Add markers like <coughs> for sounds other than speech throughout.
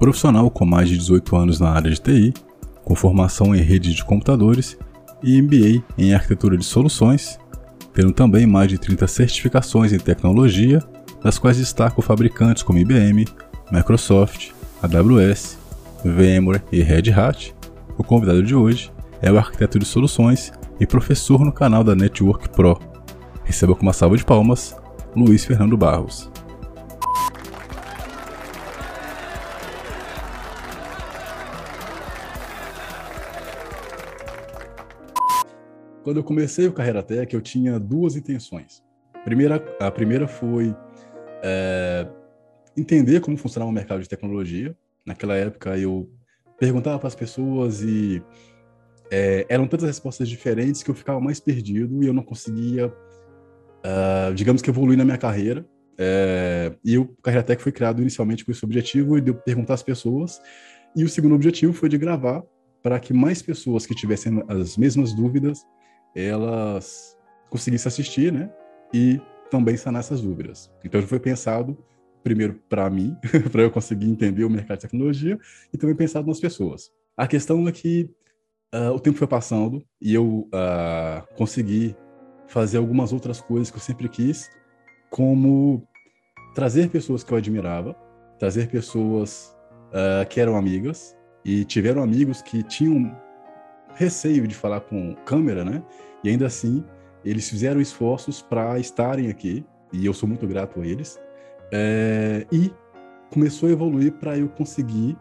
Profissional com mais de 18 anos na área de TI, com formação em rede de computadores e MBA em arquitetura de soluções, tendo também mais de 30 certificações em tecnologia, das quais destaco fabricantes como IBM, Microsoft, AWS, VMware e Red Hat. O convidado de hoje é o arquiteto de soluções e professor no canal da Network Pro. Receba com uma salva de palmas Luiz Fernando Barros. Quando eu comecei o Carreira Tech, eu tinha duas intenções. Primeira, a primeira foi é, entender como funcionava o mercado de tecnologia. Naquela época, eu perguntava para as pessoas e é, eram tantas respostas diferentes que eu ficava mais perdido e eu não conseguia, uh, digamos que, evoluir na minha carreira. É, e o Carreira Tech foi criado inicialmente com esse objetivo de eu perguntar às pessoas. E o segundo objetivo foi de gravar para que mais pessoas que tivessem as mesmas dúvidas elas conseguissem assistir, né? E também sanar essas dúvidas. Então, foi pensado primeiro para mim, <laughs> para eu conseguir entender o mercado de tecnologia, e também pensado nas pessoas. A questão é que uh, o tempo foi passando e eu uh, consegui fazer algumas outras coisas que eu sempre quis, como trazer pessoas que eu admirava, trazer pessoas uh, que eram amigas e tiveram amigos que tinham receio de falar com câmera, né? E ainda assim, eles fizeram esforços para estarem aqui, e eu sou muito grato a eles. É, e começou a evoluir para eu conseguir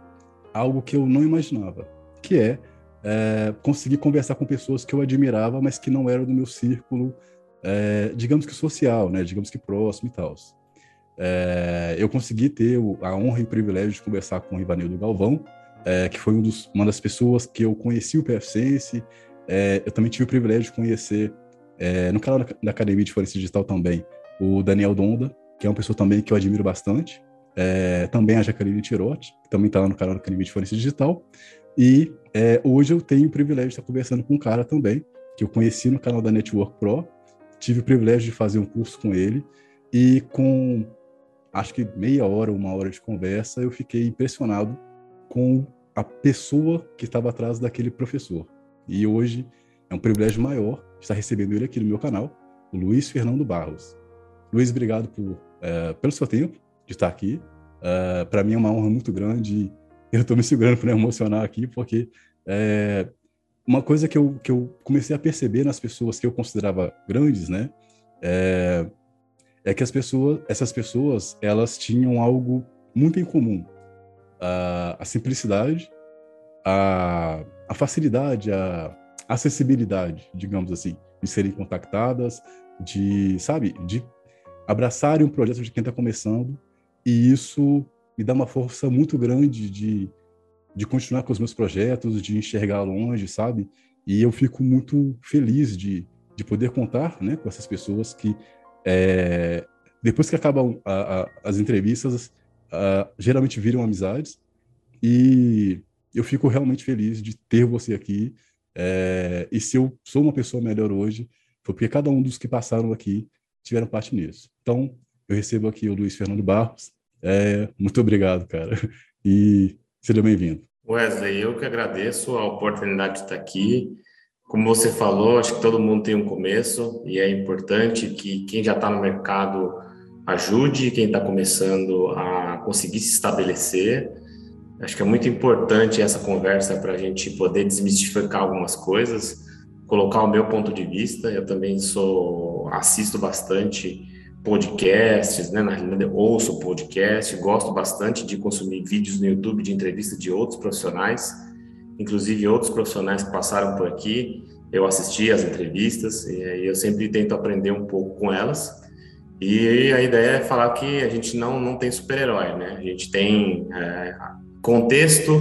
algo que eu não imaginava, que é, é, conseguir conversar com pessoas que eu admirava, mas que não eram do meu círculo, é, digamos que social, né? Digamos que próximo e tal. É, eu consegui ter a honra e o privilégio de conversar com o Ivanildo Galvão, é, que foi um dos, uma das pessoas que eu conheci o PFSense. É, eu também tive o privilégio de conhecer, é, no canal da, da Academia de Forense Digital também, o Daniel Donda, que é uma pessoa também que eu admiro bastante. É, também a Jaqueline Tirotti, que também está lá no canal da Academia de Forense Digital. E é, hoje eu tenho o privilégio de estar conversando com um cara também, que eu conheci no canal da Network Pro. Tive o privilégio de fazer um curso com ele. E com, acho que meia hora, uma hora de conversa, eu fiquei impressionado com a pessoa que estava atrás daquele professor. E hoje é um privilégio maior estar recebendo ele aqui no meu canal, o Luiz Fernando Barros. Luiz, obrigado por, é, pelo seu tempo de estar aqui. É, Para mim é uma honra muito grande. <laughs> Eu estou me segurando para não emocionar aqui, porque é, uma coisa que eu, que eu comecei a perceber nas pessoas que eu considerava grandes, né, é, é que as pessoas, essas pessoas, elas tinham algo muito em comum a, a simplicidade, a, a facilidade, a acessibilidade, digamos assim, de serem contactadas, de, sabe, de abraçarem um projeto de quem está começando, e isso me dá uma força muito grande de, de continuar com os meus projetos, de enxergar longe, sabe? E eu fico muito feliz de, de poder contar né, com essas pessoas que, é, depois que acabam a, a, as entrevistas, uh, geralmente viram amizades e eu fico realmente feliz de ter você aqui. É, e se eu sou uma pessoa melhor hoje, foi porque cada um dos que passaram aqui tiveram parte nisso. Então, eu recebo aqui o Luiz Fernando Barros. É, muito obrigado, cara. <laughs> E seja bem-vindo. Wesley, eu que agradeço a oportunidade de estar aqui. Como você falou, acho que todo mundo tem um começo e é importante que quem já está no mercado ajude quem está começando a conseguir se estabelecer. Acho que é muito importante essa conversa para a gente poder desmistificar algumas coisas, colocar o meu ponto de vista. Eu também sou assisto bastante podcasts, né? Na realidade, ouço podcast, gosto bastante de consumir vídeos no YouTube de entrevista de outros profissionais, inclusive outros profissionais que passaram por aqui. Eu assisti às entrevistas e eu sempre tento aprender um pouco com elas. E a ideia é falar que a gente não, não tem super-herói, né? A gente tem é, contexto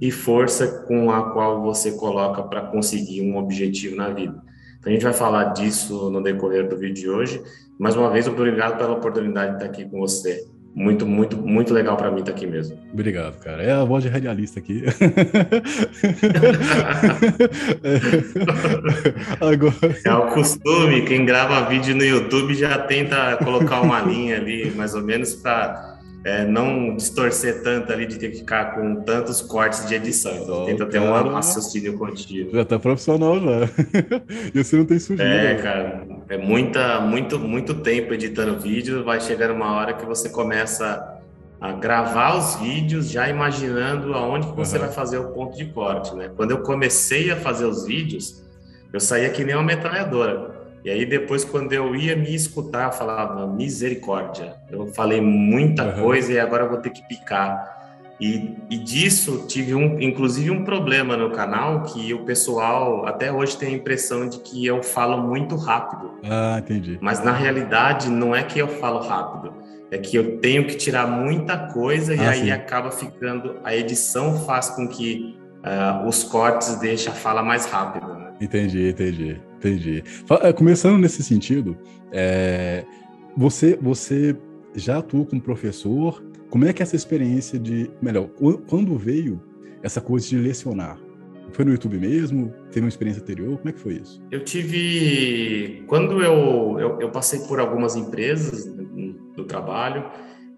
e força com a qual você coloca para conseguir um objetivo na vida. Então a gente vai falar disso no decorrer do vídeo de hoje. Mais uma vez, obrigado pela oportunidade de estar aqui com você muito, muito, muito legal para mim estar aqui mesmo. Obrigado, cara. É a voz de radialista aqui. <laughs> Agora... É o costume, quem grava vídeo no YouTube já tenta colocar uma linha ali, mais ou menos, para é, não distorcer tanto ali de ter que ficar com tantos cortes de edição. Então, tenta ter um raciocínio contínuo. Já tá profissional já. <laughs> e você não tem sujeira. É, cara, é muita, muito, muito tempo editando vídeo. Vai chegar uma hora que você começa a gravar os vídeos já imaginando aonde que você uhum. vai fazer o ponto de corte, né? Quando eu comecei a fazer os vídeos, eu saía que nem uma metralhadora. E aí depois, quando eu ia me escutar, eu falava, misericórdia. Eu falei muita uhum. coisa e agora eu vou ter que picar. E, e, disso tive um, inclusive um problema no canal que o pessoal até hoje tem a impressão de que eu falo muito rápido. Ah, entendi. Mas na realidade não é que eu falo rápido, é que eu tenho que tirar muita coisa e ah, aí sim. acaba ficando a edição faz com que uh, os cortes deixem a fala mais rápida. Né? Entendi, entendi, entendi. Eh, começando nesse sentido, é, você você já atuou como professor? Como é que é essa experiência de, melhor, quando veio essa coisa de lecionar? Foi no YouTube mesmo? Teve uma experiência anterior? Como é que foi isso? Eu tive. Quando eu, eu, eu passei por algumas empresas do trabalho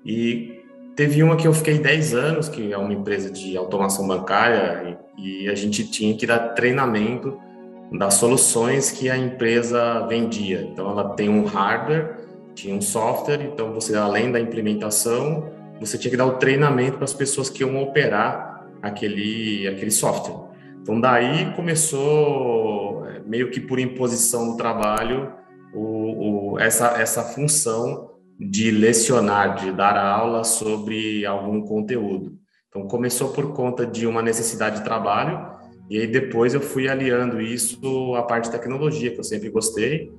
e teve uma que eu fiquei 10 anos, que é uma empresa de automação bancária, e, e a gente tinha que dar treinamento das soluções que a empresa vendia. Então, ela tem um hardware, tinha um software, então você, além da implementação, você tinha que dar o treinamento para as pessoas que iam operar aquele, aquele software. Então, daí começou, é, meio que por imposição do trabalho, o, o, essa, essa função de lecionar, de dar aula sobre algum conteúdo. Então, começou por conta de uma necessidade de trabalho, e aí depois eu fui aliando isso à parte de tecnologia, que eu sempre gostei.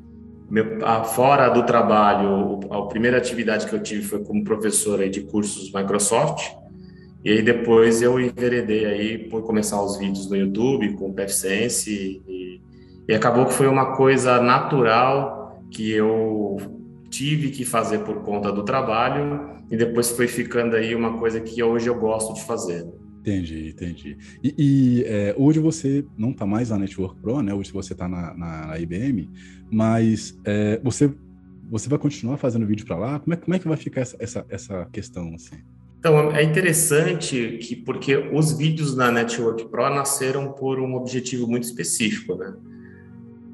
Meu, a, fora do trabalho, a primeira atividade que eu tive foi como professor aí de cursos Microsoft, e aí depois eu enveredei aí por começar os vídeos no YouTube com o PFSense e, e acabou que foi uma coisa natural que eu tive que fazer por conta do trabalho e depois foi ficando aí uma coisa que hoje eu gosto de fazer. Entendi, entendi. E, e é, hoje você não está mais na Network Pro, né? Hoje você está na, na, na, IBM, mas é, você você vai continuar fazendo vídeo para lá? Como é, como é que vai ficar essa, essa, essa questão assim? Então, é interessante que porque os vídeos na Network Pro nasceram por um objetivo muito específico, né?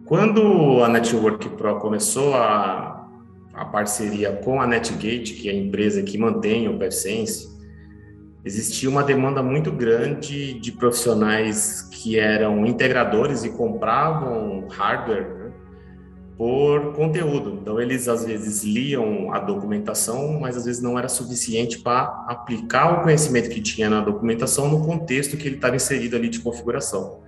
Quando a Network Pro começou a, a parceria com a NetGate, que é a empresa que mantém o PFSense, existia uma demanda muito grande de profissionais que eram integradores e compravam hardware por conteúdo. Então, eles às vezes liam a documentação, mas às vezes não era suficiente para aplicar o conhecimento que tinha na documentação no contexto que ele estava inserido ali de configuração.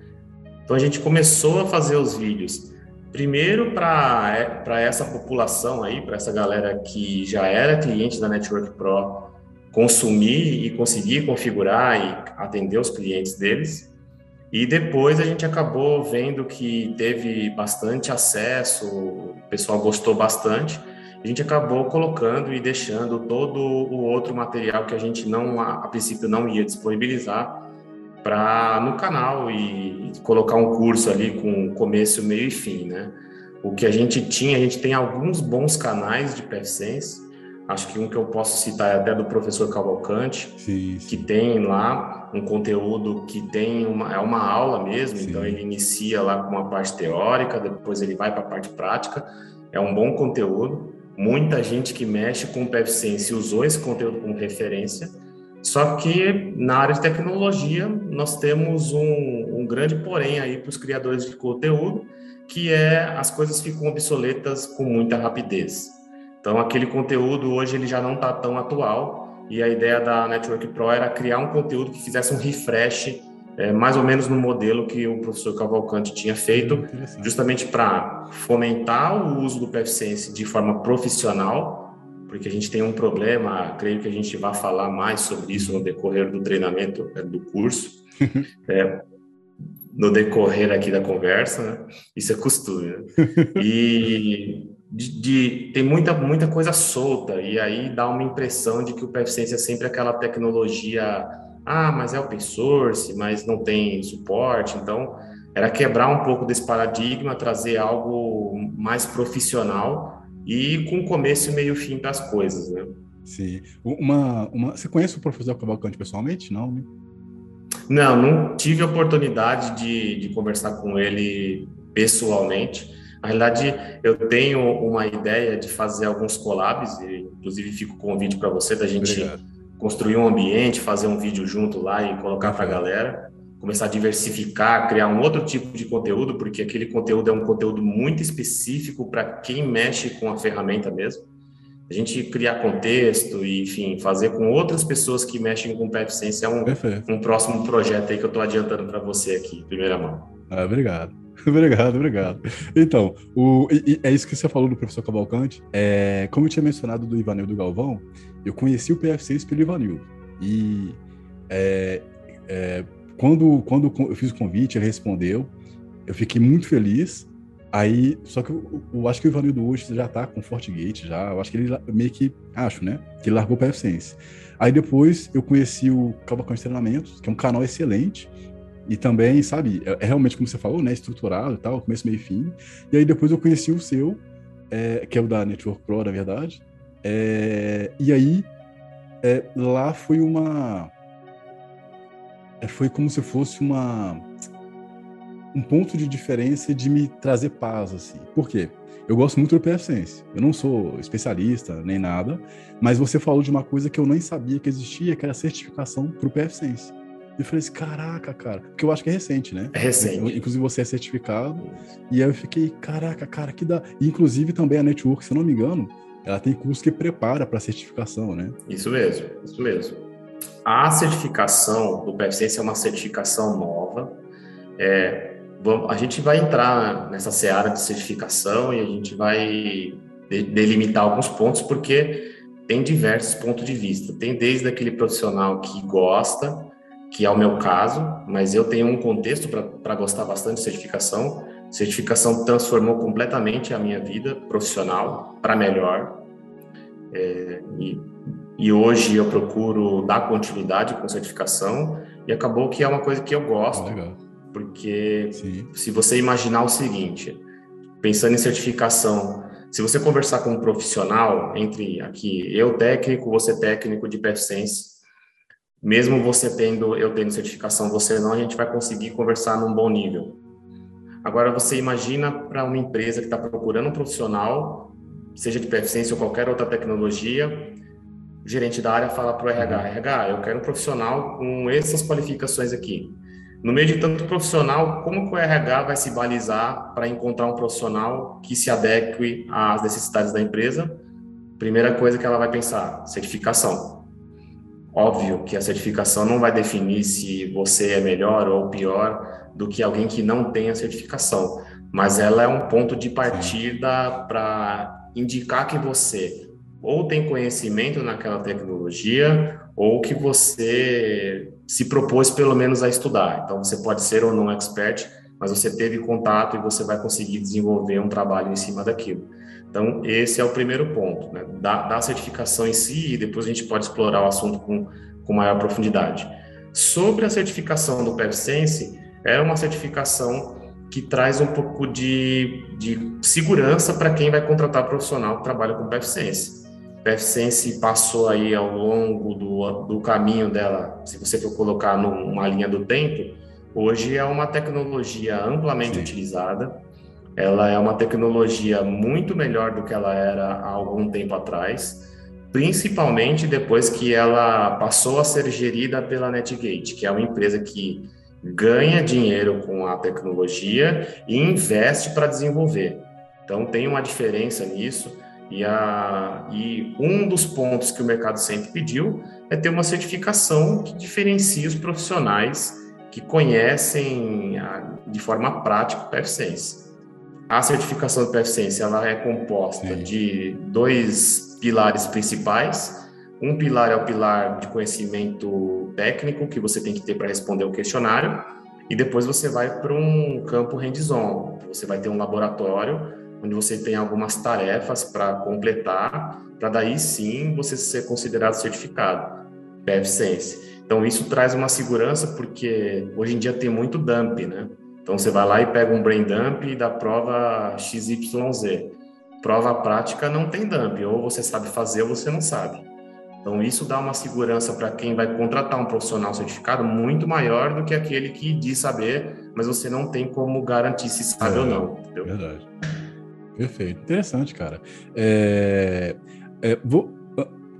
Então, a gente começou a fazer os vídeos, primeiro para é, essa população aí, para essa galera que já era cliente da Network Pro, consumir e conseguir configurar e atender os clientes deles. E depois a gente acabou vendo que teve bastante acesso, o pessoal gostou bastante. A gente acabou colocando e deixando todo o outro material que a gente não, a, princípio, não ia disponibilizar para no canal e colocar um curso ali com começo, meio e fim, né? O que a gente tinha, a gente tem alguns bons canais de PFSense, Acho que um que eu posso citar é até do professor Cavalcante, sim, sim. que tem lá um conteúdo que tem uma, é uma aula mesmo, sim. então ele inicia lá com uma parte teórica, depois ele vai para a parte prática. É um bom conteúdo. Muita gente que mexe com o PFSense usou esse conteúdo como referência. Só que na área de tecnologia nós temos um, um grande porém aí para os criadores de conteúdo, que é as coisas ficam obsoletas com muita rapidez. Então, aquele conteúdo hoje ele já não está tão atual e a ideia da Network Pro era criar um conteúdo que fizesse um refresh é, mais ou menos no modelo que o professor Cavalcante tinha feito, justamente para fomentar o uso do PFSense de forma profissional, porque a gente tem um problema, creio que a gente vai falar mais sobre isso no decorrer do treinamento é, do curso, <laughs> é, no decorrer aqui da conversa, né? isso é costume. Né? <laughs> E de, de, tem muita, muita coisa solta, e aí dá uma impressão de que o PFSense é sempre aquela tecnologia, ah, mas é open source, mas não tem suporte, então era quebrar um pouco desse paradigma, trazer algo mais profissional e com começo, meio e fim das coisas, né? Sim. Uma, uma... Você conhece o professor Cavalcante pessoalmente? Não, né? Não, não tive a oportunidade de, de conversar com ele pessoalmente. Na realidade, eu tenho uma ideia de fazer alguns collabs, e inclusive fico com o convite para você da gente Obrigado. construir um ambiente, fazer um vídeo junto lá e colocar para a galera, começar a diversificar, criar um outro tipo de conteúdo, porque aquele conteúdo é um conteúdo muito específico para quem mexe com a ferramenta mesmo a gente criar contexto e, enfim, fazer com outras pessoas que mexem com PFSense é um, um próximo projeto aí que eu estou adiantando para você aqui, primeira mão. Ah, obrigado. <laughs> Obrigado, obrigado. Então, o, e, e é isso que você falou do professor Cavalcante. É, como eu tinha mencionado do Ivanildo Galvão, eu conheci o PF6 pelo Ivanildo. E é, é, quando, quando eu fiz o convite, ele respondeu. Eu fiquei muito feliz. Aí, só que eu, eu, acho que o Ivanildo hoje já tá com Fortigate já. Eu acho que ele meio que, acho, né? Que ele largou o PFSense. Aí depois eu conheci o Cavalcante Treinamentos, que é um canal excelente. E também, sabe, é, é, realmente como você falou, né? Estruturado e tal, começo, meio e fim. E aí depois eu conheci o seu, é, que é o da Network Pro, na verdade. É, e aí, é, lá foi uma. É, foi como se fosse uma um ponto de diferença de me trazer paz, assim. Por quê? Eu gosto muito do PFSense. Eu não sou especialista nem nada, mas você falou de uma coisa que eu nem sabia que existia, que era a certificação para o PFSense. E eu falei assim, caraca, cara, porque eu acho que é recente, né? É recente. Inclusive você é certificado. E aí eu fiquei, caraca, cara, que dá. E, inclusive também a Network, se eu não me engano, ela tem curso que prepara para certificação, né? Isso mesmo, isso mesmo. A certificação do PFSense é uma certificação nova. É, a gente vai entrar nessa seara de certificação e a gente vai delimitar alguns pontos, porque tem diversos pontos de vista. Tem desde aquele profissional que gosta, que é o meu caso, mas eu tenho um contexto para gostar bastante de certificação. Certificação transformou completamente a minha vida profissional para melhor. É, e, e hoje eu procuro dar continuidade com certificação e acabou que é uma coisa que eu gosto. Legal porque Sim. se você imaginar o seguinte, pensando em certificação, se você conversar com um profissional, entre aqui eu técnico, você técnico de PFSense, mesmo você tendo, eu tendo certificação, você não, a gente vai conseguir conversar num bom nível. Agora, você imagina para uma empresa que está procurando um profissional, seja de PFSense ou qualquer outra tecnologia, o gerente da área fala para o RH, RH, eu quero um profissional com essas qualificações aqui. No meio de tanto profissional, como que o RH vai se balizar para encontrar um profissional que se adeque às necessidades da empresa? Primeira coisa que ela vai pensar, certificação. Óbvio que a certificação não vai definir se você é melhor ou pior do que alguém que não tem a certificação, mas ela é um ponto de partida para indicar que você ou tem conhecimento naquela tecnologia ou que você se propôs pelo menos a estudar. Então você pode ser ou não expert, mas você teve contato e você vai conseguir desenvolver um trabalho em cima daquilo. Então esse é o primeiro ponto, né? da, da certificação em si e depois a gente pode explorar o assunto com, com maior profundidade. Sobre a certificação do PevSense, é uma certificação que traz um pouco de, de segurança para quem vai contratar profissional que trabalha com PevSense. PFSense passou aí ao longo do, do caminho dela, se você for colocar numa linha do tempo, hoje é uma tecnologia amplamente Sim. utilizada. Ela é uma tecnologia muito melhor do que ela era há algum tempo atrás, principalmente depois que ela passou a ser gerida pela Netgate, que é uma empresa que ganha dinheiro com a tecnologia e investe para desenvolver. Então tem uma diferença nisso. E, a, e um dos pontos que o mercado sempre pediu é ter uma certificação que diferencie os profissionais que conhecem a, de forma prática o PFSense. A certificação do PFSense ela é composta Sim. de dois pilares principais. Um pilar é o pilar de conhecimento técnico que você tem que ter para responder o questionário, e depois você vai para um campo hands-on. Você vai ter um laboratório onde você tem algumas tarefas para completar, para daí sim você ser considerado certificado PFSense. Então isso traz uma segurança porque hoje em dia tem muito dump, né? Então você vai lá e pega um brain dump da prova XYZ. Prova prática não tem dump, ou você sabe fazer ou você não sabe. Então, isso dá uma segurança para quem vai contratar um profissional certificado muito maior do que aquele que diz saber, mas você não tem como garantir se sabe é, ou não. Entendeu? Verdade. Perfeito. Interessante, cara. É, é, vou,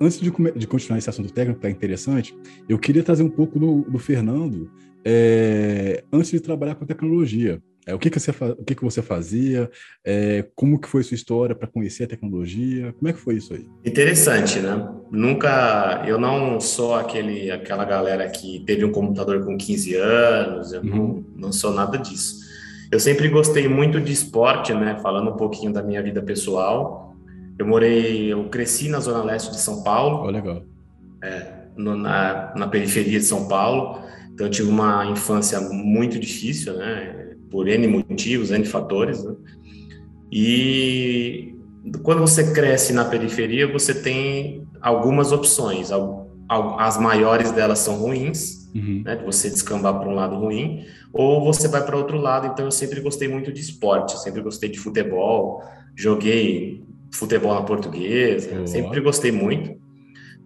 antes de, de, continuar esse assunto técnico, que é interessante, eu queria trazer um pouco do, do Fernando é, antes de trabalhar com tecnologia. É, o que, que, você, o que, que você fazia? É, como que foi sua história para conhecer a tecnologia? Como é que foi isso aí? Interessante, né? Nunca, eu não sou aquele, aquela galera que teve um computador com 15 anos, eu uhum. não, não sou nada disso. Eu sempre gostei muito de esporte, né? Falando um pouquinho da minha vida pessoal, eu morei, eu cresci na zona leste de São Paulo. Oh, legal. É, no, na, na periferia de São Paulo. Então eu tive uma infância muito difícil, né? por N motivos, N fatores. Né? E quando você cresce na periferia, você tem algumas opções. As maiores delas são ruins, uhum. né, você descambar para um lado ruim, ou você vai para outro lado. Então, eu sempre gostei muito de esporte, sempre gostei de futebol, joguei futebol na portuguesa, uhum. sempre gostei muito.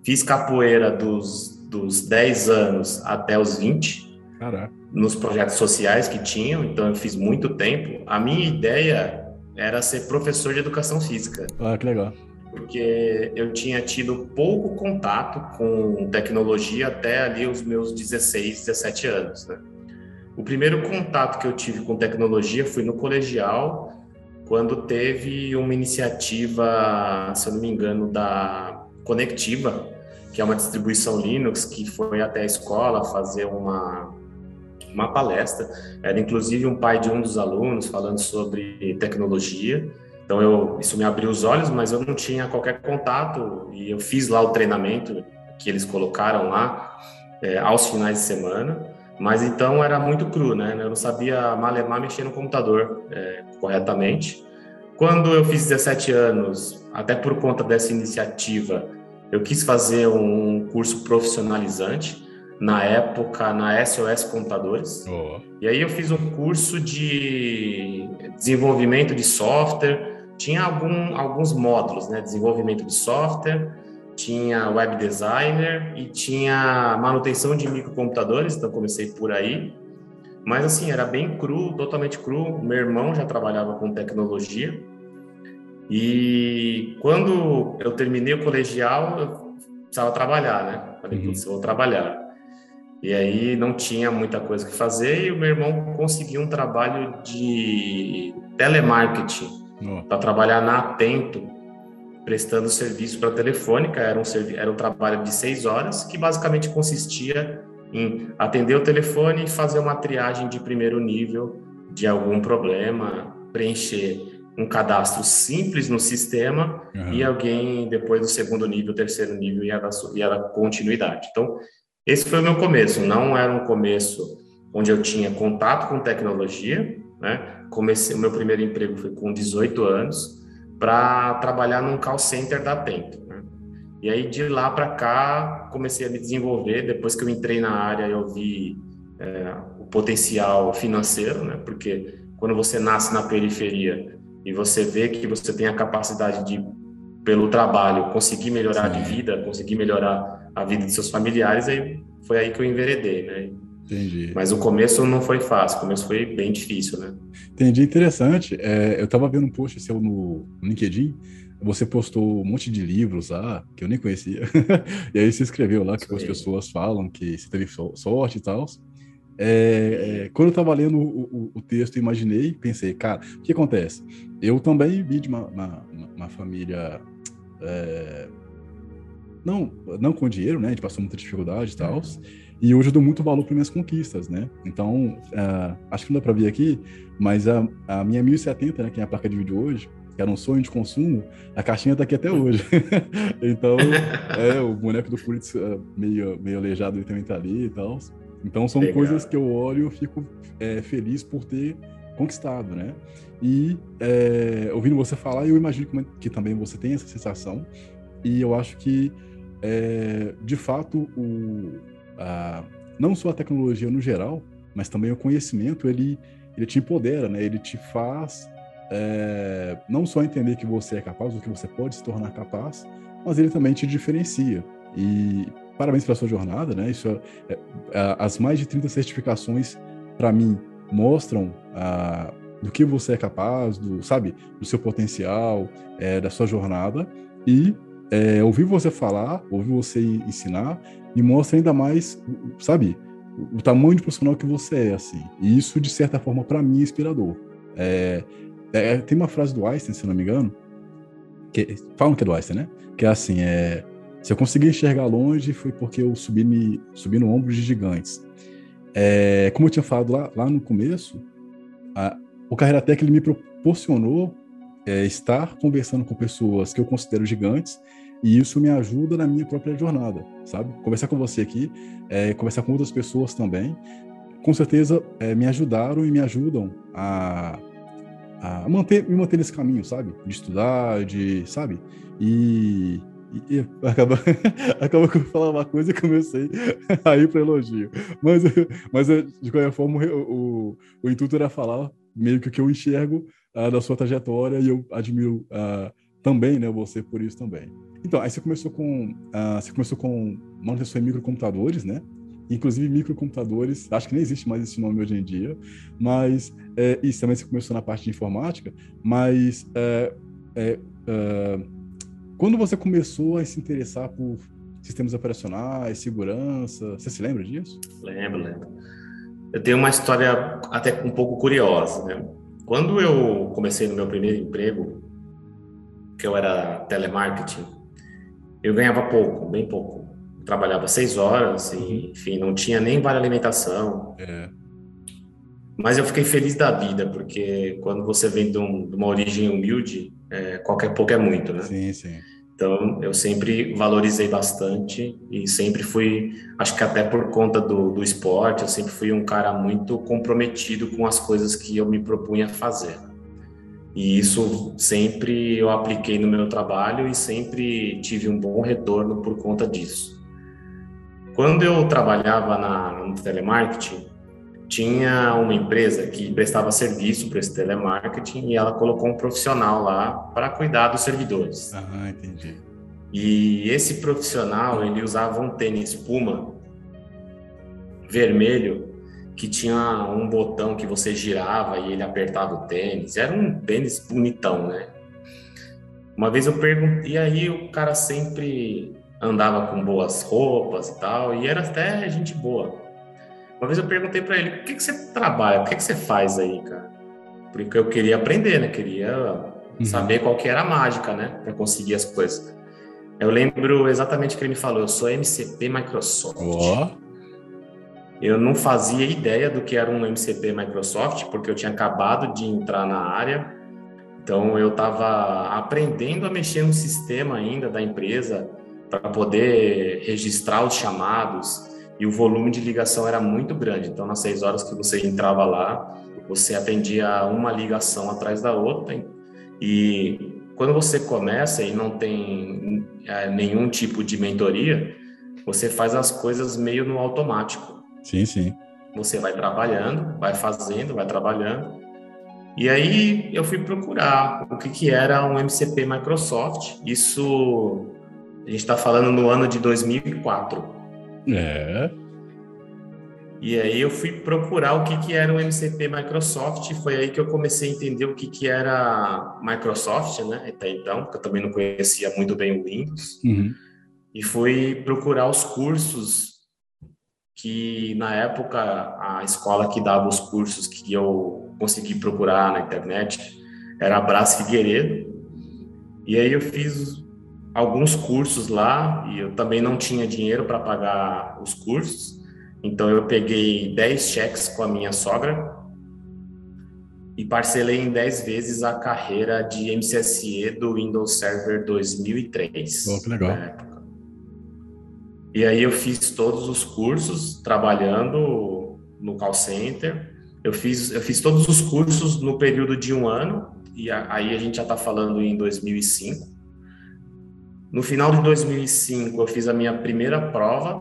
Fiz capoeira dos, dos 10 anos até os 20. Caraca nos projetos sociais que tinham, então eu fiz muito tempo. A minha ideia era ser professor de educação física. Ah, que legal. Porque eu tinha tido pouco contato com tecnologia até ali os meus 16, 17 anos. Né? O primeiro contato que eu tive com tecnologia foi no colegial, quando teve uma iniciativa, se eu não me engano, da Conectiva, que é uma distribuição Linux, que foi até a escola fazer uma uma palestra. Era inclusive um pai de um dos alunos falando sobre tecnologia. Então eu isso me abriu os olhos, mas eu não tinha qualquer contato e eu fiz lá o treinamento que eles colocaram lá é, aos finais de semana. Mas então era muito cru, né? Eu não sabia malemar mexer no computador é, corretamente. Quando eu fiz 17 anos, até por conta dessa iniciativa, eu quis fazer um curso profissionalizante na época na SOS Computadores. Oh. E aí eu fiz um curso de desenvolvimento de software, tinha algum, alguns módulos, né? Desenvolvimento de software, tinha web designer e tinha manutenção de microcomputadores, então comecei por aí. Mas assim, era bem cru, totalmente cru. Meu irmão já trabalhava com tecnologia. E quando eu terminei o colegial, eu precisava trabalhar, né? Falei, uhum. eu vou trabalhar. E aí não tinha muita coisa que fazer e o meu irmão conseguiu um trabalho de telemarketing para trabalhar na Atento, prestando serviço para telefônica. Era um, era um trabalho de seis horas que basicamente consistia em atender o telefone e fazer uma triagem de primeiro nível de algum problema, preencher um cadastro simples no sistema uhum. e alguém depois do segundo nível, terceiro nível ia dar, ia dar continuidade. Então, esse foi o meu começo. Não era um começo onde eu tinha contato com tecnologia, né? Comecei, o meu primeiro emprego foi com 18 anos para trabalhar num call center da Atento. Né? E aí de lá para cá comecei a me desenvolver. Depois que eu entrei na área, eu vi é, o potencial financeiro, né? Porque quando você nasce na periferia e você vê que você tem a capacidade de, pelo trabalho, conseguir melhorar Sim. de vida, conseguir melhorar a vida de seus familiares, aí foi aí que eu enveredei, né? Entendi. Mas o começo não foi fácil, o começo foi bem difícil, né? Entendi, interessante. É, eu estava vendo um post seu no, LinkedIn, você postou um monte de livros lá, que eu nem conhecia, <laughs> e aí você escreveu lá que Sim. as pessoas falam que você teve sorte e tal. É, é, quando eu estava lendo o, o, o, texto, imaginei, pensei, cara, o que acontece? Eu também vi de uma, uma, uma família é, não, não com dinheiro, né? A gente passou muita dificuldade e tal. E hoje eu dou muito valor para minhas conquistas, né? Então, uh, acho que não dá para ver aqui, mas a, a minha 1070, né, que é a placa de vídeo hoje, que era um sonho de consumo, a caixinha tá aqui até hoje. <laughs> então, é, o boneco do Pulitz uh, meio, meio aleijado ele também tá ali e tal. Então, são Legal. coisas que eu olho e fico é, feliz por ter conquistado, né? E é, ouvindo você falar, eu imagino que, que também você tem essa sensação. E eu acho que é, de fato, o, a, não só a tecnologia no geral, mas também o conhecimento, ele, ele te empodera, né? Ele te faz é, não só entender que você é capaz, ou que você pode se tornar capaz, mas ele também te diferencia. E parabéns pela sua jornada, né? Isso é, é, as mais de 30 certificações, para mim, mostram a, do que você é capaz, do, sabe, do seu potencial, é, da sua jornada. E é, ouvir você falar, ouvir você ensinar, me mostra ainda mais, sabe, o, o tamanho de profissional que você é, assim. E isso, de certa forma, para mim é inspirador. É, é, tem uma frase do Einstein, se não me engano, que falam que é do Einstein, né? Que é assim, é, se eu consegui enxergar longe foi porque eu subi, me, subi no ombro de gigantes. É, como eu tinha falado lá, lá no começo, a, o Carreira Tech ele me proporcionou é, estar conversando com pessoas que eu considero gigantes e isso me ajuda na minha própria jornada, sabe? Conversar com você aqui, é, conversar com outras pessoas também, com certeza é, me ajudaram e me ajudam a, a manter, me manter nesse caminho, sabe? De estudar, de, sabe? E, e, acaba, <laughs> acaba que eu falar uma coisa e comecei a ir para elogio. Mas, <laughs> mas de qualquer forma, o, o, o intuito era falar meio que o que eu enxergo uh, da sua trajetória e eu admiro uh, também, né, você por isso também. Então, aí você começou com, uh, você começou com manutenção em microcomputadores, né? Inclusive microcomputadores, acho que nem existe mais esse nome hoje em dia, mas é, isso também você começou na parte de informática, mas é, é quando você começou a se interessar por sistemas operacionais, segurança, você se lembra disso? Lembro, lembro. Eu tenho uma história até um pouco curiosa, né? Quando eu comecei no meu primeiro emprego, que eu era telemarketing, eu ganhava pouco, bem pouco. Eu trabalhava seis horas e, uhum. enfim, não tinha nem vale alimentação. É. Mas eu fiquei feliz da vida, porque quando você vem de, um, de uma origem humilde, é, qualquer pouco é muito, né? Sim, sim. Então, eu sempre valorizei bastante e sempre fui, acho que até por conta do, do esporte, eu sempre fui um cara muito comprometido com as coisas que eu me propunha fazer. E isso sempre eu apliquei no meu trabalho e sempre tive um bom retorno por conta disso. Quando eu trabalhava na, no telemarketing, tinha uma empresa que prestava serviço para esse telemarketing e ela colocou um profissional lá para cuidar dos servidores. Ah, entendi. E esse profissional, ele usava um tênis Puma vermelho que tinha um botão que você girava e ele apertava o tênis. Era um tênis bonitão, né? Uma vez eu perguntei, e aí o cara sempre andava com boas roupas e tal, e era até gente boa. Uma vez eu perguntei para ele, o que, que você trabalha, o que, que você faz aí, cara? Porque eu queria aprender, né? Queria uhum. saber qual que era a mágica, né? Para conseguir as coisas. Eu lembro exatamente o que ele me falou, eu sou MCP Microsoft. Oh. Eu não fazia ideia do que era um MCP Microsoft, porque eu tinha acabado de entrar na área. Então eu estava aprendendo a mexer no sistema ainda da empresa para poder registrar os chamados, e o volume de ligação era muito grande. Então, nas seis horas que você entrava lá, você atendia uma ligação atrás da outra. E quando você começa e não tem é, nenhum tipo de mentoria, você faz as coisas meio no automático. Sim, sim. Você vai trabalhando, vai fazendo, vai trabalhando. E aí eu fui procurar o que, que era um MCP Microsoft. Isso a gente está falando no ano de 2004. É. E aí eu fui procurar o que, que era o MCP Microsoft, foi aí que eu comecei a entender o que, que era Microsoft, né? Até então, porque eu também não conhecia muito bem o Windows. Uhum. E fui procurar os cursos que, na época, a escola que dava os cursos que eu consegui procurar na internet era a Brás Figueiredo. E aí eu fiz alguns cursos lá e eu também não tinha dinheiro para pagar os cursos. Então eu peguei 10 cheques com a minha sogra e parcelei em 10 vezes a carreira de MCSE do Windows Server 2003. Oh, que legal. E aí eu fiz todos os cursos trabalhando no call center. Eu fiz, eu fiz todos os cursos no período de um ano, e aí a gente já está falando em 2005. No final de 2005, eu fiz a minha primeira prova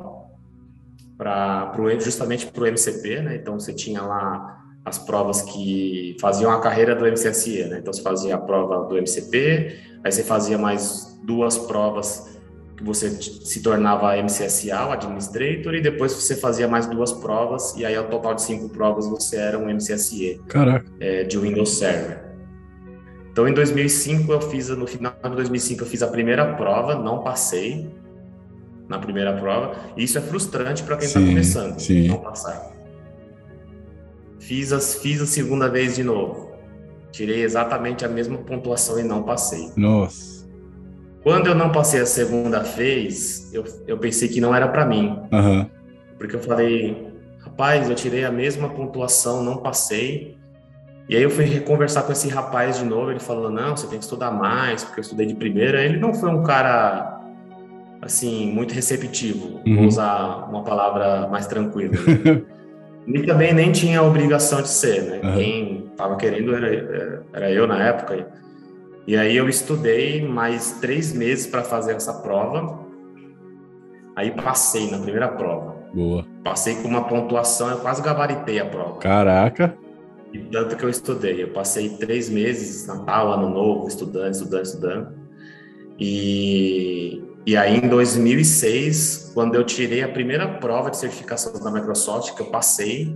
para pro, justamente para o MCP, né? Então você tinha lá as provas que faziam a carreira do MCSE, né? Então você fazia a prova do MCP, aí você fazia mais duas provas que você se tornava MCSA, o Administrator, e depois você fazia mais duas provas, e aí ao total de cinco provas você era um MCSE Caraca. É, de Windows Server. Então em 2005 eu fiz, no final de 2005 eu fiz a primeira prova, não passei na primeira prova, e isso é frustrante para quem está começando, sim. não passar. Fiz, as, fiz a segunda vez de novo, tirei exatamente a mesma pontuação e não passei. Nossa. Quando eu não passei a segunda vez, eu, eu pensei que não era para mim. Uhum. Porque eu falei, rapaz, eu tirei a mesma pontuação, não passei. E aí eu fui conversar com esse rapaz de novo, ele falou, não, você tem que estudar mais, porque eu estudei de primeira. Ele não foi um cara, assim, muito receptivo, uhum. vou usar uma palavra mais tranquila. <laughs> e também nem tinha a obrigação de ser, né? Uhum. Quem estava querendo era, era eu na época. E aí eu estudei mais três meses para fazer essa prova. Aí passei na primeira prova. Boa. Passei com uma pontuação, eu quase gabaritei a prova. Caraca! E tanto que eu estudei. Eu passei três meses, Natal, Ano Novo, estudando, estudando, estudando. E, e aí em 2006, quando eu tirei a primeira prova de certificação da Microsoft, que eu passei,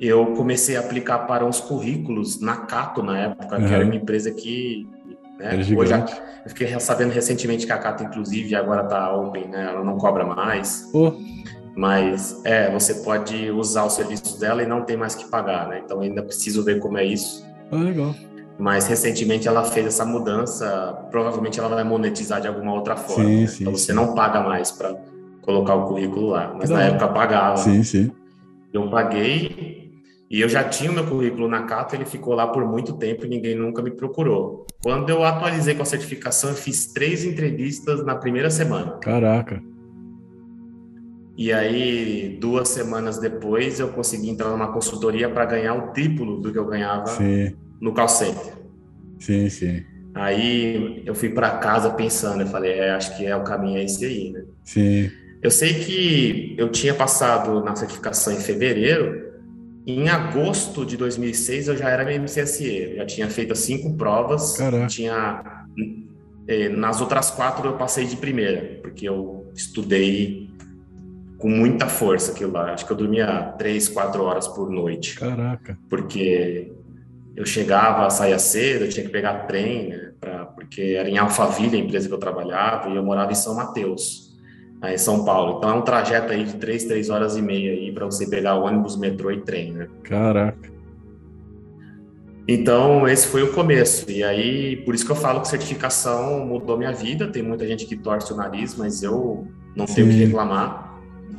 eu comecei a aplicar para uns currículos na Cato na época, uhum. que era uma empresa que né, hoje eu fiquei sabendo recentemente que a Cato inclusive agora está open, né, ela não cobra mais. Oh. Mas é, você pode usar os serviços dela e não tem mais que pagar, né? Então ainda preciso ver como é isso. Ah, legal. Mas recentemente ela fez essa mudança, provavelmente ela vai monetizar de alguma outra forma. Sim, né? sim, então você sim. não paga mais para colocar o currículo lá, mas na época pagava. Sim, sim. Eu paguei e eu já tinha o meu currículo na Cato, ele ficou lá por muito tempo e ninguém nunca me procurou. Quando eu atualizei com a certificação, eu fiz três entrevistas na primeira semana. Caraca. E aí, duas semanas depois, eu consegui entrar numa consultoria para ganhar o triplo do que eu ganhava Sim, no call center. sim, sim. Aí eu fui para casa pensando, eu falei, é, acho que é o caminho é esse aí, né? Sim. Eu sei que eu tinha passado na certificação em fevereiro, em agosto de 2006 eu já era MCSE, eu já tinha feito cinco provas, Caraca. tinha eh, nas outras quatro eu passei de primeira, porque eu estudei com muita força aquilo lá. Acho que eu dormia três, quatro horas por noite, Caraca. porque eu chegava, saía cedo, eu tinha que pegar trem, né, pra, porque era em Alphaville a empresa que eu trabalhava e eu morava em São Mateus, aí em São Paulo. Então é um trajeto aí de três, três horas e meia aí para você pegar ônibus, metrô e trem, né? Caraca. Então, esse foi o começo. E aí, por isso que eu falo que certificação mudou minha vida. Tem muita gente que torce o nariz, mas eu não tenho o que Sim. reclamar.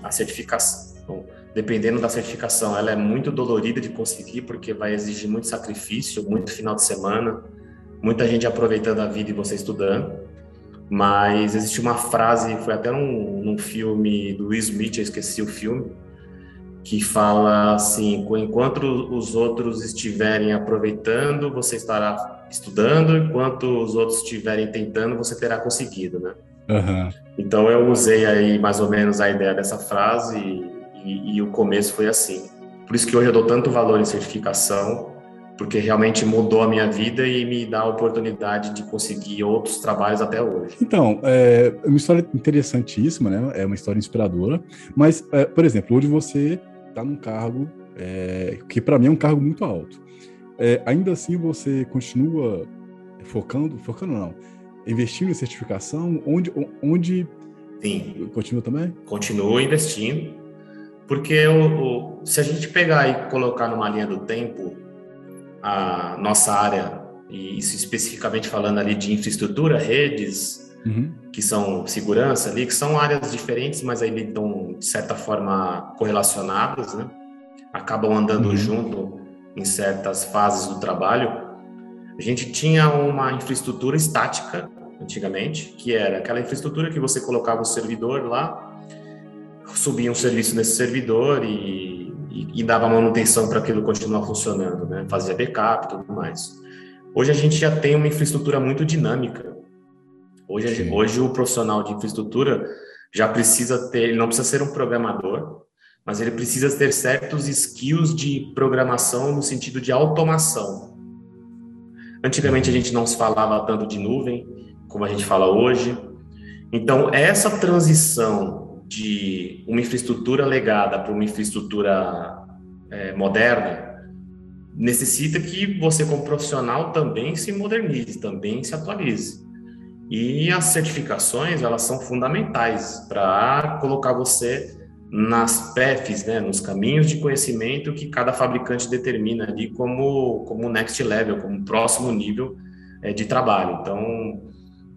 A certificação, dependendo da certificação, ela é muito dolorida de conseguir, porque vai exigir muito sacrifício, muito final de semana, muita gente aproveitando a vida e você estudando. Mas existe uma frase, foi até num, num filme do Will Smith, eu esqueci o filme, que fala assim: enquanto os outros estiverem aproveitando, você estará estudando, enquanto os outros estiverem tentando, você terá conseguido, né? Aham. Então eu usei aí mais ou menos a ideia dessa frase e, e- e o começo foi assim. Por isso que hoje eu dou tanto valor em certificação, porque realmente mudou a minha vida e me dá a oportunidade de conseguir outros trabalhos até hoje. Então, é uma história interessantíssima, né? É uma história inspiradora. Mas, é, por exemplo, hoje você está num cargo é, que para mim é um cargo muito alto. É, ainda assim, você continua focando, focando não, investindo em certificação, onde, onde Sim. continua também? continuo investindo, porque o, o- se a gente pegar e colocar numa linha do tempo a nossa área, e isso especificamente falando ali de infraestrutura, redes, Uhum. que são segurança ali, que são áreas diferentes, mas aí estão, de certa forma, correlacionadas, né? Acabam andando Uhum. junto em certas fases do trabalho. A gente tinha uma infraestrutura estática, antigamente, que era aquela infraestrutura que você colocava o servidor lá, subia um serviço nesse servidor e, e, e dava manutenção para aquilo continuar funcionando, né? Fazia backup e tudo mais. Hoje a gente já tem uma infraestrutura muito dinâmica. Hoje, Sim. hoje o profissional de infraestrutura já precisa ter, ele não precisa ser um programador, mas ele precisa ter certos skills de programação no sentido de automação. Antigamente a gente não se falava tanto de nuvem como a gente fala hoje. Então, essa transição de uma infraestrutura legada para uma infraestrutura é, moderna necessita que você, como profissional, também se modernize, também se atualize. E as certificações, elas são fundamentais para colocar você nas PEFs, né, nos caminhos de conhecimento que cada fabricante determina ali como, como next level, como próximo nível é, de trabalho. Então,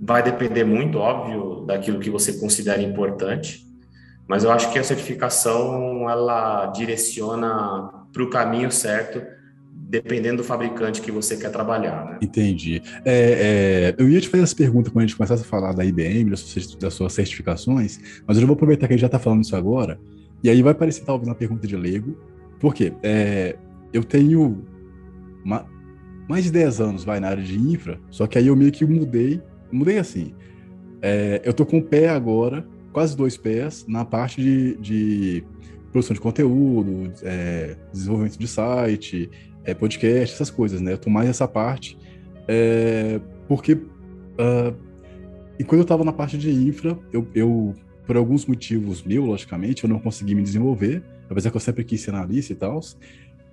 vai depender muito, óbvio, daquilo que você considera importante, mas eu acho que a certificação, ela direciona para o caminho certo, dependendo do fabricante que você quer trabalhar. Né? Entendi. É, é, eu ia te fazer essa pergunta quando a gente começasse a falar da IBM, das suas, certificações, mas eu já vou aproveitar que a gente já está falando isso agora, e aí vai parecer talvez uma pergunta de leigo, por quê? É, eu tenho uma, mais de 10 anos vai na área de infra, só que aí eu meio que mudei, mudei assim. É, eu tô com o pé agora, quase dois pés, na parte de, de produção de conteúdo, é, desenvolvimento de site, é, podcast, essas coisas, né? Eu tô mais nessa parte, é, porque uh, enquanto eu estava na parte de infra, eu, eu, por alguns motivos meus, logicamente, eu não consegui me desenvolver, apesar que eu sempre quis ser analista e tal.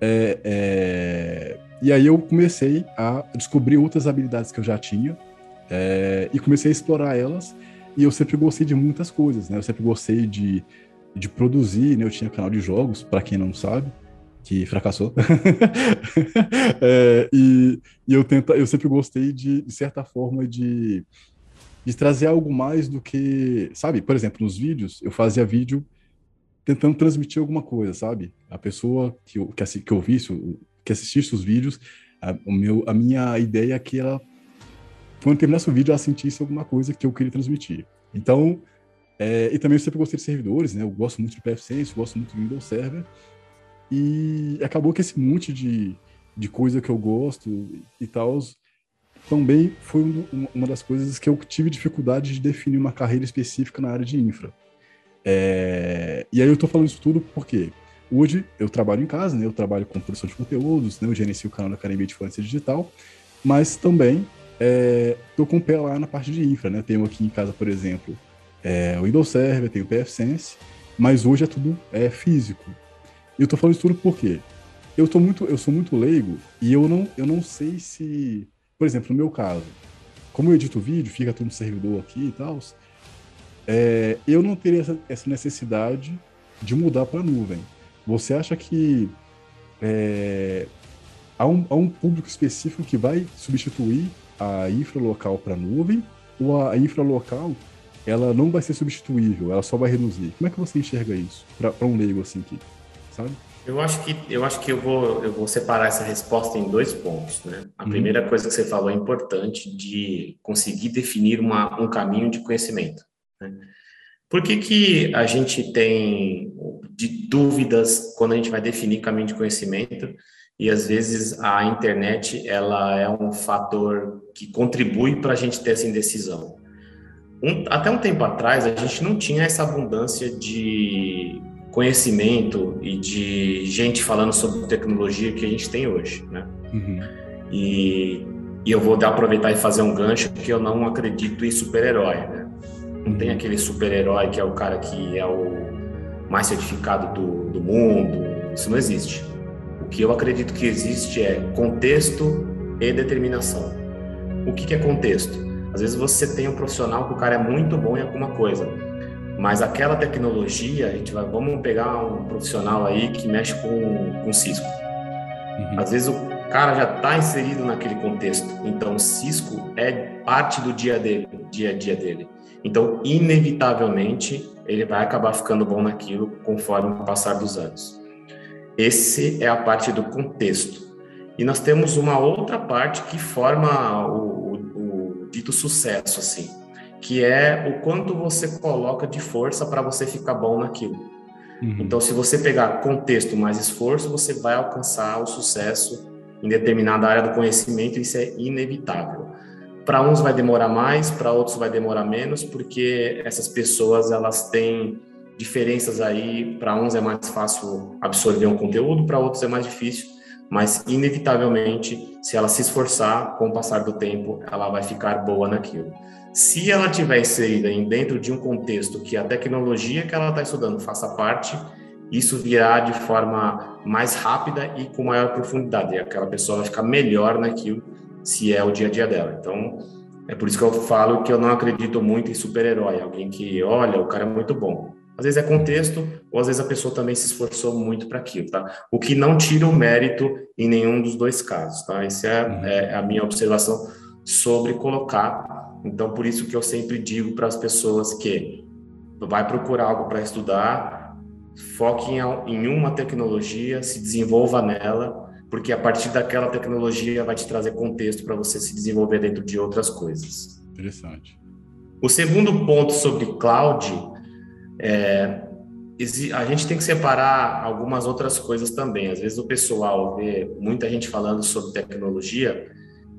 É, é, e aí eu comecei a descobrir outras habilidades que eu já tinha é, e comecei a explorar elas. E eu sempre gostei de muitas coisas, né? Eu sempre gostei de, de produzir, né? Eu tinha canal de jogos, para quem não sabe que fracassou. <laughs> é, e, e, eu tenta, eu sempre gostei de, de certa forma, de, de trazer algo mais do que, sabe? Por exemplo, nos vídeos, eu fazia vídeo tentando transmitir alguma coisa, sabe? A pessoa que eu, que, que eu visse, que assistisse os vídeos, a, o meu, a minha ideia é que ela, quando terminasse o vídeo, ela sentisse alguma coisa que eu queria transmitir. Então, é, e também eu sempre gostei de servidores, né? Eu gosto muito de PFSense, gosto muito do Windows Server. E acabou que esse monte de, de coisa que eu gosto e tal também foi um, uma das coisas que eu tive dificuldade de definir uma carreira específica na área de infra. É, e aí eu tô falando isso tudo porque hoje eu trabalho em casa, né? Eu trabalho com produção de conteúdos, né? Eu gerencio o canal da Academia de Influência Digital, mas também é, tô com o pé lá na parte de infra, né? Tenho aqui em casa, por exemplo, é, o Windows Server, tenho o PFSense, mas hoje é tudo é, físico. Eu tô falando isso tudo porque eu tô muito, eu sou muito leigo e eu não, eu não sei se, por exemplo, no meu caso, como eu edito vídeo, fica tudo no servidor aqui e tal, é, eu não teria essa, essa necessidade de mudar para nuvem. Você acha que é, há, um, há um público específico que vai substituir a infra local para nuvem ou a infra local ela não vai ser substituível, ela só vai reduzir? Como é que você enxerga isso para um leigo assim que sabe? Eu acho que eu acho que eu vou eu vou separar essa resposta em dois pontos, né? A uhum. primeira coisa que você falou é importante de conseguir definir uma, um caminho de conhecimento. Né? Por que, que a gente tem de dúvidas quando a gente vai definir caminho de conhecimento e às vezes a internet ela é um fator que contribui para a gente ter essa indecisão. Um, até um tempo atrás a gente não tinha essa abundância de conhecimento e de gente falando sobre tecnologia que a gente tem hoje, né? Uhum. E, e, eu vou aproveitar e fazer um gancho que eu não acredito em super-herói, né? Não uhum. tem aquele super-herói que é o cara que é o mais certificado do, do mundo, isso não existe. O que eu acredito que existe é contexto e determinação. O que, que é contexto? Às vezes você tem um profissional que o cara é muito bom em alguma coisa, mas aquela tecnologia, a gente vai, vamos pegar um profissional aí que mexe com, com Cisco. Uhum. Às vezes o cara já está inserido naquele contexto. Então, Cisco é parte do dia dele, dia a dia dele. Então, inevitavelmente, ele vai acabar ficando bom naquilo conforme o passar dos anos. Esse é a parte do contexto. E nós temos uma outra parte que forma o, o, o dito sucesso, assim que é o quanto você coloca de força para você ficar bom naquilo. Uhum. Então, se você pegar contexto mais esforço, você vai alcançar o sucesso em determinada área do conhecimento, isso é inevitável. Para uns vai demorar mais, para outros vai demorar menos, porque essas pessoas elas têm diferenças aí. Para uns é mais fácil absorver um conteúdo, para outros é mais difícil. Mas inevitavelmente, se ela se esforçar, com o passar do tempo, ela vai ficar boa naquilo. Se ela tiver inserida dentro de um contexto que a tecnologia que ela está estudando faça parte, isso virá de forma mais rápida e com maior profundidade. E aquela pessoa vai ficar melhor naquilo, se é o dia a dia dela. Então, é por isso que eu falo que eu não acredito muito em super-herói, alguém que, olha, o cara é muito bom. Às vezes é contexto, ou às vezes a pessoa também se esforçou muito para aquilo, tá? O que não tira o mérito em nenhum dos dois casos, tá? Essa é, uhum. é a minha observação sobre colocar. Então, por isso que eu sempre digo para as pessoas que vai procurar algo para estudar, foque em, em uma tecnologia, se desenvolva nela, porque a partir daquela tecnologia vai te trazer contexto para você se desenvolver dentro de outras coisas. Interessante. O segundo ponto sobre cloud é a gente tem que separar algumas outras coisas também. Às vezes o pessoal vê muita gente falando sobre tecnologia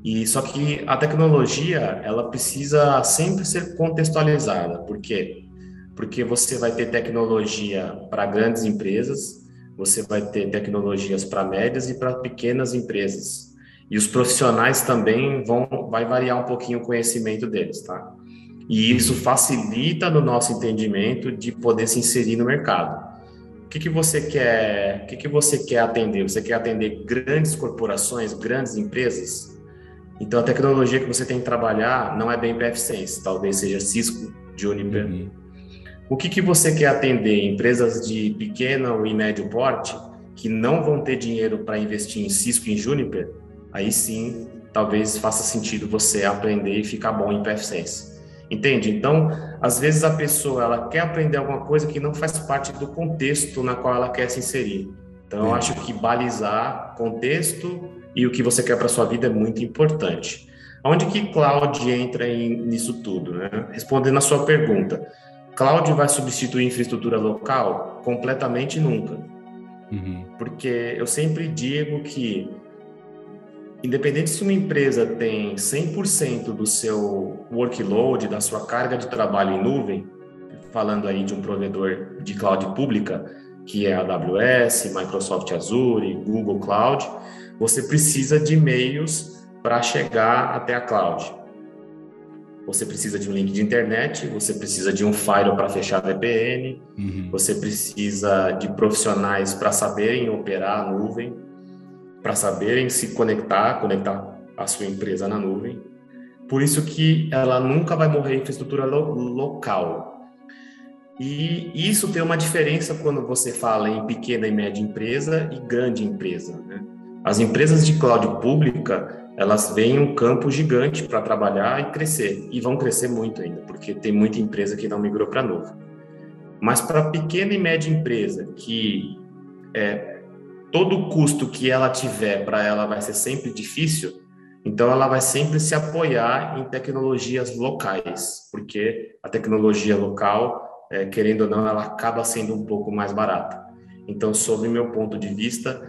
e só que a tecnologia ela precisa sempre ser contextualizada. Por quê? Porque você vai ter tecnologia para grandes empresas, você vai ter tecnologias para médias e para pequenas empresas. E os profissionais também vão vai variar um pouquinho o conhecimento deles, tá? E isso facilita no nosso entendimento de poder se inserir no mercado. O que, que você quer? O que, que você quer atender? Você quer atender grandes corporações, grandes empresas? Então a tecnologia que você tem que trabalhar não é bem PFSense, talvez seja Cisco, Juniper. Uhum. O que, que você quer atender? Empresas de pequeno e médio porte que não vão ter dinheiro para investir em Cisco e em Juniper? Aí sim, talvez faça sentido você aprender e ficar bom em PFSense. Entende? Então, às vezes a pessoa ela quer aprender alguma coisa que não faz parte do contexto na qual ela quer se inserir. Então, eu acho que balizar contexto e o que você quer para sua vida é muito importante. Onde que cloud entra em, nisso tudo? Né? Respondendo a sua pergunta, cloud vai substituir infraestrutura local? Completamente nunca. Uhum. Porque eu sempre digo que independente se uma empresa tem 100% do seu workload, da sua carga de trabalho em nuvem, falando aí de um provedor de cloud pública, que é a AWS, Microsoft Azure, Google Cloud, você precisa de meios para chegar até a cloud. Você precisa de um link de internet, você precisa de um firewall para fechar VPN, uhum. você precisa de profissionais para saberem operar a nuvem, para saberem se conectar, conectar a sua empresa na nuvem. Por isso que ela nunca vai morrer em infraestrutura lo local. E isso tem uma diferença quando você fala em pequena e média empresa e grande empresa. As empresas de cloud pública, elas veem um campo gigante para trabalhar e crescer. E vão crescer muito ainda, porque tem muita empresa que não migrou para nuvem. Mas para pequena e média empresa, que é, todo custo que ela tiver para ela vai ser sempre difícil, então ela vai sempre se apoiar em tecnologias locais, porque a tecnologia local, é, querendo ou não, ela acaba sendo um pouco mais barata. Então, sob meu ponto de vista,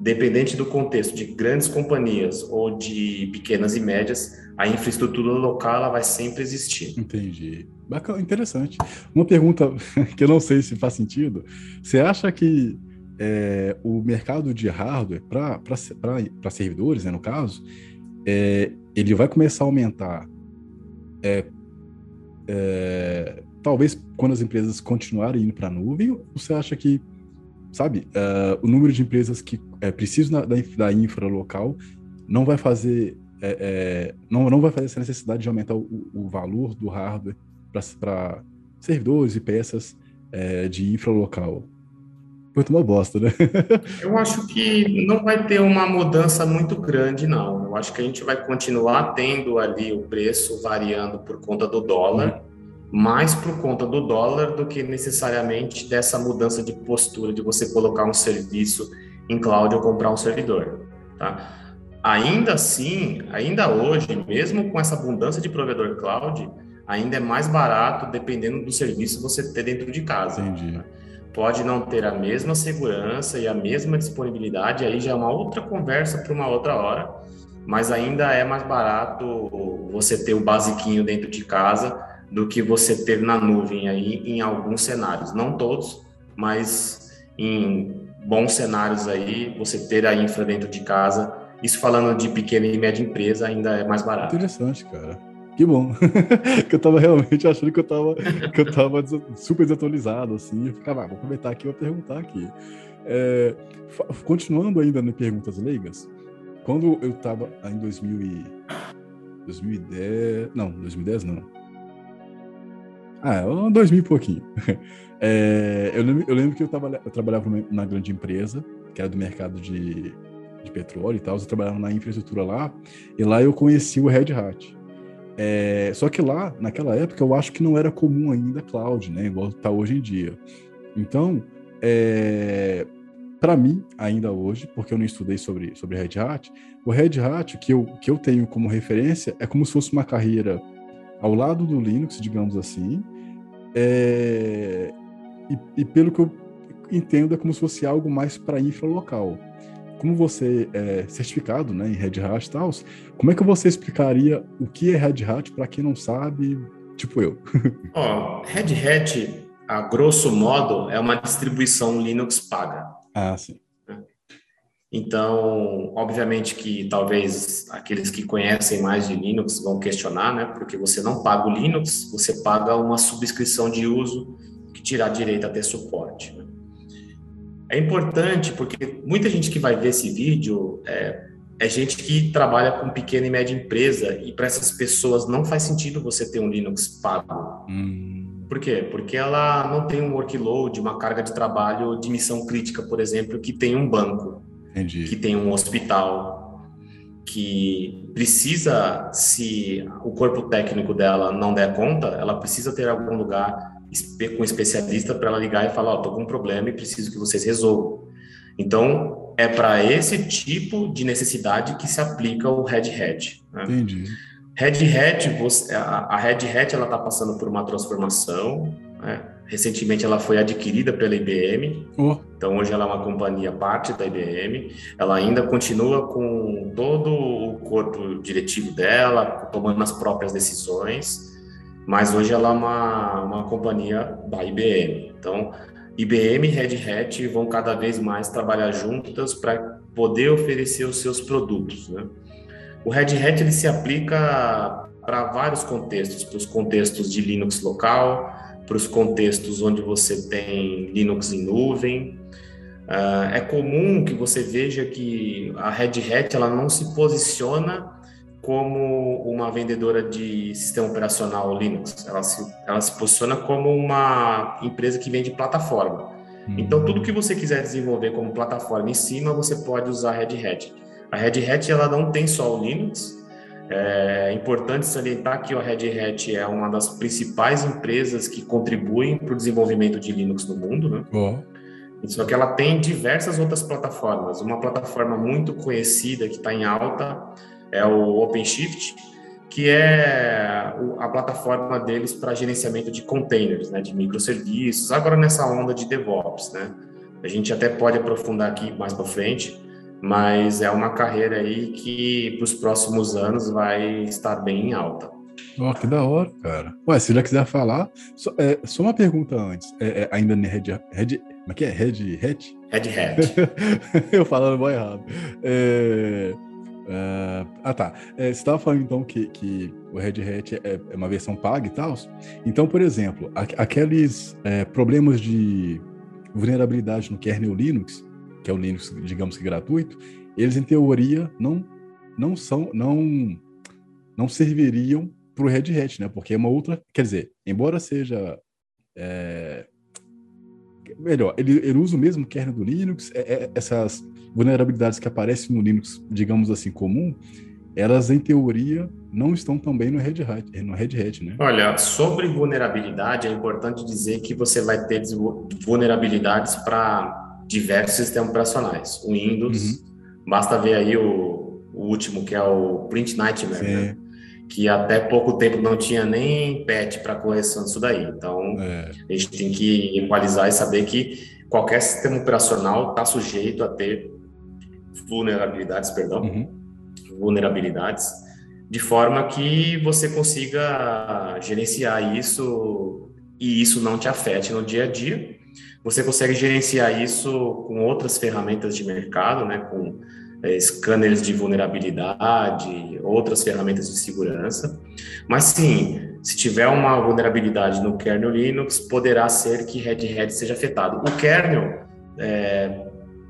dependente do contexto de grandes companhias ou de pequenas e médias, a infraestrutura local ela vai sempre existir. Entendi. Bacana, interessante. Uma pergunta <laughs> que eu não sei se faz sentido. Você acha que é, o mercado de hardware para servidores, né, no caso, é, ele vai começar a aumentar. É, é talvez quando as empresas continuarem indo para a nuvem, você acha que, sabe, uh, o número de empresas que é, precisam da, da, infra local não vai fazer é, não, não vai fazer essa necessidade de aumentar o, o valor do hardware para servidores e peças de infra local? muito uma bosta, né? <laughs> Eu acho que não vai ter uma mudança muito grande, não. Eu acho que a gente vai continuar tendo ali o preço variando por conta do dólar, uhum. mais por conta do dólar do que necessariamente dessa mudança de postura de você colocar um serviço em cloud ou comprar um servidor, tá? Ainda assim, ainda hoje, mesmo com essa abundância de provedor cloud, ainda é mais barato dependendo do serviço você ter dentro de casa. Entendi. Tá? pode não ter a mesma segurança e a mesma disponibilidade, aí já é uma outra conversa para uma outra hora, mas ainda é mais barato você ter o basiquinho dentro de casa do que você ter na nuvem aí em alguns cenários, não todos, mas em bons cenários aí, você ter a infra dentro de casa, isso falando de pequena e média empresa, ainda é mais barato. Interessante, cara. Que bom. <laughs> que eu tava realmente achando que eu tava, que eu tava super desatualizado, assim. Eu ficava, ah, vou aproveitar aqui vou perguntar aqui. É, continuando ainda nas perguntas leigas, quando eu tava em 2000 e, 2010, não, 2010 não. Ah, 2000 e pouquinho. <laughs> É, eu, lembro, eu, lembro, que eu, eu trabalhava na grande empresa, que era do mercado de, de petróleo e tal, eu trabalhava na infraestrutura lá, e lá eu conheci o Red Hat. É, só que lá, naquela época, eu acho que não era comum ainda cloud, né? Igual está hoje em dia. Então, é, para mim, ainda hoje, porque eu não estudei sobre, sobre Red Hat, o Red Hat que eu, que eu tenho como referência é como se fosse uma carreira ao lado do Linux, digamos assim, é, e, e, pelo que eu entendo, é como se fosse algo mais para infra local como você é certificado né, em Red Hat e tal, como é que você explicaria o que é Red Hat para quem não sabe, tipo eu? <laughs> Ó, Red Hat, a grosso modo, é uma distribuição Linux paga. Ah, sim. Então, obviamente que talvez aqueles que conhecem mais de Linux vão questionar, né? Porque você não paga o Linux, você paga uma subscrição de uso que dá direito a ter suporte. Né? É importante porque muita gente que vai ver esse vídeo é, é gente que trabalha com pequena e média empresa e para essas pessoas não faz sentido você ter um Linux pago. Hum. Por quê? Porque ela não tem um workload, uma carga de trabalho de missão crítica, por exemplo, que tem um banco, Entendi. que tem um hospital, que precisa, se o corpo técnico dela não der conta, ela precisa ter algum lugar com um especialista para ela ligar e falar, ó, oh, tô com um problema e preciso que vocês resolvam. Então, é para esse tipo de necessidade que se aplica o Red Hat. Né? Entendi. Red Hat, a Red Hat ela está passando por uma transformação. Né? Recentemente ela foi adquirida pela IBM. Oh. Então hoje ela é uma companhia parte da IBM. Ela ainda continua com todo o corpo diretivo dela, tomando as próprias decisões mas hoje ela é uma, uma companhia da IBM. Então, IBM e Red Hat vão cada vez mais trabalhar juntas para poder oferecer os seus produtos. Né? O Red Hat ele se aplica para vários contextos, para os contextos de Linux local, para os contextos onde você tem Linux em nuvem. Uh, é comum que você veja que a Red Hat ela não se posiciona como uma vendedora de sistema operacional Linux. Ela se, ela se posiciona como uma empresa que vende plataforma. Hum. Então, tudo que você quiser desenvolver como plataforma em cima, você pode usar a Red Hat. A Red Hat ela não tem só o Linux. É importante salientar que a Red Hat é uma das principais empresas que contribuem para o desenvolvimento de Linux no mundo. Né? Só que ela tem diversas outras plataformas. Uma plataforma muito conhecida que está em alta é o OpenShift, que é a plataforma deles para gerenciamento de containers, né, de microserviços, agora nessa onda de DevOps, né? A gente até pode aprofundar aqui mais para frente, mas é uma carreira aí que para os próximos anos vai estar bem em alta. Oh, que da hora, cara. Ué, se já quiser falar, só, é, só uma pergunta antes. É, é, ainda no Red, Red, como é que é? Red Hat? Red Hat. <laughs> Eu falando bom errado. É, Uh, ah, tá. É, você estava falando então que, que o Red Hat é, é uma versão paga e tal. Então, por exemplo, aqueles é, problemas de vulnerabilidade no kernel Linux, que é o Linux, digamos que gratuito, eles em teoria não não são não não serviriam para o Red Hat, né? Porque é uma outra, quer dizer, embora seja é, melhor, ele, ele usa o mesmo kernel do Linux, é, é, essas vulnerabilidades que aparecem no Linux, digamos assim, comum, elas em teoria não estão também no Red Hat, no Red Hat, né? Olha, sobre vulnerabilidade é importante dizer que você vai ter vulnerabilidades para diversos sistemas operacionais. O Windows, uhum. basta ver aí o, o, último que é o Print Nightmare, né? que até pouco tempo não tinha nem patch para correção disso daí. Então, é. a gente tem que equalizar e saber que qualquer sistema operacional está sujeito a ter vulnerabilidades, perdão, uhum. vulnerabilidades, de forma que você consiga gerenciar isso e isso não te afete no dia a dia. Você consegue gerenciar isso com outras ferramentas de mercado, né, com é, scanners de vulnerabilidade, outras ferramentas de segurança. Mas sim, se tiver uma vulnerabilidade no kernel Linux, poderá ser que Red Hat seja afetado. O kernel é,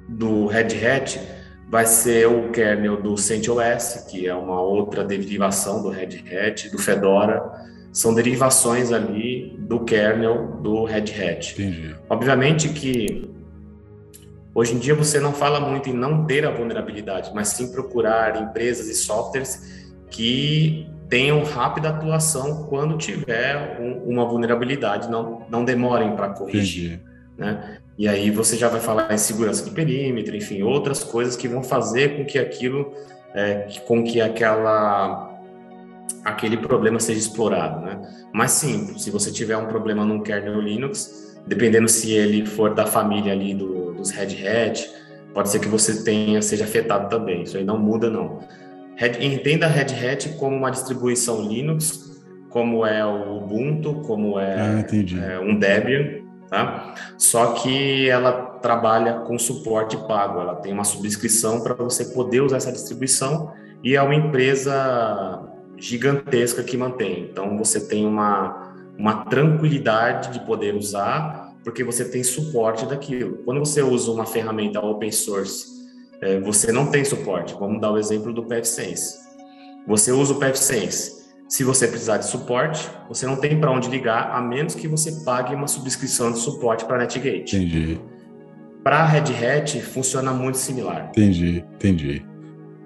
do Red Hat vai ser o kernel do CentOS, que é uma outra derivação do Red Hat, do Fedora. São derivações ali do kernel do Red Hat. Entendi. Obviamente que Hoje em dia você não fala muito em não ter a vulnerabilidade, mas sim procurar empresas e softwares que tenham rápida atuação quando tiver um, uma vulnerabilidade, não, não demorem para corrigir. Né? E aí você já vai falar em segurança do perímetro, enfim, outras coisas que vão fazer com que aquilo, é, com que aquela aquele problema seja explorado, né? Mas sim, se você tiver um problema num kernel Linux, dependendo se ele for da família ali do dos Red Hat, pode ser que você tenha seja afetado também. Isso aí não muda não. Red, entenda a Red Hat como uma distribuição Linux, como é o Ubuntu, como é, ah, é um Debian, tá? Só que ela trabalha com suporte pago. Ela tem uma subscrição para você poder usar essa distribuição e é uma empresa gigantesca que mantém. Então você tem uma uma tranquilidade de poder usar porque você tem suporte daquilo. Quando você usa uma ferramenta open source, é, você não tem suporte. Vamos dar o exemplo do PFSense. Você usa o PFSense. Se você precisar de suporte, você não tem para onde ligar, a menos que você pague uma subscrição de suporte para NetGate. Entendi. Para a Red Hat, funciona muito similar. Entendi, entendi.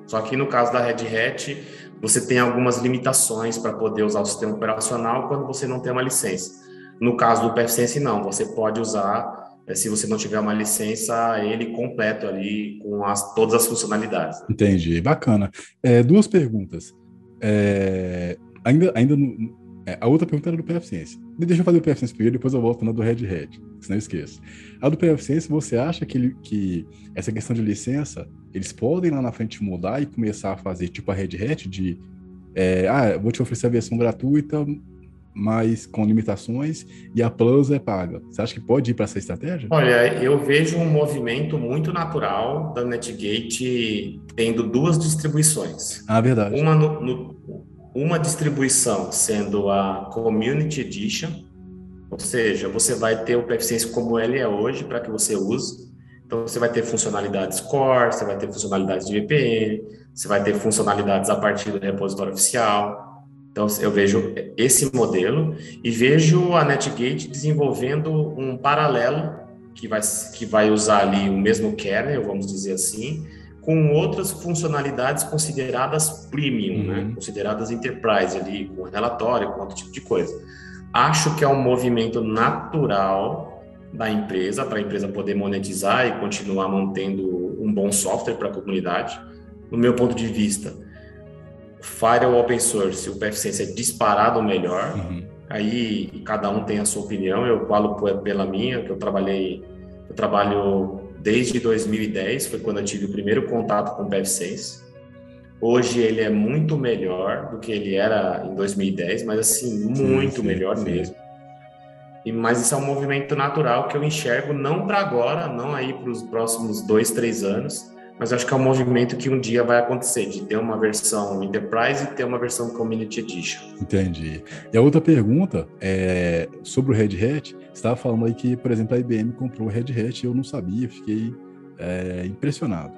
Só que no caso da Red Hat, você tem algumas limitações para poder usar o sistema operacional quando você não tem uma licença. No caso do PFSense, não. Você pode usar, eh, se você não tiver uma licença, ele completo ali com as, todas as funcionalidades. Entendi, bacana. É, duas perguntas. É, ainda ainda no, é, a outra pergunta era do PFSense. Deixa eu fazer o PFSense primeiro, depois eu volto na do Red Hat, senão eu esqueço. A do PFSense, você acha que, ele, que essa questão de licença, eles podem lá na frente mudar e começar a fazer tipo a Red Hat de é, ah, vou te oferecer a versão gratuita, mas com limitações, e a Plus é paga. Você acha que pode ir para essa estratégia? Olha, eu vejo um movimento muito natural da Netgate tendo duas distribuições. Ah, verdade. Uma, no, no, uma distribuição sendo a Community Edition, ou seja, você vai ter o PFSense como ele é hoje para que você use. Então, você vai ter funcionalidades core, você vai ter funcionalidades de VPN, você vai ter funcionalidades a partir do repositório oficial, então, eu vejo esse modelo e vejo a NetGate desenvolvendo um paralelo que vai, que vai usar ali o mesmo kernel, vamos dizer assim, com outras funcionalidades consideradas premium, né? uhum. né? consideradas enterprise ali, com relatório, com outro tipo de coisa. Acho que é um movimento natural da empresa, para a empresa poder monetizar e continuar mantendo um bom software para a comunidade. No meu ponto de vista, Firewall open source, o PFSense é disparado melhor. Uhum. Aí cada um tem a sua opinião. Eu falo pela minha, que eu trabalhei, eu trabalho desde 2010, foi quando eu tive o primeiro contato com o PFSense. Hoje ele é muito melhor do que ele era em 2010, mas assim, muito sim, sim, melhor sim. mesmo. E, mas isso é um movimento natural que eu enxergo não para agora, não aí para os próximos dois, três anos, mas acho que é um movimento que um dia vai acontecer, de ter uma versão Enterprise e ter uma versão Community Edition. Entendi. E a outra pergunta é sobre o Red Hat. Estava falando aí que, por exemplo, a IBM comprou o Red Hat e eu não sabia, fiquei é, impressionado.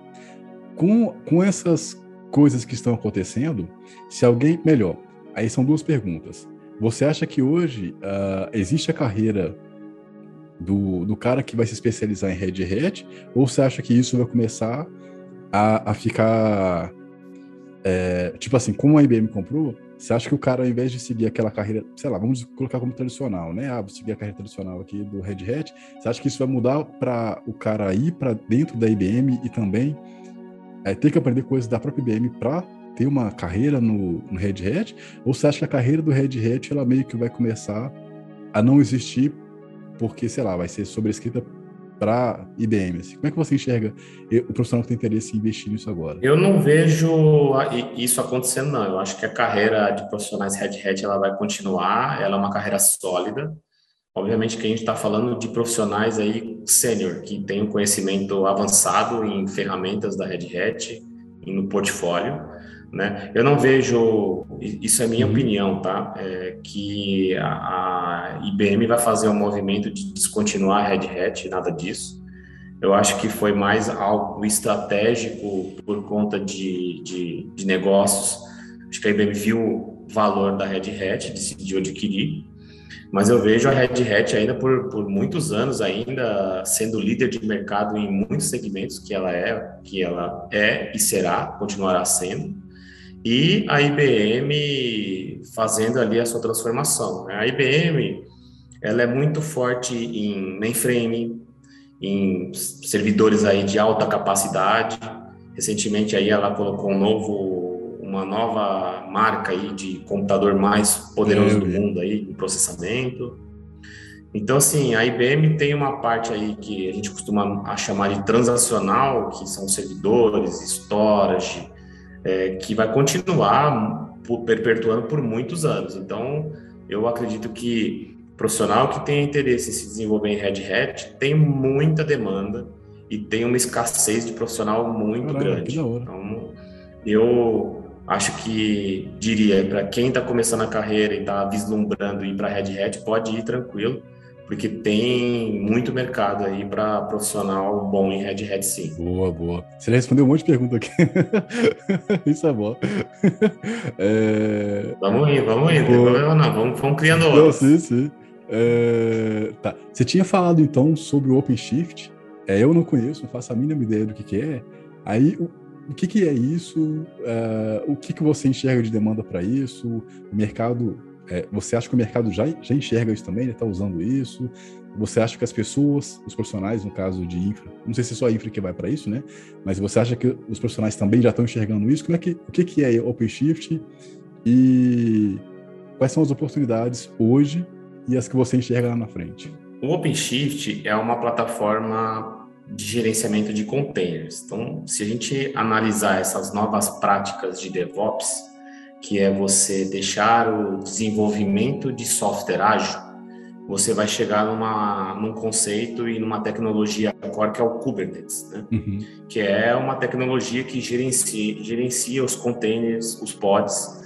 Com, com essas coisas que estão acontecendo, se alguém. Melhor, aí são duas perguntas. Você acha que hoje uh, existe a carreira do, do cara que vai se especializar em Red Hat, ou você acha que isso vai começar a, a ficar. É, tipo assim, como a IBM comprou, você acha que o cara, ao invés de seguir aquela carreira, sei lá, vamos colocar como tradicional, né? Ah, vou seguir a carreira tradicional aqui do Red Hat, você acha que isso vai mudar para o cara ir para dentro da IBM e também é, ter que aprender coisas da própria IBM para ter uma carreira no, no, Red Hat? Ou você acha que a carreira do Red Hat ela meio que vai começar a não existir porque, sei lá, vai ser sobrescrita para IBM? Assim? Como é que você enxerga o profissional que tem interesse em investir nisso agora? Eu não vejo isso acontecendo, não. Eu acho que a carreira de profissionais Red Hat ela vai continuar, ela é uma carreira sólida. Obviamente que a gente está falando de profissionais aí sênior, que tem um conhecimento avançado em ferramentas da Red Hat, no portfólio. Né? Eu não vejo, isso é minha uhum. opinião, tá? É que a, a, IBM vai fazer um movimento de descontinuar a Red Hat, nada disso. Eu acho que foi mais algo estratégico por conta de, de, de negócios. Acho que a IBM viu o valor da Red Hat, decidiu adquirir. Mas eu vejo a Red Hat ainda por, por muitos anos ainda sendo líder de mercado em muitos segmentos que ela é, que ela é e será, continuará sendo. E a IBM fazendo ali a sua transformação. Né? A IBM ela é muito forte em mainframe, em servidores aí de alta capacidade. Recentemente aí ela colocou um novo uma nova marca aí de computador mais poderoso do mundo aí em processamento. Então, assim, a IBM tem uma parte aí que a gente costuma chamar de transacional, que são servidores, storage, é, que vai continuar perpetuando por muitos anos. Então, eu acredito que profissional que tem interesse em se desenvolver em Red Hat tem muita demanda e tem uma escassez de profissional muito Caramba, grande. Então, eu acho que diria para quem está começando a carreira e está vislumbrando ir para Red Hat pode ir tranquilo porque tem muito mercado aí para profissional bom em Red Hat sim. Boa, boa. Você já respondeu um monte de pergunta aqui. <laughs> Isso é bom. É... Vamos ir, vamos ir. Não tem problema não. Vamos, vamos criando outros. Sim, sim. É... Tá. Você tinha falado então sobre o OpenShift. É, eu não conheço, não faço a mínima ideia do que, que é. Aí, o que, que é isso? Uh, o que, que você enxerga de demanda para isso? O mercado, é, você acha que o mercado já, já enxerga isso também? Ele está usando isso? Você acha que as pessoas, os profissionais, no caso de infra, não sei se é só a infra que vai para isso, né? Mas você acha que os profissionais também já estão enxergando isso? Como é que, o que, que é OpenShift e quais são as oportunidades hoje e as que você enxerga lá na frente? O OpenShift é uma plataforma de gerenciamento de containers. Então, se a gente analisar essas novas práticas de DevOps, que é você deixar o desenvolvimento de software ágil, você vai chegar numa, num conceito e numa tecnologia core que é o Kubernetes, né? uhum. que é uma tecnologia que gerencia, gerencia os containers, os pods,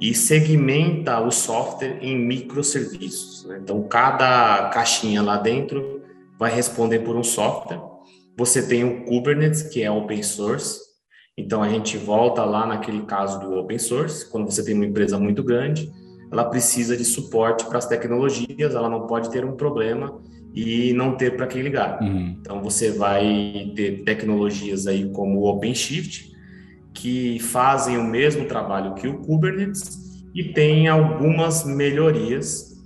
e segmenta o software em microserviços. Né? Então, cada caixinha lá dentro vai responder por um software você tem o Kubernetes, que é open source. Então a gente volta lá naquele caso do open source, quando você tem uma empresa muito grande, ela precisa de suporte para as tecnologias, ela não pode ter um problema e não ter para quem ligar. Uhum. Então você vai ter tecnologias aí como o OpenShift, que fazem o mesmo trabalho que o Kubernetes e tem algumas melhorias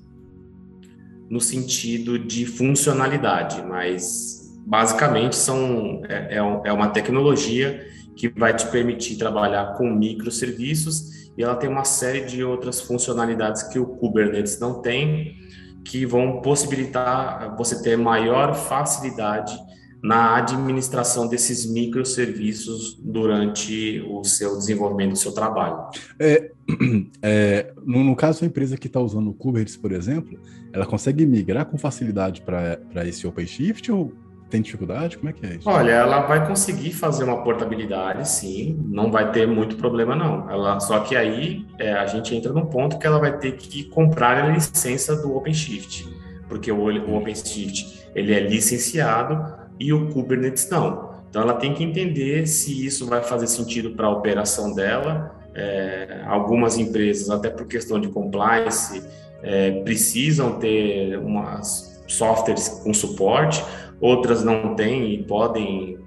no sentido de funcionalidade, mas basicamente são é, é, é uma tecnologia que vai te permitir trabalhar com microserviços e ela tem uma série de outras funcionalidades que o Kubernetes não tem, que vão possibilitar você ter maior facilidade na administração desses microserviços durante o seu desenvolvimento do seu trabalho. É, <clears throat> é, no, no, caso, a empresa que está usando o Kubernetes, por exemplo, ela consegue migrar com facilidade para esse OpenShift ou tem dificuldade? Como é que é isso? Olha, ela vai conseguir fazer uma portabilidade, sim, não vai ter muito problema, não. Ela, só que aí é, a gente entra num ponto que ela vai ter que comprar a licença do OpenShift, porque o, o OpenShift ele é licenciado e o Kubernetes não. Então ela tem que entender se isso vai fazer sentido para a operação dela. É, algumas empresas, até por questão de compliance, é, precisam ter umas softwares com suporte, outras não têm e podem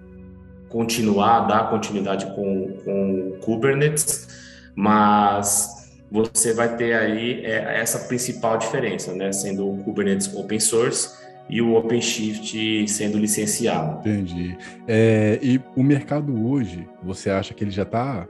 continuar, dar continuidade com, com o Kubernetes, mas você vai ter aí é, essa principal diferença, né? Sendo o Kubernetes open source e o OpenShift sendo licenciado. Entendi. É, e o mercado hoje, você acha que ele já está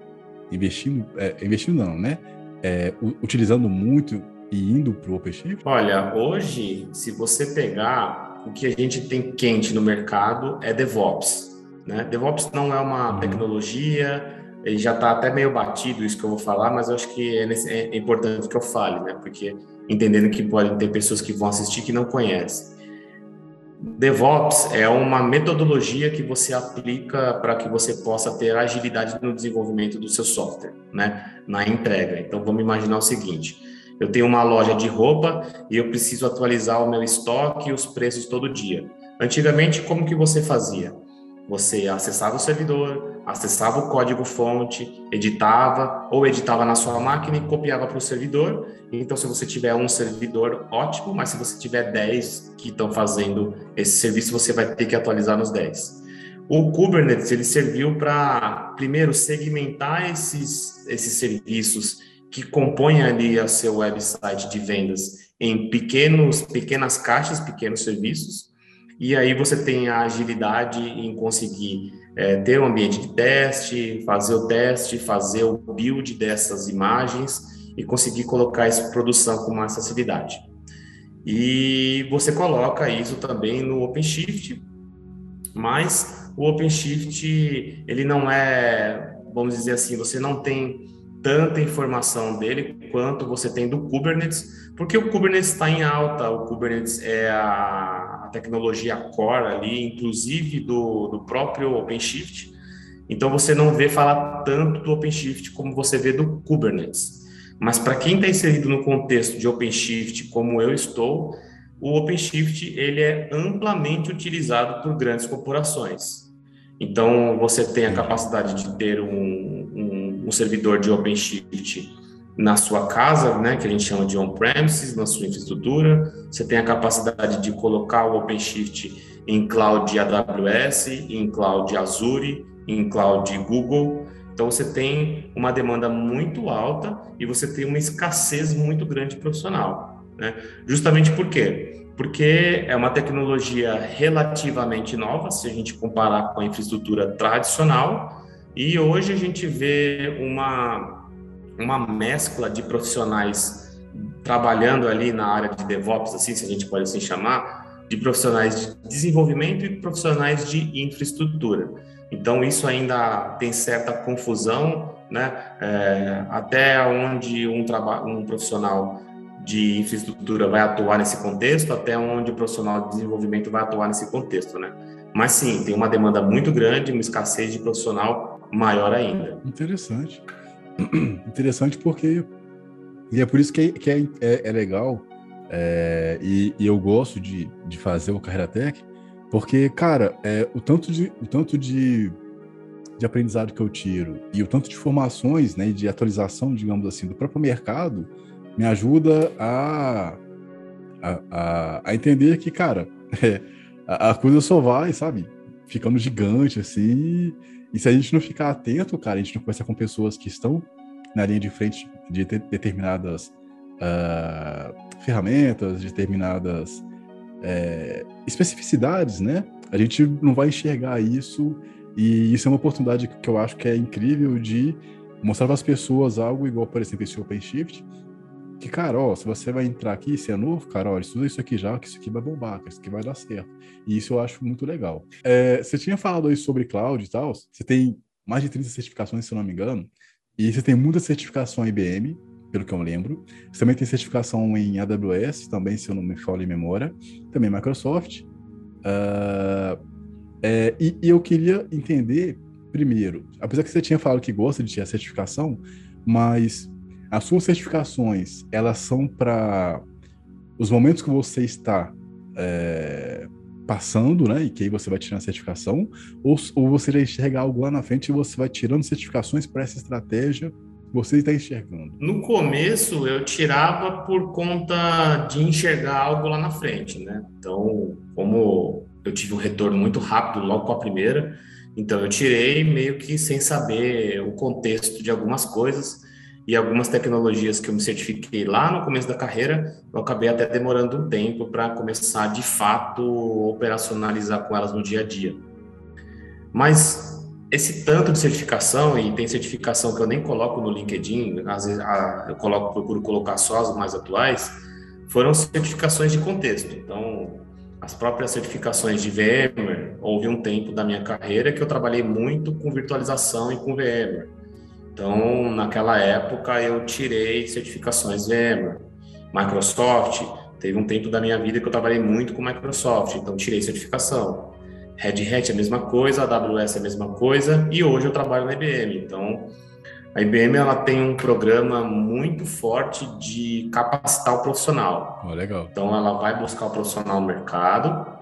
investindo, é, investindo não, né? É, utilizando muito e indo para o OpenShift? Olha, hoje, se você pegar o que a gente tem quente no mercado é DevOps. Né? DevOps não é uma uhum. tecnologia, ele já está até meio batido isso que eu vou falar, mas eu acho que é, nesse, é, importante que eu fale, né? Porque entendendo que podem ter pessoas que vão assistir que não conhecem. DevOps é uma metodologia que você aplica para que você possa ter agilidade no desenvolvimento do seu software, né? Na entrega. Então, vamos imaginar o seguinte: eu tenho uma loja de roupa e eu preciso atualizar o meu estoque e os preços todo dia. Antigamente, como que você fazia? Você acessava o servidor, acessava o código-fonte, editava ou editava na sua máquina e copiava para o servidor. Então, se você tiver um servidor, ótimo, mas se você tiver 10 que estão fazendo esse serviço, você vai ter que atualizar nos 10. O Kubernetes ele serviu para, primeiro, segmentar esses, esses serviços que compõem ali o seu website de vendas em pequenos, pequenas caixas, pequenos serviços, e aí você tem a agilidade em conseguir é, ter um ambiente de teste, fazer o teste, fazer o build dessas imagens e conseguir colocar isso produção com mais facilidade. E você coloca isso também no OpenShift, mas o OpenShift ele não é, vamos dizer assim, você não tem tanta informação dele quanto você tem do Kubernetes, porque o Kubernetes está em alta, o Kubernetes é a tecnologia core ali, inclusive do, do próprio OpenShift. Então você não vê falar tanto do OpenShift como você vê do Kubernetes. Mas para quem está inserido no contexto de OpenShift, como eu estou, o OpenShift ele é amplamente utilizado por grandes corporações. Então você tem a capacidade de ter um, um, servidor de OpenShift na sua casa, né, que a gente chama de on-premises, na sua infraestrutura. Você tem a capacidade de colocar o OpenShift em cloud AWS, em cloud Azure, em cloud Google. Então você tem uma demanda muito alta e você tem uma escassez muito grande profissional. Né? Justamente por quê? Porque é uma tecnologia relativamente nova, se a gente comparar com a infraestrutura tradicional, e hoje a gente vê uma uma mescla de profissionais trabalhando ali na área de DevOps, assim, se a gente pode assim chamar, de profissionais de desenvolvimento e profissionais de infraestrutura. Então, isso ainda tem certa confusão, né? É, até onde um, um profissional de infraestrutura vai atuar nesse contexto, até onde o profissional de desenvolvimento vai atuar nesse contexto, né? Mas sim, tem uma demanda muito grande, uma escassez de profissional maior ainda. Interessante. <clears throat> interessante porque e é por isso que é, que é, é, é legal é, e, e, eu gosto de, de fazer o Carreira Tech, porque, cara, é, o tanto, de, o tanto de, de aprendizado que eu tiro e o tanto de informações, né, de atualização, digamos assim, do próprio mercado, me ajuda a, a, a, a entender que, cara, <laughs> é, a, a, coisa só vai, sabe, ficando gigante, assim, e se a gente não ficar atento, cara, a gente não conversa com pessoas que estão na linha de frente de determinadas uh, ferramentas, determinadas é, especificidades, né? A gente não vai enxergar isso e isso é uma oportunidade que eu acho que é incrível de mostrar para as pessoas algo igual, por exemplo, esse OpenShift, que, cara, ó, se você vai entrar aqui, se é novo, cara, ó, estuda isso aqui já, que isso aqui vai bombar, que isso aqui vai dar certo. E isso eu acho muito legal. É, você tinha falado aí sobre cloud e tal, você tem mais de 30 certificações, se eu não me engano, e você tem muita certificação IBM, pelo que eu lembro. Você também tem certificação em AWS, também, se eu não me falo em memória. Também Microsoft. Uh, é, e, e, eu queria entender, primeiro, apesar que você tinha falado que gosta de ter a certificação, mas as suas certificações, elas são para os momentos que você está é, passando, né? E que aí você vai tirando a certificação, ou, ou você vai enxergar algo lá na frente e você vai tirando certificações para essa estratégia que você está enxergando? No começo eu tirava por conta de enxergar algo lá na frente, né? Então, como eu tive um retorno muito rápido logo com a primeira, então eu tirei meio que sem saber o contexto de algumas coisas e algumas tecnologias que eu me certifiquei lá no começo da carreira, eu acabei até demorando um tempo para começar de fato operacionalizar com elas no dia a dia. Mas esse tanto de certificação, e tem certificação que eu nem coloco no LinkedIn, às vezes eu coloco, procuro colocar só as mais atuais, foram certificações de contexto. Então, as próprias certificações de VMware, houve um tempo da minha carreira que eu trabalhei muito com virtualização e com VMware. Então, naquela época, eu tirei certificações VMware, Microsoft, Teve um tempo da minha vida que eu trabalhei muito com Microsoft, então tirei certificação. Red Hat é a mesma coisa, a AWS é a mesma coisa, e hoje eu trabalho na IBM. Então, a IBM ela tem um programa muito forte de capacitar o profissional. Oh, legal. Então, ela vai buscar o profissional no mercado,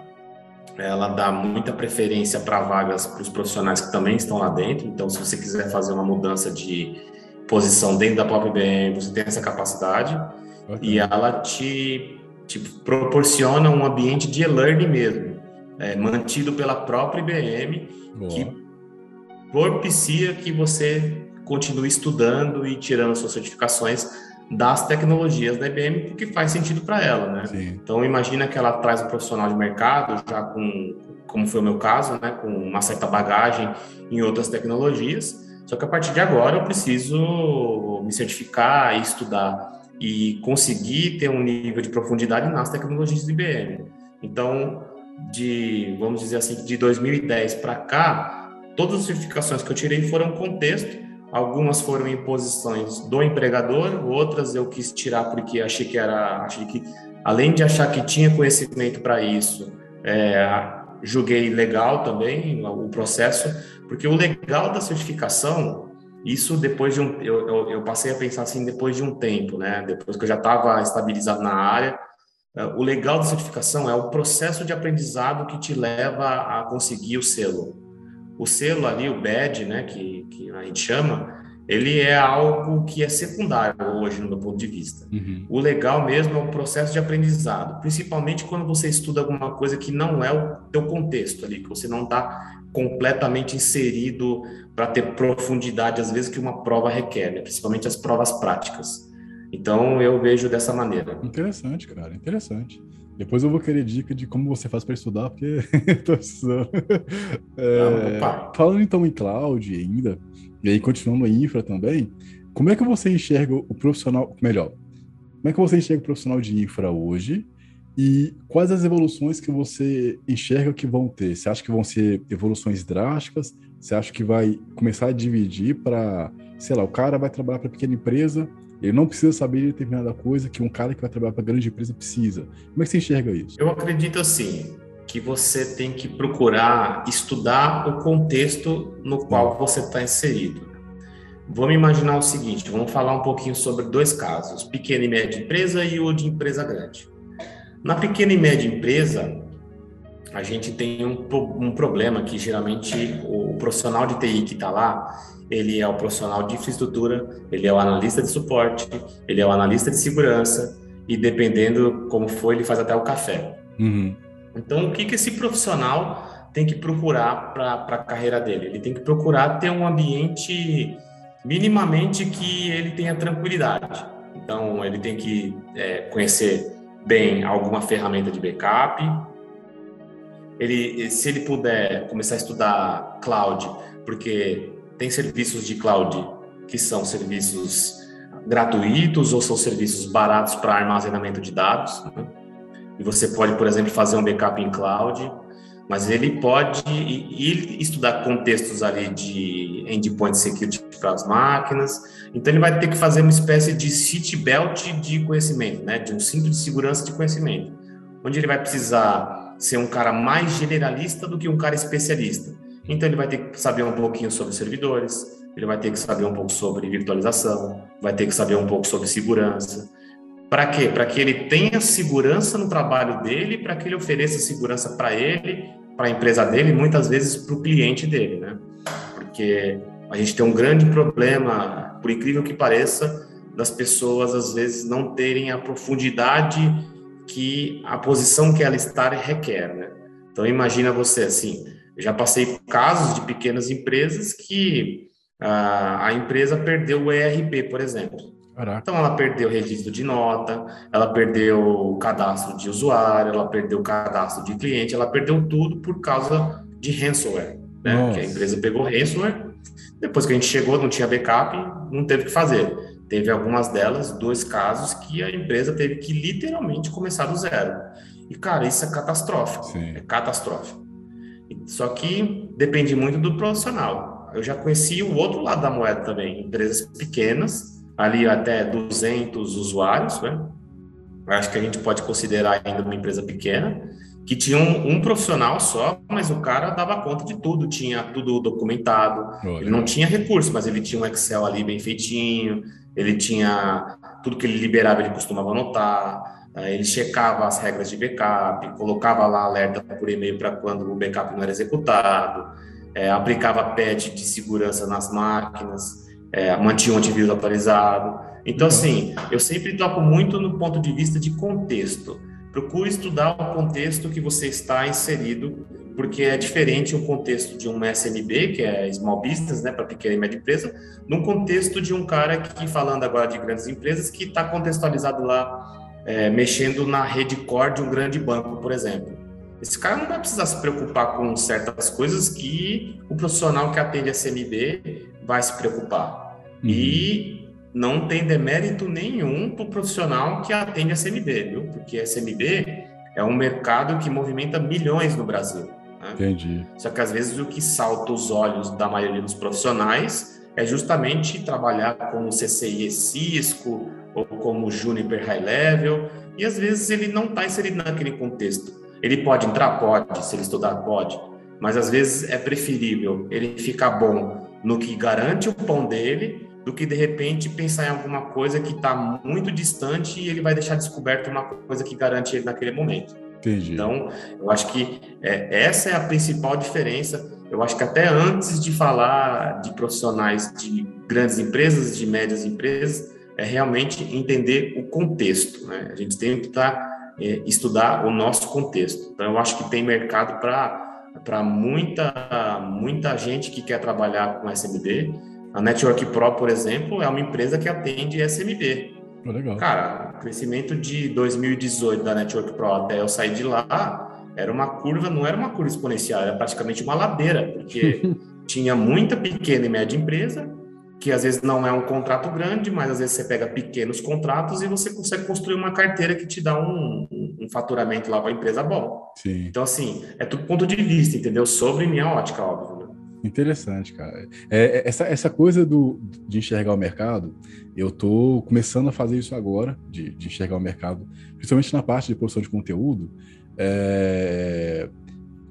ela dá muita preferência para vagas para os profissionais que também estão lá dentro. Então, se você quiser fazer uma mudança de posição dentro da própria IBM, você tem essa capacidade. Okay. E ela te, te proporciona um ambiente de e-learning mesmo, é, mantido pela própria IBM, Boa. que propicia que você continue estudando e tirando suas certificações das tecnologias da IBM, porque faz sentido para ela, né? Sim. Então imagina que ela traz um profissional de mercado já com, como foi o meu caso, né, com uma certa bagagem em outras tecnologias. Só que a partir de agora eu preciso me certificar e estudar e conseguir ter um nível de profundidade nas tecnologias do IBM. Então, de vamos dizer assim, de 2010 para cá, todas as certificações que eu tirei foram contexto Algumas foram em posições do empregador, outras eu quis tirar porque achei que era, achei que além de achar que tinha conhecimento para isso, é, julguei legal também o processo, porque o legal da certificação, isso depois de um, eu, eu, eu passei a pensar assim depois de um tempo, né? Depois que eu já estava estabilizado na área, é, o legal da certificação é o processo de aprendizado que te leva a conseguir o selo. O selo ali, o badge, né, que, que a gente chama, ele é algo que é secundário hoje no meu ponto de vista. Uhum. O legal mesmo é o processo de aprendizado, principalmente quando você estuda alguma coisa que não é o teu contexto ali, que você não está completamente inserido para ter profundidade, às vezes, que uma prova requer, né? principalmente as provas práticas. Então, eu vejo dessa maneira. Interessante, cara, interessante. Depois eu vou querer dica de como você faz para estudar, porque <laughs> tô precisando. É, falando então em cloud ainda, e aí continuando em infra também, como é que você enxerga o profissional, melhor, como é que você enxerga o profissional de infra hoje e quais as evoluções que você enxerga que vão ter? Você acha que vão ser evoluções drásticas? Você acha que vai começar a dividir para, sei lá, o cara vai trabalhar para pequena empresa, ele não precisa saber de determinada coisa que um cara que vai trabalhar para grande empresa precisa. Como é que você enxerga isso? Eu acredito assim que você tem que procurar estudar o contexto no qual você está inserido. Vamos imaginar o seguinte: vamos falar um pouquinho sobre dois casos, pequena e média empresa e o de empresa grande. Na pequena e média empresa, a gente tem um, um problema que geralmente o, o profissional de TI que está lá, ele é o profissional de infraestrutura, ele é o analista de suporte, ele é o analista de segurança e dependendo como for, ele faz até o café. Uhum. Então, o que, que esse profissional tem que procurar para a carreira dele? Ele tem que procurar ter um ambiente minimamente que ele tenha tranquilidade. Então, ele tem que é, conhecer bem alguma ferramenta de backup. Ele, se ele puder começar a estudar cloud, porque tem serviços de cloud que são serviços gratuitos ou são serviços baratos para armazenamento de dados. Né? E você pode, por exemplo, fazer um backup em cloud, mas ele pode ir estudar contextos ali de endpoint security para as máquinas. Então ele vai ter que fazer uma espécie de city belt de conhecimento, né? De um cinto de segurança de conhecimento, onde ele vai precisar ser um cara mais generalista do que um cara especialista. Então ele vai ter que saber um pouquinho sobre servidores, ele vai ter que saber um pouco sobre virtualização, vai ter que saber um pouco sobre segurança. Para quê? Para que ele tenha segurança no trabalho dele, para que ele ofereça segurança para ele, para a empresa dele, muitas vezes para o cliente dele, né? Porque a gente tem um grande problema, por incrível que pareça, das pessoas às vezes não terem a profundidade que a posição que ela está requer, né? Então imagina você assim, eu já passei por casos de pequenas empresas que a, a empresa perdeu o ERP, por exemplo. Caraca. Então, ela perdeu o registro de nota, ela perdeu o cadastro de usuário, ela perdeu o cadastro de cliente, ela perdeu tudo por causa de ransomware. Né? Que a empresa pegou ransomware, depois que a gente chegou, não tinha backup, não teve o que fazer. Teve algumas delas, dois casos, que a empresa teve que literalmente começar do zero. E, cara, isso é catastrófico. Sim. É catastrófico. Só que depende muito do profissional. Eu já conheci o outro lado da moeda também, empresas pequenas, ali até 200 usuários, né? acho que a gente pode considerar ainda uma empresa pequena, que tinha um, um, profissional só, mas o cara dava conta de tudo, tinha tudo documentado. Olha. Ele não tinha recurso, mas ele tinha um Excel ali bem feitinho, ele tinha tudo que ele liberava, ele costumava anotar. Ele checava as regras de backup, colocava lá alerta por e-mail para quando o backup não era executado, é, aplicava patch de segurança nas máquinas, é, mantinha o antivírus atualizado. Então, assim, eu sempre toco muito no ponto de vista de contexto procure estudar o contexto que você está inserido, porque é diferente o contexto de um SMB, que é Small Business, né, para pequena e média empresa, num contexto de um cara que, falando agora de grandes empresas, que está contextualizado lá, é, mexendo na rede core de um grande banco, por exemplo. Esse cara não vai precisar se preocupar com certas coisas que o profissional que atende SMB vai se preocupar. Uhum. E não tem demérito nenhum para o profissional que atende a SMB, viu? Porque a SMB é um mercado que movimenta milhões no Brasil. Né? Entendi. Só que às vezes o que salta os olhos da maioria dos profissionais é justamente trabalhar como CCIE Cisco ou como Juniper High Level, e às vezes ele não está inserido naquele contexto. Ele pode entrar? Pode, se ele estudar, pode, mas às vezes é preferível ele ficar bom no que garante o pão dele do que de repente pensar em alguma coisa que está muito distante e ele vai deixar descoberto uma coisa que garante ele naquele momento. Entendi. Então, eu acho que é, essa é a principal diferença. Eu acho que até antes de falar de profissionais de grandes empresas, de médias empresas, é realmente entender o contexto. Né? A gente tem que tá, é, estudar o nosso contexto. Então, eu acho que tem mercado para muita muita gente que quer trabalhar com SMB a Network Pro, por exemplo, é uma empresa que atende SMB. Legal. Cara, o crescimento de 2018 da Network Pro até eu sair de lá era uma curva, não era uma curva exponencial, era praticamente uma ladeira, porque <laughs> tinha muita pequena e média empresa, que às vezes não é um contrato grande, mas às vezes você pega pequenos contratos e você consegue construir uma carteira que te dá um, um faturamento lá para a empresa bom. Sim. Então, assim, é tudo ponto de vista, entendeu? Sobre minha ótica, óbvio. Né? Interessante, cara. É, é, essa, essa coisa do, de enxergar o mercado, eu tô começando a fazer isso agora, de, de enxergar o mercado, principalmente na parte de produção de conteúdo, é,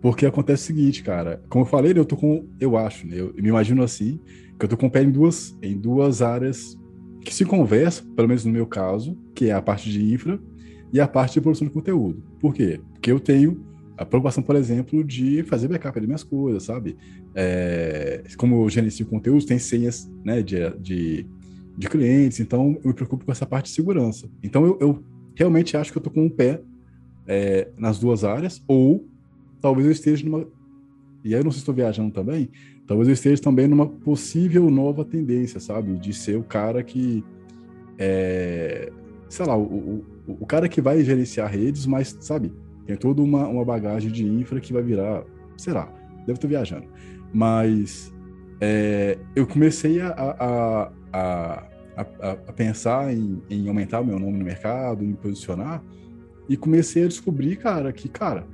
porque acontece o seguinte, cara. Como eu falei, eu tô com, eu acho, né, eu, me imagino assim, que eu tô com o pé em duas, em duas áreas que se conversam, pelo menos no meu caso, que é a parte de infra e a parte de produção de conteúdo. Por quê? Porque eu tenho a preocupação, por exemplo, de fazer backup das minhas coisas, sabe? É, como eu gerencio conteúdo, tem senhas né, de, de, de, clientes, então eu me preocupo com essa parte de segurança. Então eu, eu realmente acho que eu estou com um pé é, nas duas áreas, ou talvez eu esteja numa. E aí eu não sei se estou viajando também, talvez eu esteja também numa possível nova tendência, sabe? De ser o cara que. É, sei lá, o, o, o cara que vai gerenciar redes, mas, sabe? Tem toda uma, uma bagagem de infra que vai virar, sei lá, deve estar viajando. Mas é, eu comecei a, a, a, a pensar em, em, aumentar o meu nome no mercado, em posicionar, e comecei a descobrir, cara, que, cara,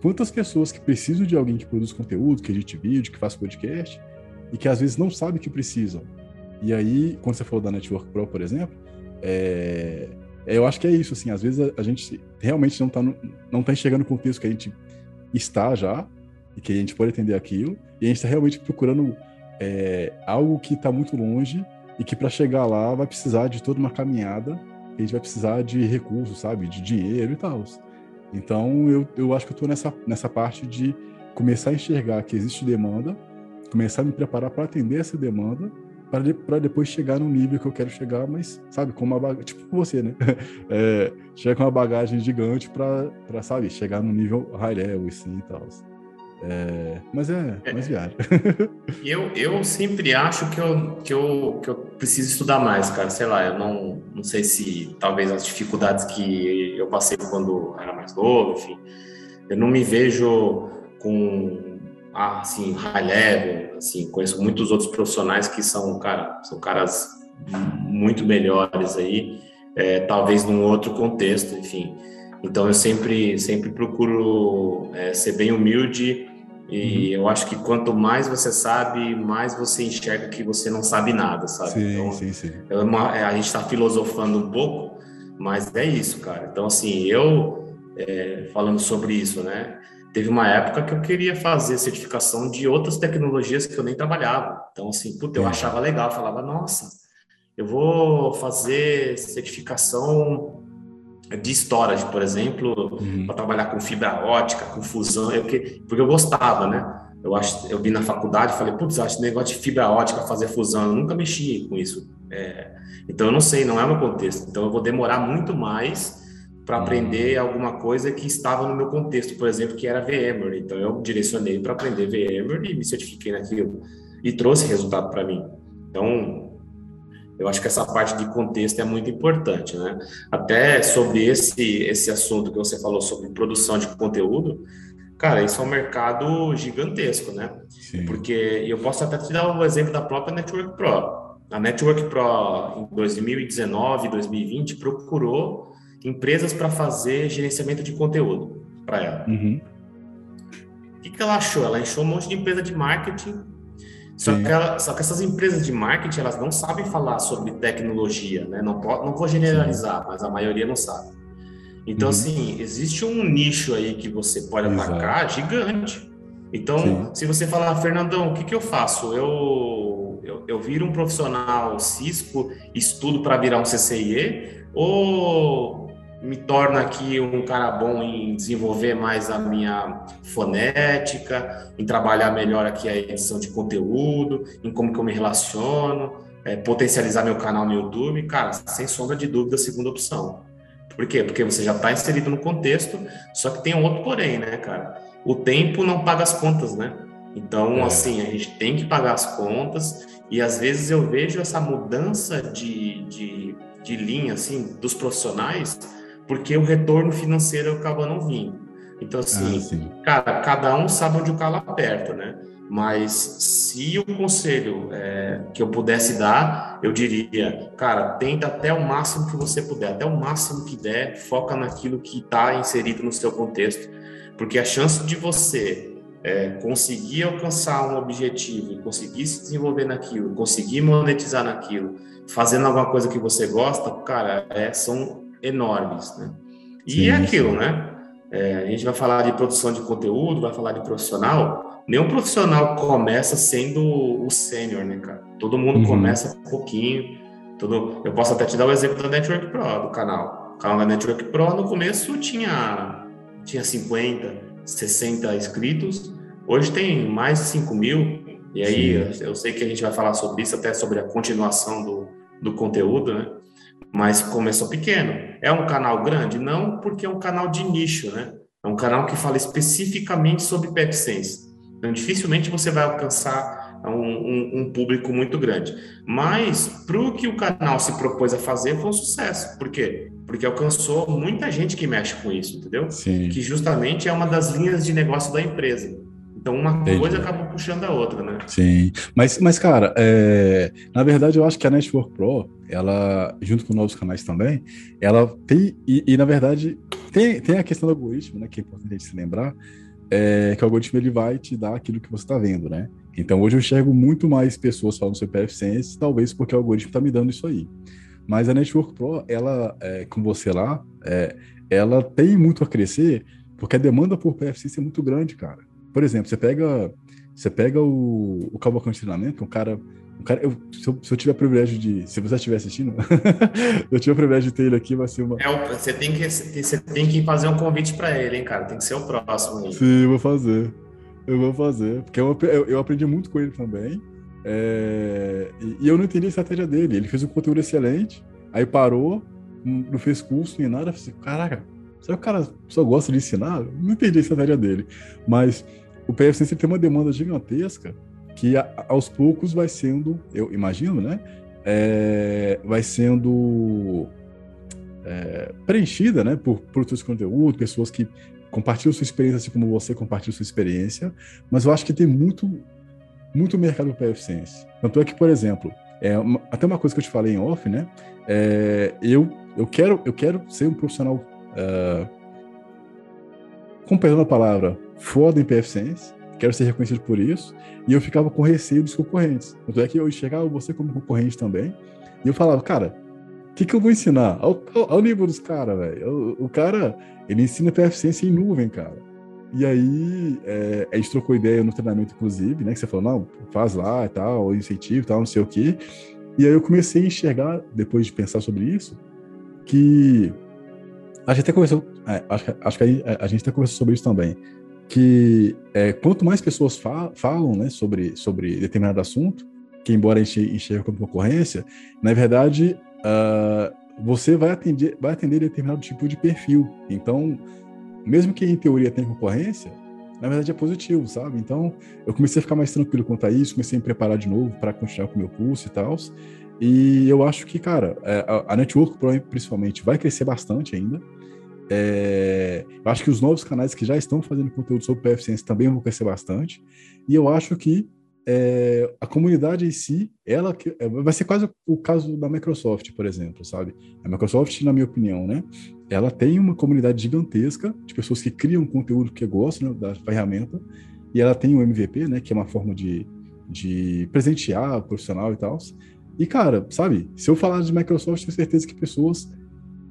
quantas pessoas que precisam de alguém que produz conteúdo, que edite vídeo, que faz podcast, e que às vezes não sabem que precisam. E aí, quando você falou da Network Pro, por exemplo, é, é, eu acho que é isso, assim, às vezes a, gente realmente não está não tá enxergando o contexto que a gente está já, e que a gente pode entender aquilo, e a gente está realmente procurando é, algo que está muito longe e que para chegar lá vai precisar de toda uma caminhada, a gente vai precisar de recursos, sabe, de dinheiro e tal. Então eu, eu acho que eu estou nessa, nessa parte de começar a enxergar que existe demanda, começar a me preparar para atender essa demanda para depois chegar no nível que eu quero chegar, mas, sabe, com uma bagagem, tipo você, né? <laughs> É, chega com uma bagagem gigante para, sabe, chegar no nível high level, assim, e tal. É, mas é, é mais viagem. <laughs> eu, eu sempre acho que eu, que, eu, que eu preciso estudar mais, cara. Sei lá, eu não, não sei se talvez as dificuldades que eu passei quando era mais novo, enfim, eu não me vejo com assim, high level, assim, conheço muitos outros profissionais que são, cara, são caras muito melhores aí, é, talvez num outro contexto, enfim. Então eu sempre, sempre procuro é, ser bem humilde e uhum. eu acho que quanto mais você sabe, mais você enxerga que você não sabe nada, sabe? Sim, então, sim, sim. É uma, é, a gente está filosofando um pouco, Mas é isso, cara. Então, assim, eu, é, falando sobre isso, né? Teve uma época que eu queria fazer certificação de outras tecnologias que eu nem trabalhava. Então, assim, puta, eu achava legal, falava, nossa, eu vou fazer certificação de storage, por exemplo, uhum. para trabalhar com fibra ótica, com fusão, eu, porque eu gostava, né? Eu acho, eu vi na faculdade, falei, putz, acho negócio de fibra ótica, fazer fusão, eu nunca mexi com isso. É, então eu não sei, não é o meu contexto. Então eu vou demorar muito mais para aprender uhum. alguma coisa que estava no meu contexto, por exemplo, que era VMware. Então eu direcionei para aprender VMware e me certifiquei naquilo e trouxe resultado para mim. Então eu acho que essa parte de contexto é muito importante, né? Até sobre esse esse assunto que você falou sobre produção de conteúdo, cara, isso é um mercado gigantesco, né? Sim. Porque eu posso até te dar o um exemplo da própria Network Pro. A Network Pro em 2019, 2020 procurou empresas para fazer gerenciamento de conteúdo para ela. Uhum. O que, que ela achou? Ela achou um monte de empresa de marketing só que, ela, só que, essas empresas de marketing, elas não sabem falar sobre tecnologia, né? Não, pode, não vou generalizar, Sim. mas a maioria não sabe. Então, uhum. assim, existe um nicho aí que você pode atacar Exato. gigante. Então, Sim. se você falar, Fernandão, o que, que eu faço? Eu, eu, eu viro um profissional Cisco, estudo para virar um CCIE, ou me torna aqui um cara bom em desenvolver mais a minha fonética, em trabalhar melhor aqui a edição de conteúdo, em como que eu me relaciono, é, potencializar meu canal no YouTube, cara, sem sombra de dúvida, a segunda opção. Por quê? Porque você já está inserido no contexto, só que tem um outro porém, né, cara? O tempo não paga as contas, né? Então, é. assim, a gente tem que pagar as contas e às vezes eu vejo essa mudança de, de, de linha, assim, dos profissionais, porque o retorno financeiro acaba não vindo. Então, assim, ah, cara, cada um sabe onde o calo aperta, né? Mas se o conselho é, que eu pudesse dar, eu diria, cara, tenta até o máximo que você puder, até o máximo que der, foca naquilo que está inserido no seu contexto, porque a chance de você é, conseguir alcançar um objetivo, conseguir se desenvolver naquilo, conseguir monetizar naquilo, fazendo alguma coisa que você gosta, cara, é, são enormes, né? E sim, é aquilo, sim. né? É, a gente vai falar de produção de conteúdo, vai falar de profissional. Nenhum profissional começa sendo o sênior, né, cara? Todo mundo uhum. começa um pouquinho. Todo... Eu posso até te dar o exemplo da Network Pro, do canal. O canal da Network Pro, no começo, tinha, tinha 50, 60 inscritos. Hoje tem mais de 5 mil. E aí, Sim. eu sei que a gente vai falar sobre isso, até sobre a continuação do, do conteúdo, né? Mas começou pequeno. É um canal grande? Não, porque é um canal de nicho, né? É um canal que fala especificamente sobre PepSense. Então, dificilmente você vai alcançar um, um, um público muito grande. Mas, para o que o canal se propôs a fazer, foi um sucesso. Por quê? Porque alcançou muita gente que mexe com isso, entendeu? Sim. Que justamente é uma das linhas de negócio da empresa. Então, uma Entendi. coisa acaba puxando a outra, né? Sim. Mas, mas cara, é... na verdade, eu acho que a Network Pro, ela, junto com novos canais também, ela tem, e, e, na verdade, tem, tem a questão do algoritmo, né, que é importante a gente se lembrar, é, que o algoritmo ele vai te dar aquilo que você está vendo, né? Então, hoje eu enxergo muito mais pessoas falando sobre PFSense, talvez porque o algoritmo está me dando isso aí. Mas a Network Pro, ela, é, com você lá, é, ela tem muito a crescer, porque a demanda por PFSense é muito grande, cara. Por exemplo, você pega, você pega o, o Cavalcante Treinamento, que é um cara. Um cara eu, se, eu, se eu tiver privilégio de. Se você estiver assistindo, <laughs> eu tiver o privilégio de ter ele aqui, vai ser uma. É, você, tem que, você tem que fazer um convite para ele, hein, cara? Tem que ser o próximo. Aí. Sim, eu vou fazer. Eu vou fazer. Porque eu, eu, eu aprendi muito com ele também. É, e, e, eu não entendi a estratégia dele. Ele fez um conteúdo excelente, aí parou, não fez curso nem nada. Eu falei, caraca, será que o cara só gosta de ensinar? Não entendi a estratégia dele. Mas o PFC tem uma demanda gigantesca que aos poucos vai sendo, eu imagino, né? É, vai sendo é, preenchida, né? Por produtores de conteúdo, pessoas que compartilham sua experiência, assim como você compartilha sua experiência. Mas eu acho que tem muito, muito mercado para PFSense. Tanto é que, por exemplo, é uma, até uma coisa que eu te falei em off, né? É, eu, eu, quero, eu quero ser um profissional, uh, com perdão a palavra, foda em PFSense, quero ser reconhecido por isso, e eu ficava com receio dos concorrentes. Tanto é que eu enxergava você como concorrente também, e eu falava, cara, que, que eu vou ensinar? Ao, ao, nível dos caras, velho. O, o, cara, ele ensina PFC em nuvem, cara. E aí, é, a gente trocou ideia no treinamento, inclusive, né? Que você falou, não, faz lá e tal, incentivo e tal, não sei o quê. E aí eu comecei a enxergar, depois de pensar sobre isso, que a gente até conversou, é, acho, acho que a, a, gente até conversou sobre isso também, que é, quanto mais pessoas fa falam né, sobre, sobre determinado assunto, que embora a gente enxergue como concorrência, na verdade, uh, você vai atender, vai atender determinado tipo de perfil. Então, mesmo que em teoria tenha concorrência, na verdade é positivo, sabe? Então, eu comecei a ficar mais tranquilo quanto a isso, comecei a me preparar de novo para continuar com o meu curso e tal. E eu acho que, cara, é, a Network Pro, principalmente, vai crescer bastante ainda. É, eu acho que os novos canais que já estão fazendo conteúdo sobre PFCS também vão crescer bastante. E eu acho que é, a comunidade em si, ela é, vai ser quase o caso da Microsoft, por exemplo, sabe? A Microsoft, na minha opinião, né, ela tem uma comunidade gigantesca de pessoas que criam conteúdo que gostam né, da ferramenta, e ela tem o MVP, né, que é uma forma de, de presentear o profissional e tal. E, cara, sabe, se eu falar de Microsoft, tenho certeza que pessoas,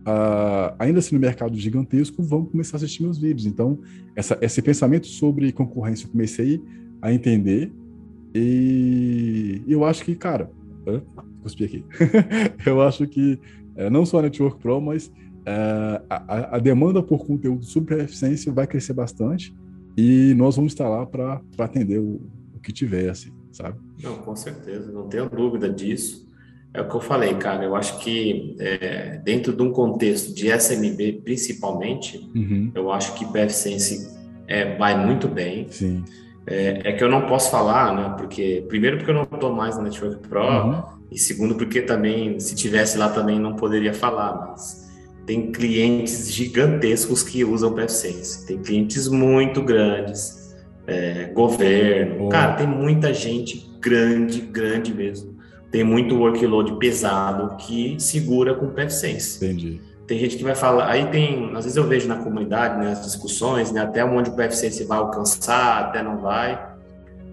uh, ainda assim no mercado gigantesco, vão começar a assistir meus vídeos. Então, essa, esse pensamento sobre concorrência eu comecei a entender e eu acho que, cara, cuspi aqui. <laughs> eu acho que é, não só a Network Pro, mas é, a, a, demanda por conteúdo sobre eficiência vai crescer bastante e nós vamos estar lá para atender o, o, que tiver, assim, sabe? Não, com certeza, não tenho dúvida disso. É o que eu falei, cara. Eu acho que é, dentro de um contexto de SMB, principalmente, uhum. eu acho que PFSense é, vai muito bem. Sim. É, é, que eu não posso falar, né? Porque primeiro porque eu não estou mais na Network Pro uhum. e segundo porque também se tivesse lá também não poderia falar, mas tem clientes gigantescos que usam PFSense, tem clientes muito grandes, é, governo, cara, tem muita gente grande, grande mesmo. Tem muito workload pesado que segura com PFSense. Entendi. Tem gente que vai falar, aí tem, às vezes eu vejo na comunidade, né, as discussões, né, até onde o PFC se vai alcançar, até não vai.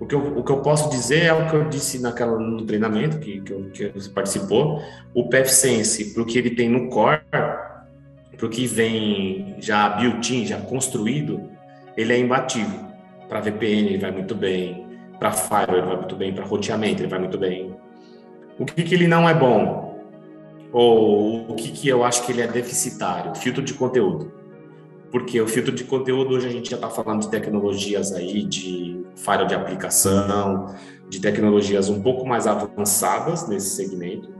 O que, eu, o que eu posso dizer é o que eu disse naquela, no treinamento que, que, eu, que você participou. O PFSense, para o que ele tem no core, para o que vem já built-in, já construído, ele é imbatível. Para VPN ele vai muito bem, para Firewall ele vai muito bem, para roteamento ele vai muito bem. O que, que ele não é bom? ou o que, que eu acho que ele é deficitário? Filtro de conteúdo. Porque o filtro de conteúdo, hoje a gente já está falando de tecnologias aí, de firewall de aplicação, de tecnologias um pouco mais avançadas nesse segmento,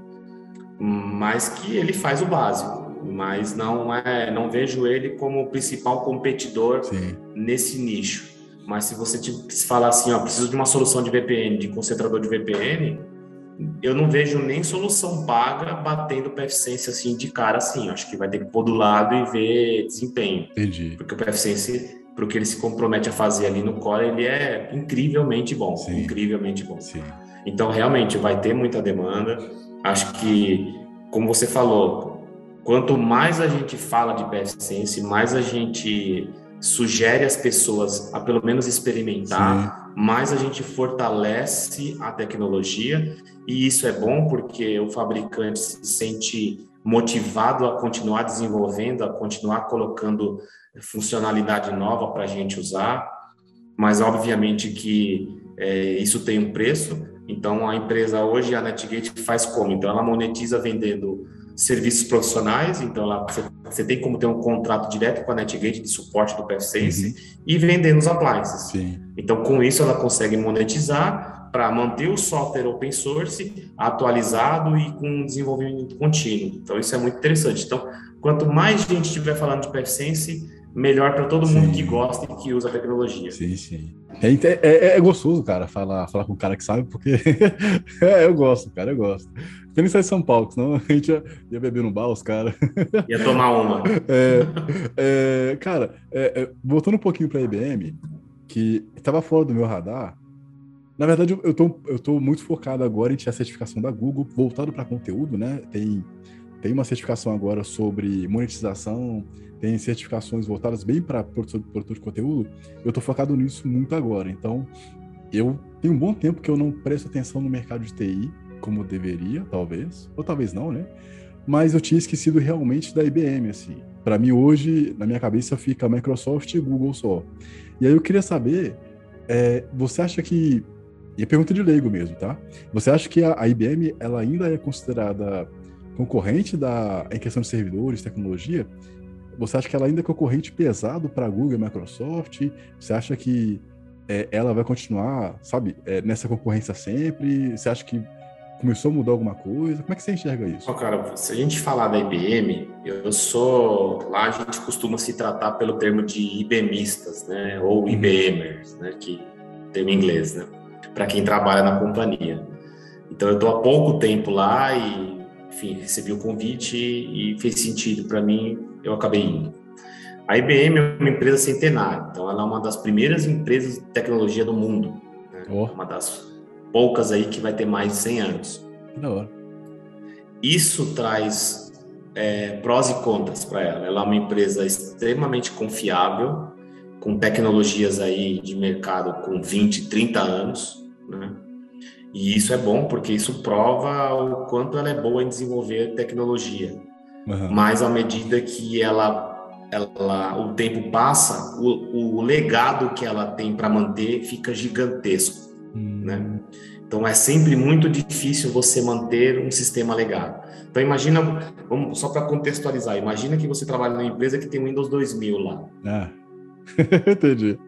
mas que ele faz o básico. Mas não é, não vejo ele como o principal competidor Sim. nesse nicho. Mas se você se falar assim, ó, preciso de uma solução de VPN, de concentrador de VPN, eu não vejo nem solução paga batendo o PFSense assim de cara assim. Acho que vai ter que pôr do lado e ver desempenho. Entendi. Porque o PFSense, para o que ele se compromete a fazer ali no core, ele é incrivelmente bom. Sim. Incrivelmente bom. Sim. Então, realmente, vai ter muita demanda. Acho que, como você falou, quanto mais a gente fala de PFSense, mais a gente sugere às pessoas a pelo menos experimentar, Sim. mais a gente fortalece a tecnologia e isso é bom porque o fabricante se sente motivado a continuar desenvolvendo, a continuar colocando funcionalidade nova para a gente usar, mas obviamente que é, isso tem um preço. Então a empresa hoje, a Netgate, faz como? Então ela monetiza vendendo serviços profissionais, então lá você, você, tem como ter um contrato direto com a NetGate de suporte do PFSense uhum. e vendendo os appliances. Sim. Então com isso ela consegue monetizar para manter o software open source atualizado e com desenvolvimento contínuo. Então isso é muito interessante. Então quanto mais gente estiver falando de PFSense, melhor para todo mundo sim. que gosta e que usa a tecnologia. Sim, sim. É, é, é, gostoso, cara, falar, falar com um cara que sabe, porque <laughs> é, eu gosto, cara, eu gosto. Pena sair de São Paulo, senão a gente ia, ia beber no bar, os caras. Ia tomar uma. <laughs> É, é, cara, é, é, voltando um pouquinho para a IBM, que estava fora do meu radar, na verdade, eu tô, eu tô muito focado agora em ter a certificação da Google, voltado para conteúdo, né? Tem, tem uma certificação agora sobre monetização, tem certificações voltadas bem para produtor, produtor de conteúdo. Eu tô focado nisso muito agora. Então, eu tenho um bom tempo que eu não presto atenção no mercado de TI, como deveria, talvez, ou talvez não, né? mas eu tinha esquecido realmente da IBM, assim. Para mim, hoje, na minha cabeça, fica Microsoft e Google só. E aí eu queria saber, é, você acha que... E a pergunta de leigo mesmo, tá? Você acha que a, a IBM, ela ainda é considerada concorrente da, em questão de servidores, tecnologia? Você acha que ela ainda é concorrente pesado para Google e Microsoft? Você acha que é, ela vai continuar, sabe, é, nessa concorrência sempre? Você acha que começou a mudar alguma coisa? Como é que você enxerga isso? Oh, cara, se a gente falar da IBM, eu sou. Lá a gente costuma se tratar pelo termo de IBMistas, né? Ou uhum. IBMers, né? Que termo em inglês, né? Para quem trabalha na companhia. Então eu estou há pouco tempo lá e, enfim, recebi o convite e fez sentido para mim, eu acabei indo. A IBM é uma empresa centenária, então ela é uma das primeiras empresas de tecnologia do mundo. Né? Oh. Uma das poucas aí que vai ter mais de 100 anos. hora. Isso traz é, prós e contras para ela. Ela é uma empresa extremamente confiável, com tecnologias aí de mercado com 20, 30 anos, né? E isso é bom porque isso prova o quanto ela é boa em desenvolver tecnologia. Uhum. Mas à medida que ela ela, o tempo passa, o, o legado que ela tem para manter fica gigantesco, hum. né? Então é sempre muito difícil você manter um sistema legado. Então imagina, vamos só para contextualizar, imagina que você trabalha numa empresa que tem o Windows 2000 lá. Ah. <laughs> Entendi.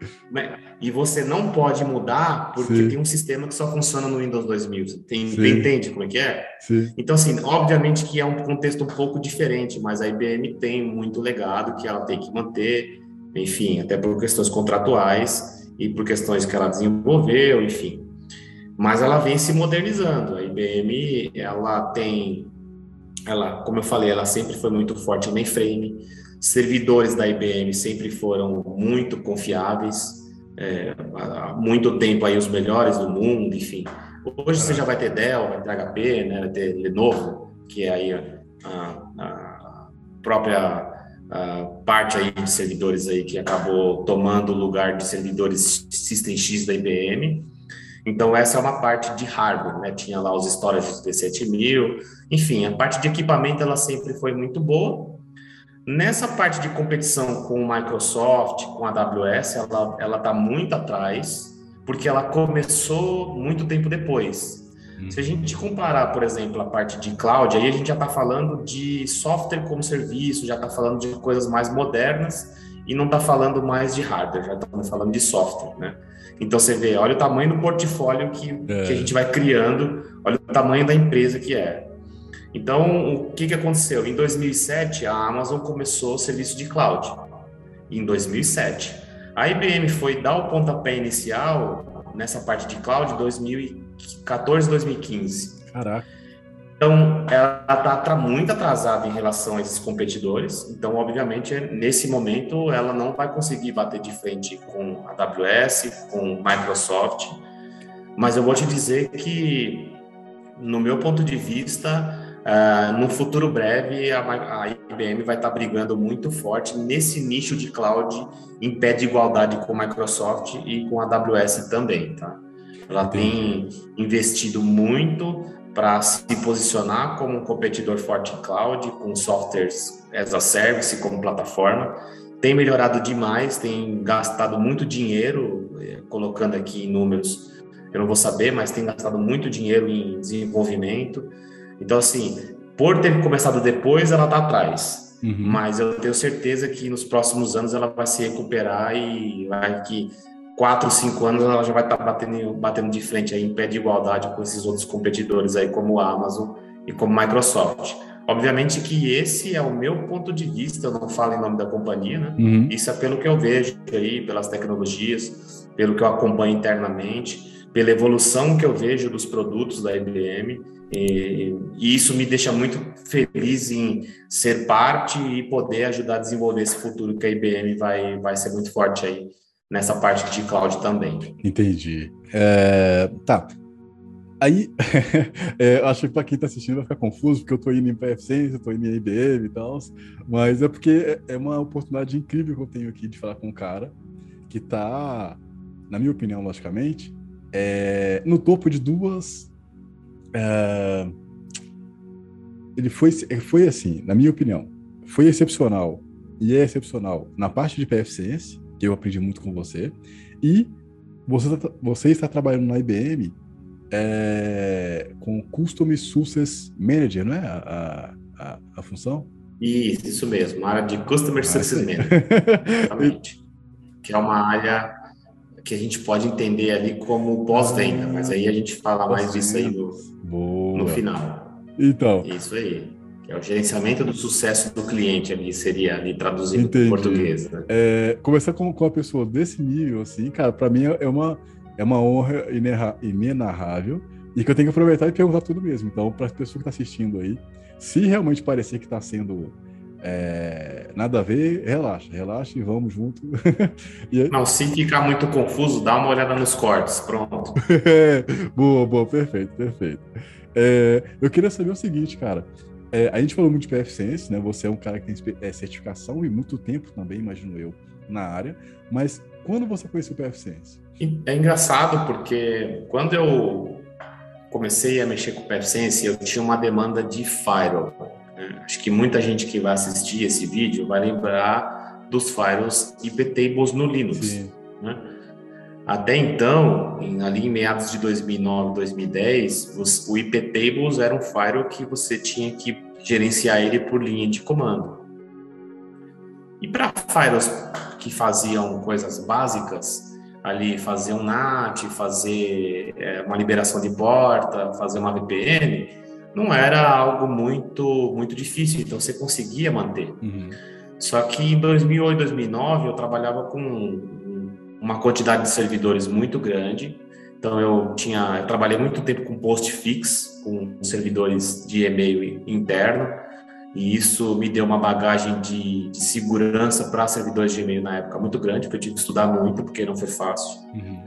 E você não pode mudar porque Sim. tem um sistema que só funciona no Windows 2000. Tem, você entende como é que é? Sim. Então, assim, obviamente que é um contexto um pouco diferente, mas a IBM tem muito legado que ela tem que manter, enfim, até por questões contratuais e por questões que ela desenvolveu, enfim. Mas ela vem se modernizando. A IBM, ela tem, ela, como eu falei, ela sempre foi muito forte em mainframe servidores da IBM sempre foram muito confiáveis, é, há muito tempo aí os melhores do mundo, enfim. Hoje você já vai ter Dell, vai ter HP, né, vai ter Lenovo, que é aí a, a própria parte aí de servidores aí que acabou tomando o lugar de servidores System X da IBM. Então essa é uma parte de hardware, né? Tinha lá os storage V7000, enfim, a parte de equipamento ela sempre foi muito boa Nessa parte de competição com o Microsoft, com a AWS, ela está muito atrás, porque ela começou muito tempo depois. Se a gente comparar, por exemplo, a parte de cloud, aí a gente já está falando de software como serviço, já está falando de coisas mais modernas e não está falando mais de hardware, já estamos falando de software, né? Então você vê, olha o tamanho do portfólio que, é. que a gente vai criando, olha o tamanho da empresa que é. Então, o que, que aconteceu? Em 2007, a Amazon começou o serviço de cloud. Em 2007. A IBM foi dar o pontapé inicial nessa parte de cloud em 2014, 2015. Caraca. Então, ela está muito atrasada em relação a esses competidores. Então, obviamente, nesse momento, ela não vai conseguir bater de frente com a AWS, com Microsoft. Mas eu vou te dizer que, no meu ponto de vista, Uh, no futuro breve, a, a IBM vai estar tá brigando muito forte nesse nicho de cloud em pé de igualdade com Microsoft e com a AWS também, tá? Ela tem investido muito para se posicionar como um competidor forte em cloud, com softwares as a service como plataforma. Tem melhorado demais, tem gastado muito dinheiro, eh, colocando aqui em números, eu não vou saber, mas tem gastado muito dinheiro em desenvolvimento então, assim, por ter começado depois, ela está atrás. Uhum. Mas eu tenho certeza que nos próximos anos ela vai se recuperar e vai que quatro, cinco anos ela já vai estar tá batendo, batendo de frente aí em pé de igualdade com esses outros competidores aí como a Amazon e como Microsoft. Obviamente que esse é o meu ponto de vista, eu não falo em nome da companhia, né? Uhum. Isso é pelo que eu vejo aí, pelas tecnologias, pelo que eu acompanho internamente, pela evolução que eu vejo dos produtos da IBM e, e, isso me deixa muito feliz em ser parte e poder ajudar a desenvolver esse futuro que a IBM vai, vai ser muito forte aí nessa parte de cloud também. Entendi. É, tá. Aí, <laughs> é, acho que para quem está assistindo vai ficar confuso, porque eu estou indo em PF eu estou indo em IBM e tal, mas é porque é, é uma oportunidade incrível que eu tenho aqui de falar com um cara que está, na minha opinião, logicamente, é, no topo de duas é, ele foi, foi assim, na minha opinião, foi excepcional e é excepcional na parte de PFCS, que eu aprendi muito com você, e você, tá, você está trabalhando na IBM é, com Custom Success Manager, não é a, a, a função? Isso, isso mesmo, área de Customer ah, Success Manager. Exatamente. <laughs> que é uma área que a gente pode entender ali como pós-venda, mas aí a gente fala mais disso aí no, no final. Então. Isso aí. É o gerenciamento do sucesso do cliente ali, seria ali traduzido para português. Né? É, conversar com, com uma pessoa desse nível, assim, cara, para mim é uma, é uma honra inenarrável e que eu tenho que aproveitar e perguntar tudo mesmo. Então, para a pessoa que está assistindo aí, se realmente parecer que está sendo é, nada a ver, relaxa, relaxa e vamos junto. <laughs> e. Não, se ficar muito confuso, dá uma olhada nos cortes, pronto. <laughs> boa, boa, perfeito, perfeito. É, eu queria saber o seguinte, cara. É, a gente falou muito de PFCense, né? Você é um cara que tem é, certificação e muito tempo também, imagino eu, na área. Mas quando você conheceu o PFCense? É engraçado porque quando eu comecei a mexer com o PFSense, eu tinha uma demanda de firewall. Acho que muita gente que vai assistir esse vídeo vai lembrar dos firewalls IP tables no Linux. Né? Até então, em, ali em meados de 2009, 2010, os, o IP tables era um firewall que você tinha que gerenciar ele por linha de comando. E para firewalls que faziam coisas básicas, ali fazer um NAT, fazer é, uma liberação de porta, fazer uma VPN, não era algo muito muito difícil, então você conseguia manter. Uhum. Só que em 2008, 2009 eu trabalhava com uma quantidade de servidores muito grande. Então eu tinha, eu trabalhei muito tempo com postfix, com servidores de e-mail interno e isso me deu uma bagagem de, de segurança para servidores de e-mail na época muito grande, porque eu tive que estudar muito, porque não foi fácil. Uhum.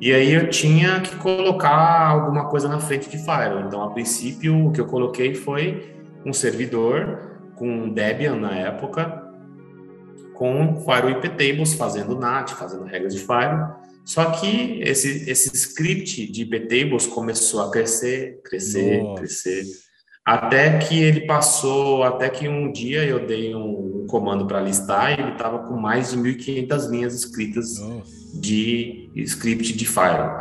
E aí eu tinha que colocar alguma coisa na frente de Firewall. Então, a princípio, o que eu coloquei foi um servidor com Debian na época, com Firewall IP Tables, fazendo NAT, fazendo regras de Firewall. Só que esse, esse script de IP Tables começou a crescer, crescer, Nossa. crescer até que ele passou, até que um dia eu dei um, um comando para listar e ele estava com mais de 1.500 linhas escritas Nossa. de script de Firewall.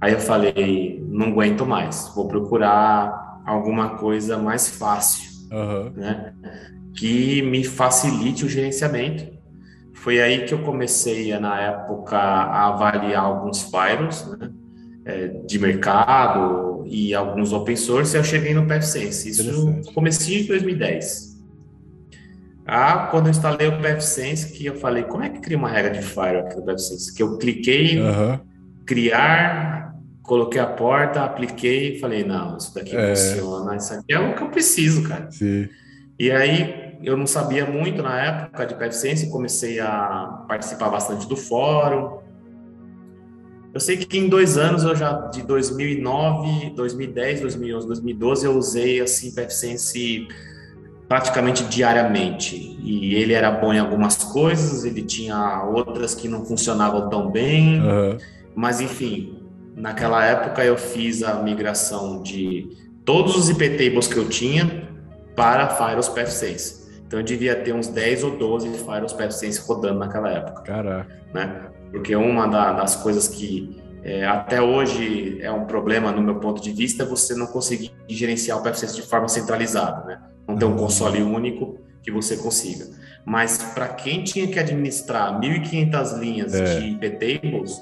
Aí eu falei, não aguento mais, vou procurar alguma coisa mais fácil, uhum. né? Que me facilite o gerenciamento. Foi aí que eu comecei, na época, a avaliar alguns firewalls, né? é, de mercado e alguns open source, eu cheguei no PFSense. Isso comecei em 2010. Ah, quando eu instalei o PFSense, que eu falei, como é que cria uma regra de Fire aqui no PFSense? Que eu cliquei criar, coloquei a porta, apliquei e falei, não, isso daqui é. funciona, isso aqui é o que eu preciso, cara. Sim. E aí, eu não sabia muito na época de PFSense, comecei a participar bastante do fórum, eu sei que em dois anos, eu já de 2009, 2010, 2011, 2012, eu usei assim PFSense praticamente diariamente. E ele era bom em algumas coisas, ele tinha outras que não funcionavam tão bem. Uhum. Mas enfim, naquela época eu fiz a migração de todos os IP tables que eu tinha para Firewalls PF6. Então eu devia ter uns 10 ou 12 Firewalls PF6 rodando naquela época. Caraca. Né? porque uma da, das coisas que é, até hoje é um problema no meu ponto de vista é você não conseguir gerenciar o PFCS de forma centralizada, né? Não ter um console único que você consiga. Mas para quem tinha que administrar 1.500 linhas é. de IP tables,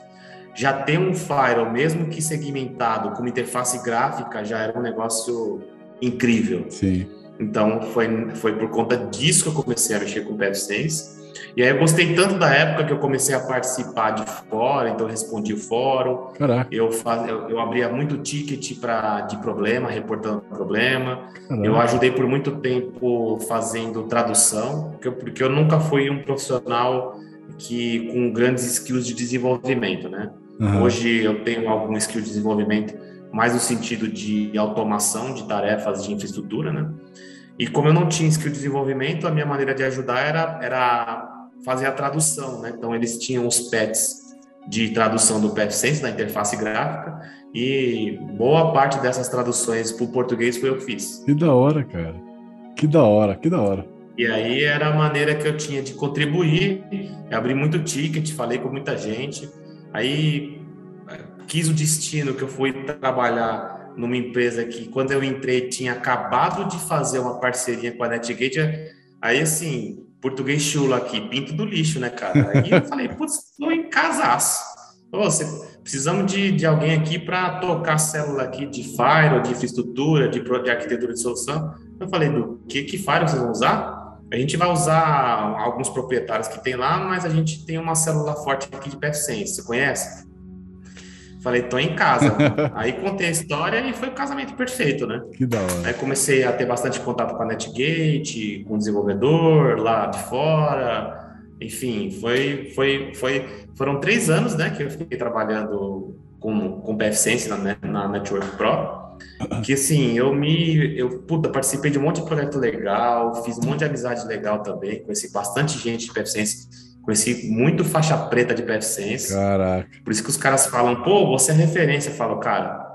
já ter um firewall, mesmo que segmentado, com interface gráfica, já era um negócio incrível. Sim. Então, foi, foi por conta disso que eu comecei a mexer com o PF6 e aí eu gostei tanto da época que eu comecei a participar de fórum, então eu respondi o fórum. Caraca. Eu, faz, eu, eu abria muito ticket pra, de problema, reportando problema. Caraca. Eu ajudei por muito tempo fazendo tradução, porque eu, porque eu nunca fui um profissional que com grandes skills de desenvolvimento, né? Uhum. Hoje eu tenho algum skill de desenvolvimento mais no sentido de automação de tarefas de infraestrutura, né? E como eu não tinha skill de desenvolvimento, a minha maneira de ajudar era, era fazer a tradução, né? Então eles tinham os pets de tradução do PFSense, na interface gráfica, e boa parte dessas traduções para o português foi eu que fiz. Que da hora, cara. Que da hora, que da hora. E aí era a maneira que eu tinha de contribuir, eu abri muito ticket, falei com muita gente, aí quis o destino que eu fui trabalhar numa empresa que quando eu entrei tinha acabado de fazer uma parceria com a NetGate, aí assim, português chulo aqui, pinto do lixo, né, cara? Aí eu falei, <laughs> putz, tô em casaço. Você, precisamos de, de alguém aqui para tocar a célula aqui de Fire, de infraestrutura, de, de arquitetura de solução. Eu falei, do que, que Fire vocês vão usar? A gente vai usar alguns proprietários que tem lá, mas a gente tem uma célula forte aqui de PFSense. Você conhece? Falei, tô em casa. <laughs> Aí contei a história e foi o casamento perfeito, né? Que da hora. Aí comecei a ter bastante contato com a NetGate, com o desenvolvedor lá de fora. Enfim, foi, foi, foi, foram três anos, né, que eu fiquei trabalhando com, com PFSense na, na Network Pro. <coughs> Que assim, eu me. Eu puta, participei de um monte de projeto legal, fiz um monte de amizade legal também, conheci bastante gente de PFSense Conheci muito faixa preta de PFSense. Caraca. Por isso que os caras falam, pô, você é referência. Eu falo, cara.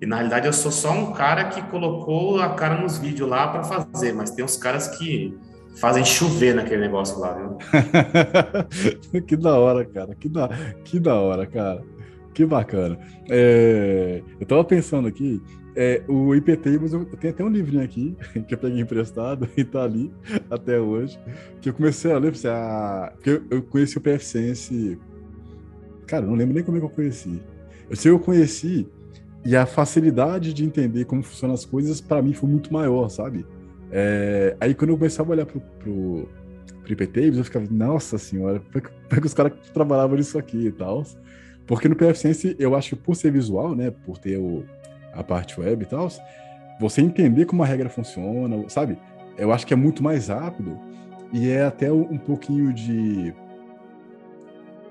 E na realidade eu sou só um cara que colocou a cara nos vídeos lá para fazer, mas tem uns caras que fazem chover naquele negócio lá, viu? <laughs> que da hora, cara. Que da, que da hora, cara. Que bacana. É, eu tava pensando aqui, é, o IPTables, eu tenho até um livrinho aqui, <laughs> que eu peguei emprestado <laughs> e tá ali até hoje, que eu comecei a ler, porque ah, eu, eu conheci o PFSense, cara, não lembro nem como é que eu conheci. Eu sei que eu conheci e a facilidade de entender como funcionam as coisas, para mim, foi muito maior, sabe? É, aí quando eu começava a olhar pro, pro, pro IPTables, eu ficava, nossa senhora, como é que os caras trabalhavam nisso aqui e tal? Porque no PFSense, eu acho que por ser visual, né, por ter o a parte web e tal, você entender como a regra funciona, sabe? Eu acho que é muito mais rápido e é até um pouquinho de,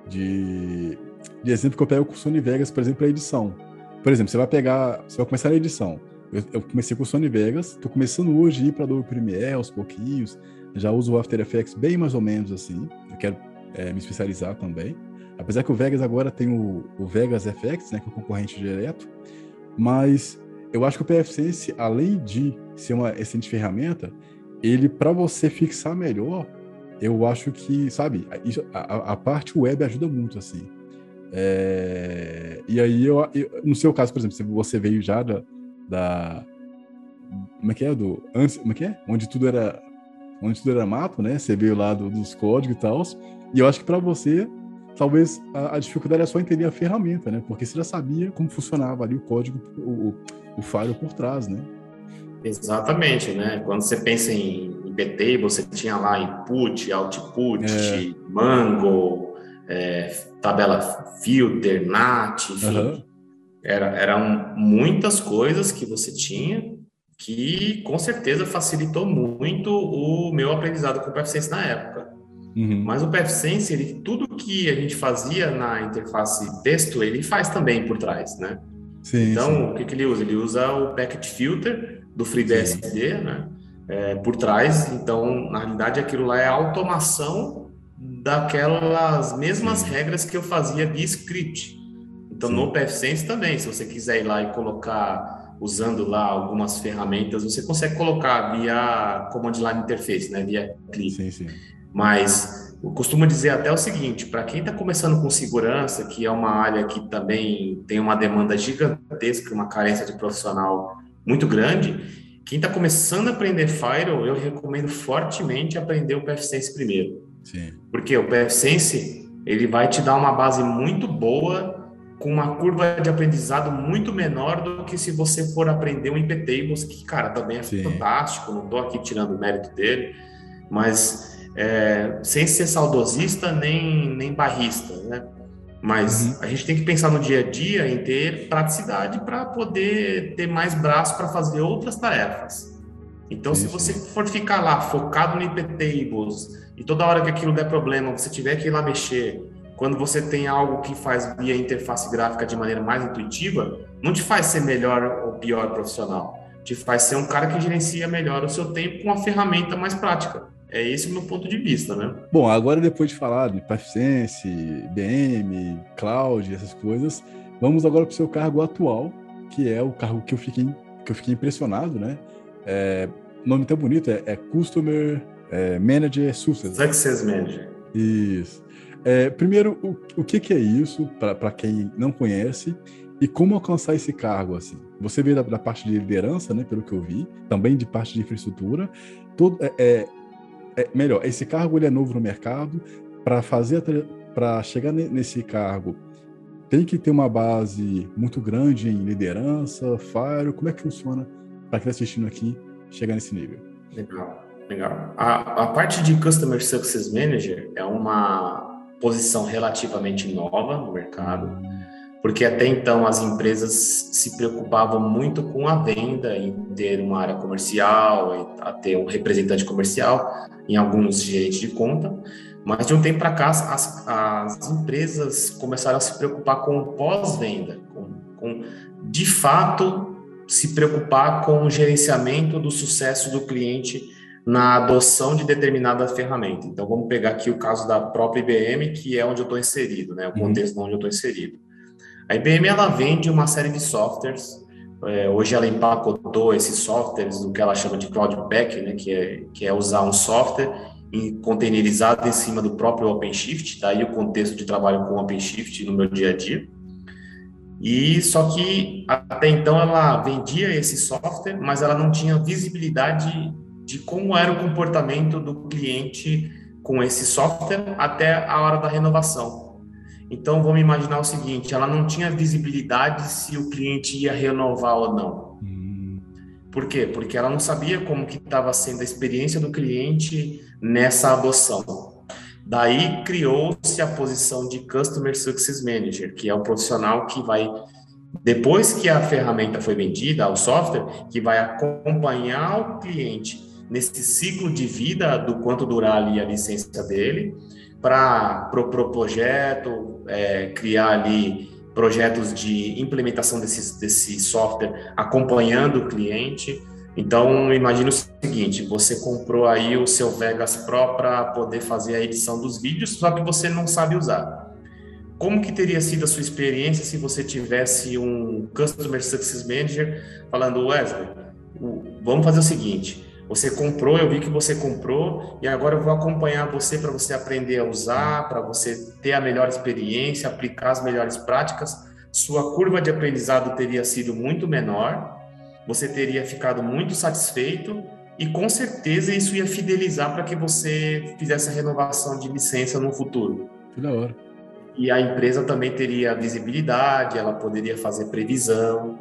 de, de exemplo que eu pego com o Sony Vegas, por exemplo, a edição. Por exemplo, você vai pegar, você vai começar a edição. Eu, eu comecei com o Sony Vegas, estou começando hoje a ir para Adobe Premiere aos pouquinhos, já uso o After Effects bem mais ou menos assim, eu quero é, me especializar também. Apesar que o Vegas agora tem o, o Vegas FX, né, que é o concorrente direto, mas eu acho que o PFSense, além de ser uma excelente ferramenta, ele, para você fixar melhor, eu acho que, sabe, a, a, parte web ajuda muito, assim. É, e aí, eu, eu, no seu caso, por exemplo, se você veio já da, da como é que é? Do, antes, como é que é? Onde tudo era, onde tudo era mato, né? Você veio lá do, dos códigos e tal. E eu acho que para você talvez a, a, dificuldade é só entender a ferramenta, né? Porque você já sabia como funcionava ali o código, o, o file por trás, né? Exatamente, né? Quando você pensa em, em BT, você tinha lá input, output, é. mango, é, tabela filter, nat, enfim. Uhum. Era, eram muitas coisas que você tinha que com certeza facilitou muito o meu aprendizado com o PFSense na época. Uhum. Mas o PFSense, ele, tudo que a gente fazia na interface texto, ele faz também por trás, né? Sim, então, sim. o que, que, ele usa? Ele usa o packet filter do FreeBSD, né? É, por trás. Então, na realidade, aquilo lá é a automação daquelas mesmas sim. regras que eu fazia via script. Então, no PFSense também, se você quiser ir lá e colocar, usando lá algumas ferramentas, você consegue colocar via Command Line Interface, né? Via clique. Sim, sim. Mas eu costumo dizer até o seguinte: para quem está começando com segurança, que é uma área que também tem uma demanda gigantesca, uma carência de profissional muito grande, quem está começando a aprender Firewall, eu recomendo fortemente aprender o PFSense primeiro. Sim. Porque o PFSense ele vai te dar uma base muito boa com uma curva de aprendizado muito menor do que se você for aprender um IPTables, que, cara, também é Sim. fantástico, não estou aqui tirando o mérito dele, mas é, sem ser saudosista nem, nem barrista, né? Mas uhum. a gente tem que pensar no dia a dia em ter praticidade para poder ter mais braço para fazer outras tarefas. Então, se você for ficar lá focado no IP tables e toda hora que aquilo der problema, você tiver que ir lá mexer, quando você tem algo que faz via interface gráfica de maneira mais intuitiva, não te faz ser melhor ou pior profissional. Te faz ser um cara que gerencia melhor o seu tempo com uma ferramenta mais prática. É esse o meu ponto de vista, né? Bom, agora depois de falar de Paciência, BM, Cloud, essas coisas, vamos agora para o seu cargo atual, que é o cargo que eu fiquei, que eu fiquei impressionado, né? É, nome tão bonito, é, é Customer é, Manager Success. Success Manager. Isso. É, primeiro, o, o que, que é isso, para quem não conhece, e como alcançar esse cargo, assim? Você veio da, da, parte de liderança, né, pelo que eu vi, também de parte de infraestrutura. Todo, é, é, melhor, esse cargo ele é novo no mercado. Para fazer, para chegar nesse cargo, tem que ter uma base muito grande em liderança, fire. Como é que funciona para quem está assistindo aqui chegar nesse nível? Legal, legal. A, a parte de Customer Success Manager é uma posição relativamente nova no mercado. Porque até então as empresas se preocupavam muito com a venda, em ter uma área comercial, a ter um representante comercial, em alguns gerentes de conta, mas de um tempo para cá as, as, empresas começaram a se preocupar com o pós-venda, com, com de fato se preocupar com o gerenciamento do sucesso do cliente na adoção de determinada ferramenta. Então vamos pegar aqui o caso da própria IBM, que é onde eu estou inserido, né, o uhum. contexto uhum. onde eu estou inserido. A IBM ela vende uma série de softwares. É, hoje ela empacotou esses softwares do que ela chama de Cloud Pack, né, que, é, que é usar um software containerizado em cima do próprio OpenShift, daí o contexto de trabalho com OpenShift no meu dia a dia. E só que até então ela vendia esse software, mas ela não tinha visibilidade de como era o comportamento do cliente com esse software até a hora da renovação. Então, vamos imaginar o seguinte: ela não tinha visibilidade se o cliente ia renovar ou não. Hum. Por quê? Porque ela não sabia como que estava sendo a experiência do cliente nessa adoção. Daí criou-se a posição de Customer Success Manager, que é o profissional que vai, depois que a ferramenta foi vendida, o software, que vai acompanhar o cliente nesse ciclo de vida do quanto durar ali a licença dele, para o pro projeto, é, criar ali projetos de implementação desse, desse software acompanhando o cliente. Então, imagine o seguinte: você comprou aí o seu Vegas Pro para poder fazer a edição dos vídeos, só que você não sabe usar. Como que teria sido a sua experiência se você tivesse um Customer Success Manager falando, Wesley, vamos fazer o seguinte, você comprou, eu vi que você comprou e agora eu vou acompanhar você para você aprender a usar, para você ter a melhor experiência, aplicar as melhores práticas. Sua curva de aprendizado teria sido muito menor, você teria ficado muito satisfeito e com certeza isso ia fidelizar para que você fizesse a renovação de licença no futuro. Que da hora. E a empresa também teria visibilidade, ela poderia fazer previsão.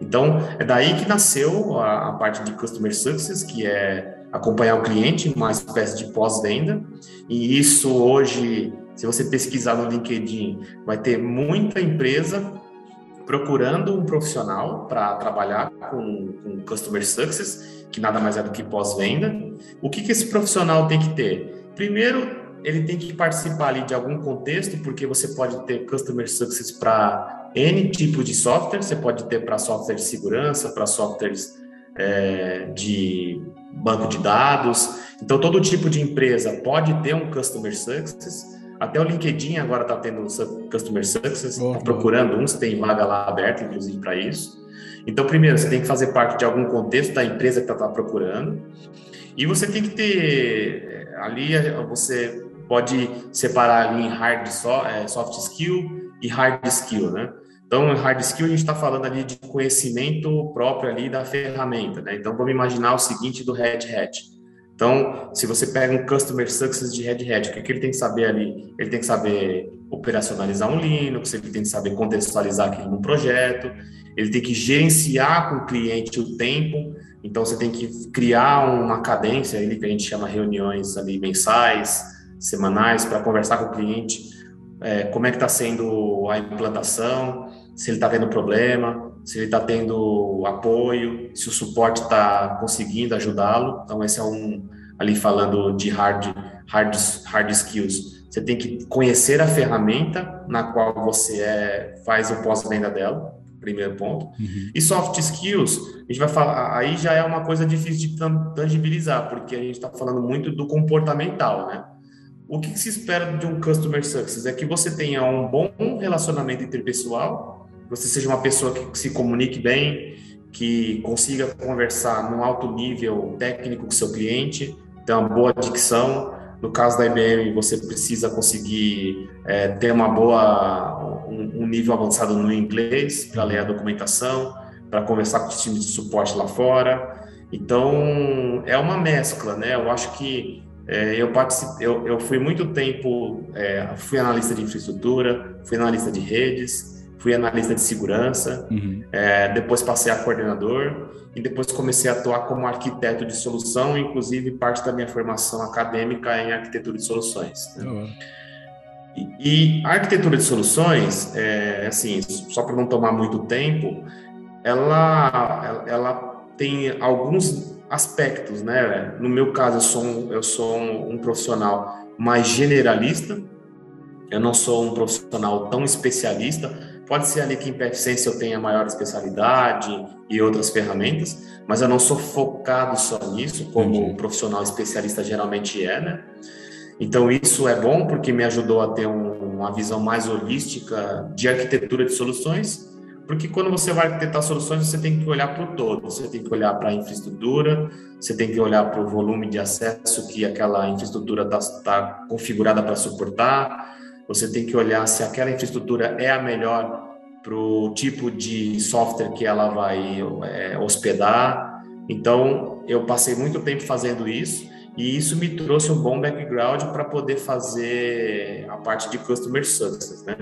Então, é daí que nasceu a, a, parte de Customer Success, que é acompanhar o cliente, uma espécie de pós-venda. E isso hoje, se você pesquisar no LinkedIn, vai ter muita empresa procurando um profissional para trabalhar com, com Customer Success, que nada mais é do que pós-venda. O que, que esse profissional tem que ter? Primeiro, ele tem que participar ali de algum contexto, porque você pode ter Customer Success para N tipos de software, você pode ter para software de segurança, para softwares é, de banco de dados. Então, todo tipo de empresa pode ter um Customer Success. Até o LinkedIn agora está tendo um Customer Success, está procurando uns, tem vaga lá aberta, inclusive, para isso. Então, primeiro, você tem que fazer parte de algum contexto da empresa que está tá procurando. E você tem que ter ali, você pode separar ali em hard é, soft skill e hard skill, né? Então, hard skill a gente está falando ali de conhecimento próprio ali da ferramenta, né? Então, vamos imaginar o seguinte do Red Hat. Então, se você pega um Customer Success de Red Hat, o que, que ele tem que saber ali? Ele tem que saber operacionalizar um Linux, ele tem que saber contextualizar aquilo no projeto, ele tem que gerenciar com o cliente o tempo, então você tem que criar uma cadência ali que a gente chama reuniões ali mensais, semanais, para conversar com o cliente, é, como é que está sendo a implantação, se ele está tendo problema, se ele está tendo apoio, se o suporte está conseguindo ajudá-lo. Então, esse é um, ali falando de hard, hard, hard skills. Você tem que conhecer a ferramenta na qual você é, faz o pós-venda dela, primeiro ponto. Uhum. E soft skills, a gente vai falar, aí já é uma coisa difícil de tangibilizar, porque a gente está falando muito do comportamental, né? O que, que se espera de um customer success é que você tenha um bom relacionamento interpessoal, você seja uma pessoa que se comunique bem, que consiga conversar num alto nível técnico com seu cliente, ter uma boa dicção. No caso da IBM, você precisa conseguir é, ter uma boa, um, um nível avançado no inglês para ler a documentação, para conversar com os times de suporte lá fora. Então, é uma mescla, né? Eu acho que é, eu, eu, eu, fui muito tempo, é, fui analista de infraestrutura, fui analista de redes, fui analista de segurança, uhum. é, depois passei a coordenador e depois comecei a atuar como arquiteto de solução, inclusive parte da minha formação acadêmica é em arquitetura de soluções. Né? Uhum. E, e, a arquitetura de soluções, é, assim, só para não tomar muito tempo, ela, ela, ela, tem alguns aspectos, né? No meu caso, eu sou um, eu sou um, um profissional mais generalista, eu não sou um profissional tão especialista, Pode ser ali que em Perficiência eu tenha maior especialidade e outras ferramentas, mas eu não sou focado só nisso, como o profissional especialista geralmente é, né? Então isso é bom porque me ajudou a ter um, uma visão mais holística de arquitetura de soluções, porque quando você vai arquitetar soluções, você tem que olhar para o todo, você tem que olhar para a infraestrutura, você tem que olhar para o volume de acesso que aquela infraestrutura está tá configurada para suportar, você tem que olhar se aquela infraestrutura é a melhor para o tipo de software que ela vai é, hospedar. Então, eu passei muito tempo fazendo isso e isso me trouxe um bom background para poder fazer a parte de customer success, né?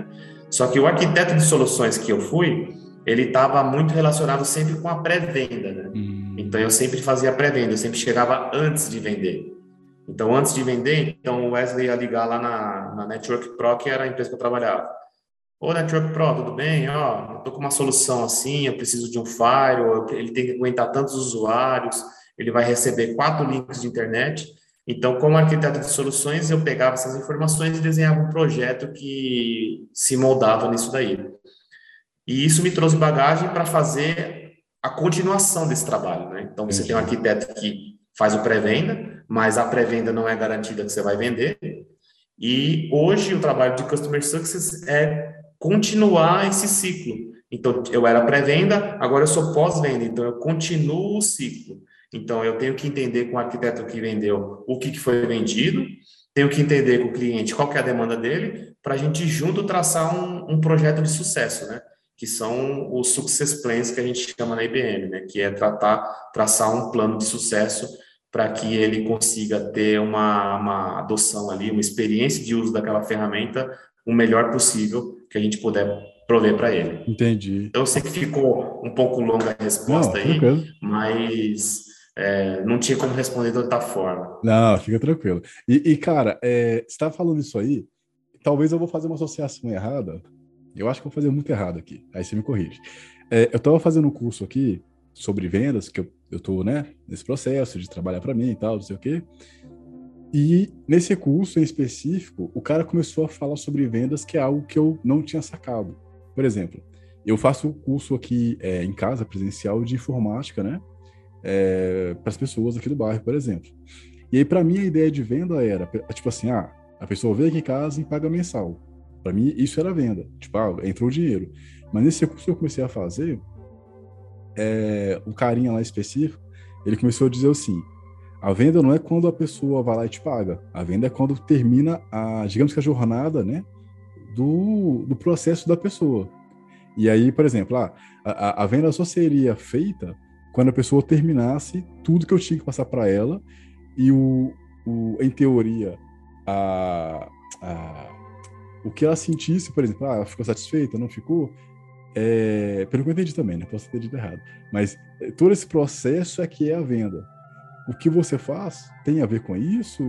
Só que o arquiteto de soluções que eu fui, ele estava muito relacionado sempre com a pré-venda, né? Hum. Então eu sempre fazia pré-venda, eu sempre chegava antes de vender. Então, antes de vender, então o Wesley ia ligar lá na, na Network Pro, que era a empresa que eu trabalhava. Ô, Network Pro, tudo bem? Ó, eu tô com uma solução assim, eu preciso de um firewall, ele tem que aguentar tantos usuários, ele vai receber quatro links de internet. Então, como arquiteto de soluções, eu pegava essas informações e desenhava um projeto que se moldava nisso daí. E isso me trouxe bagagem para fazer a continuação desse trabalho, né? Então, você tem um arquiteto que faz o pré-venda, mas a pré-venda não é garantida que você vai vender. E hoje o trabalho de Customer Success é continuar esse ciclo. Então, eu era pré-venda, agora eu sou pós-venda, então eu continuo o ciclo. Então, eu tenho que entender com o arquiteto que vendeu o que, foi vendido, tenho que entender com o cliente qual é a demanda dele, para a gente junto traçar um, um, projeto de sucesso, né? Que são os success plans que a gente chama na IBM, né? Que é tratar, traçar um plano de sucesso para que ele consiga ter uma, uma adoção ali, uma experiência de uso daquela ferramenta o melhor possível que a gente puder prover para ele. Entendi. Então, eu sei que ficou um pouco longa a resposta não, aí, tranquilo. mas é, não tinha como responder de outra forma. Não, fica tranquilo. E, e cara, é, você está falando isso aí, talvez eu vou fazer uma associação errada. Eu acho que vou fazer muito errado aqui. Aí você me corrige. É, eu estava fazendo um curso aqui sobre vendas, que eu, tô, né, nesse processo de trabalhar para mim e tal, não sei o quê. E nesse curso em específico, o cara começou a falar sobre vendas, que é algo que eu não tinha sacado. Por exemplo, eu faço um curso aqui é, em casa, presencial, de informática, né? É, para as pessoas aqui do bairro, por exemplo. E aí, para mim, a ideia de venda era, tipo assim, ah, a pessoa vem aqui em casa e paga mensal. Para mim, isso era venda. Tipo, ah, entrou o dinheiro. Mas nesse curso que eu comecei a fazer, é, um carinha lá específico, ele começou a dizer assim: a venda não é quando a pessoa vai lá e te paga, a venda é quando termina a, digamos que a jornada, né, do, do processo da pessoa. E aí, por exemplo, ah, a, a venda só seria feita quando a pessoa terminasse tudo que eu tinha que passar para ela e o, o, em teoria a, a, o que ela sentisse, por exemplo, ah, ela ficou satisfeita, não ficou, é, pelo que eu entendi também, né? Posso ter dito errado. Mas é, todo esse processo é que é a venda. O que você faz tem a ver com isso?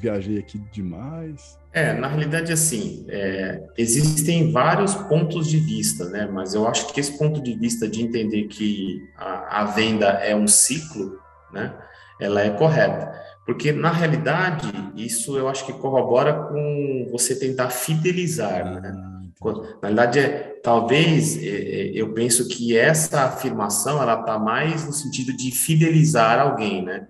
Viajei aqui demais? É, na realidade, assim, é, existem vários pontos de vista, né? Mas eu acho que esse ponto de vista de entender que a, a venda é um ciclo, né? Ela é correta. Porque, na realidade, isso eu acho que corrobora com você tentar fidelizar, né? Na verdade, é, talvez é, é, eu penso que essa afirmação ela está mais no sentido de fidelizar alguém, né?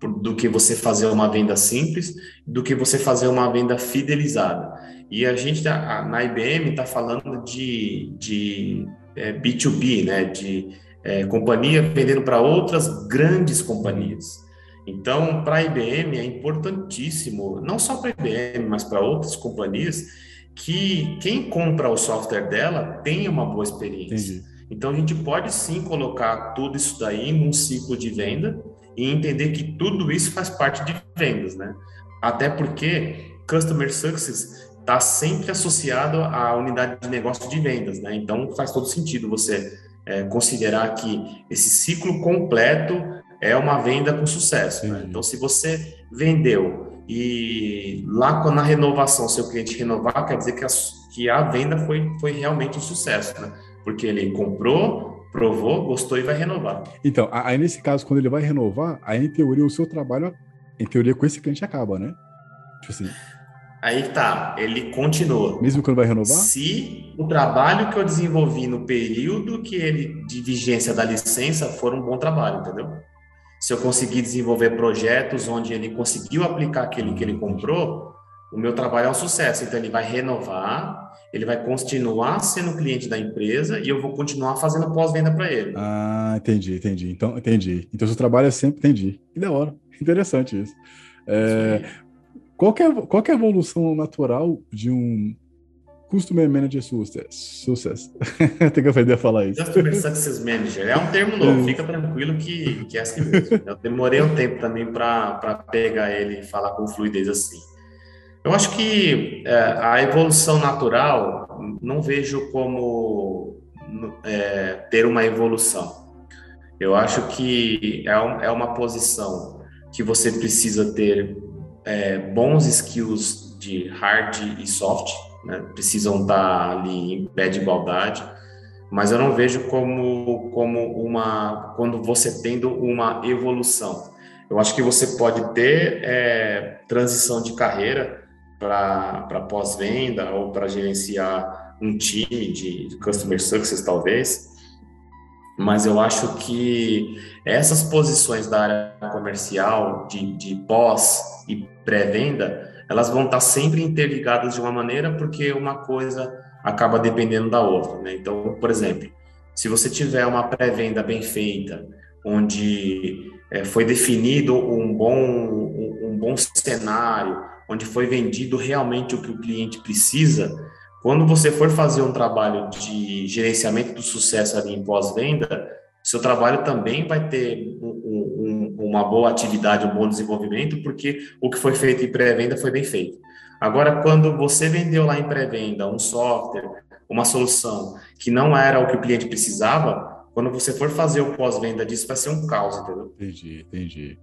Do que você fazer uma venda simples, do que você fazer uma venda fidelizada. E a gente tá, na IBM está falando de, de é, B2B, né? De é, companhia vendendo para outras grandes companhias. Então, para a IBM é importantíssimo, não só para a IBM, mas para outras companhias, que quem compra o software dela tenha uma boa experiência. Entendi. Então, a gente pode sim colocar tudo isso daí num ciclo de venda e entender que tudo isso faz parte de vendas, né? Até porque Customer Success está sempre associado à unidade de negócio de vendas, né? Então, faz todo sentido você é, considerar que esse ciclo completo é uma venda com sucesso. Né? Então, se você vendeu e lá na renovação seu cliente renovar, quer dizer que a, que a venda foi, foi realmente um sucesso, né? Porque ele comprou, provou, gostou e vai renovar. Então, aí nesse caso, quando ele vai renovar, aí em teoria o seu trabalho, em teoria com esse cliente acaba, né? Tipo assim. Aí tá, ele continua. Mesmo quando vai renovar? Se o trabalho que eu desenvolvi no período que ele de vigência da licença for um bom trabalho, entendeu? Se eu conseguir desenvolver projetos onde ele conseguiu aplicar aquele que ele comprou, o meu trabalho é um sucesso. Então, ele vai renovar, ele vai continuar sendo cliente da empresa e eu vou continuar fazendo pós-venda para ele. Ah, entendi, entendi. Então, entendi. Então, seu trabalho é sempre. Entendi. Que da hora. Interessante isso. É, qual, é, qual é a evolução natural de um Customer Manager Success. Success. <laughs> Tem que aprender a falar isso. Customer Success Manager. É um termo novo, fica tranquilo que, que é assim mesmo. Eu demorei um tempo também para pegar ele e falar com fluidez assim. Eu acho que é, a evolução natural não vejo como é, ter uma evolução. Eu acho que é, um, é uma posição que você precisa ter é, bons skills de hard e soft, né? precisam estar ali em pé de igualdade, mas eu não vejo como, como uma, quando você tendo uma evolução. Eu acho que você pode ter é, transição de carreira para pós-venda ou para gerenciar um time de, de customer success, talvez, mas eu acho que essas posições da área comercial, de, de pós e pré-venda, elas vão estar sempre interligadas de uma maneira, porque uma coisa acaba dependendo da outra. Né? Então, por exemplo, se você tiver uma pré-venda bem feita, onde é, foi definido um bom, um, um bom cenário, onde foi vendido realmente o que o cliente precisa, quando você for fazer um trabalho de gerenciamento do sucesso ali em pós-venda, seu trabalho também vai ter um, uma boa atividade, um bom desenvolvimento, porque o que foi feito em pré-venda foi bem feito. Agora, quando você vendeu lá em pré-venda um software, uma solução que não era o que o cliente precisava, quando você for fazer o pós-venda disso, vai ser um caos, entendeu? Entendi, entendi.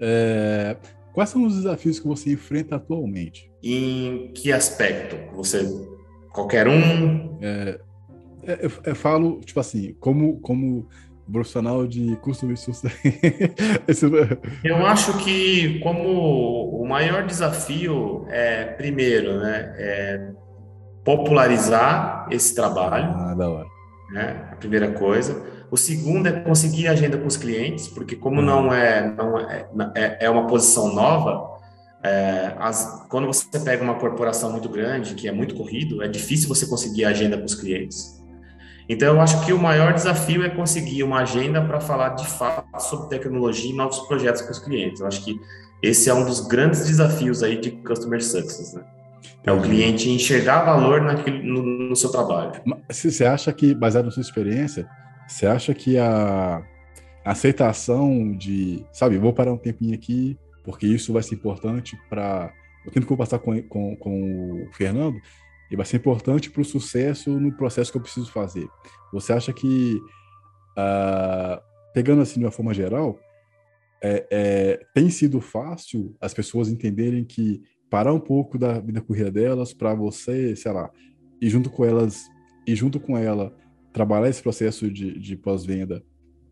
É... Quais são os desafios que você enfrenta atualmente? Em que aspecto? Você, qualquer um? É, é eu, eu, falo, tipo assim, como, como profissional de custo sucesso. <laughs> Eu acho que como o maior desafio é primeiro, né, é popularizar esse trabalho. Ah, da hora. Né, a primeira coisa. O segundo é conseguir agenda com os clientes, porque como uhum. não é não é, é, é uma posição nova, é, as, quando você pega uma corporação muito grande, que é muito corrido, é difícil você conseguir agenda com os clientes. Então, eu acho que o maior desafio é conseguir uma agenda para falar de fato sobre tecnologia e novos projetos com os clientes. Eu acho que esse é um dos grandes desafios aí de Customer Success, né? É o cliente enxergar valor naquilo, no, no seu trabalho. Você acha que, baseado na sua experiência, você acha que a aceitação de, sabe, vou parar um tempinho aqui, porque isso vai ser importante para o tempo que eu vou passar com, com, com o Fernando, e vai ser importante para o sucesso no processo que eu preciso fazer. Você acha que, uh, pegando assim de uma forma geral, é, é, tem sido fácil as pessoas entenderem que parar um pouco da vida corrida delas para você, sei lá, e junto com elas, e junto com ela, trabalhar esse processo de, de pós-venda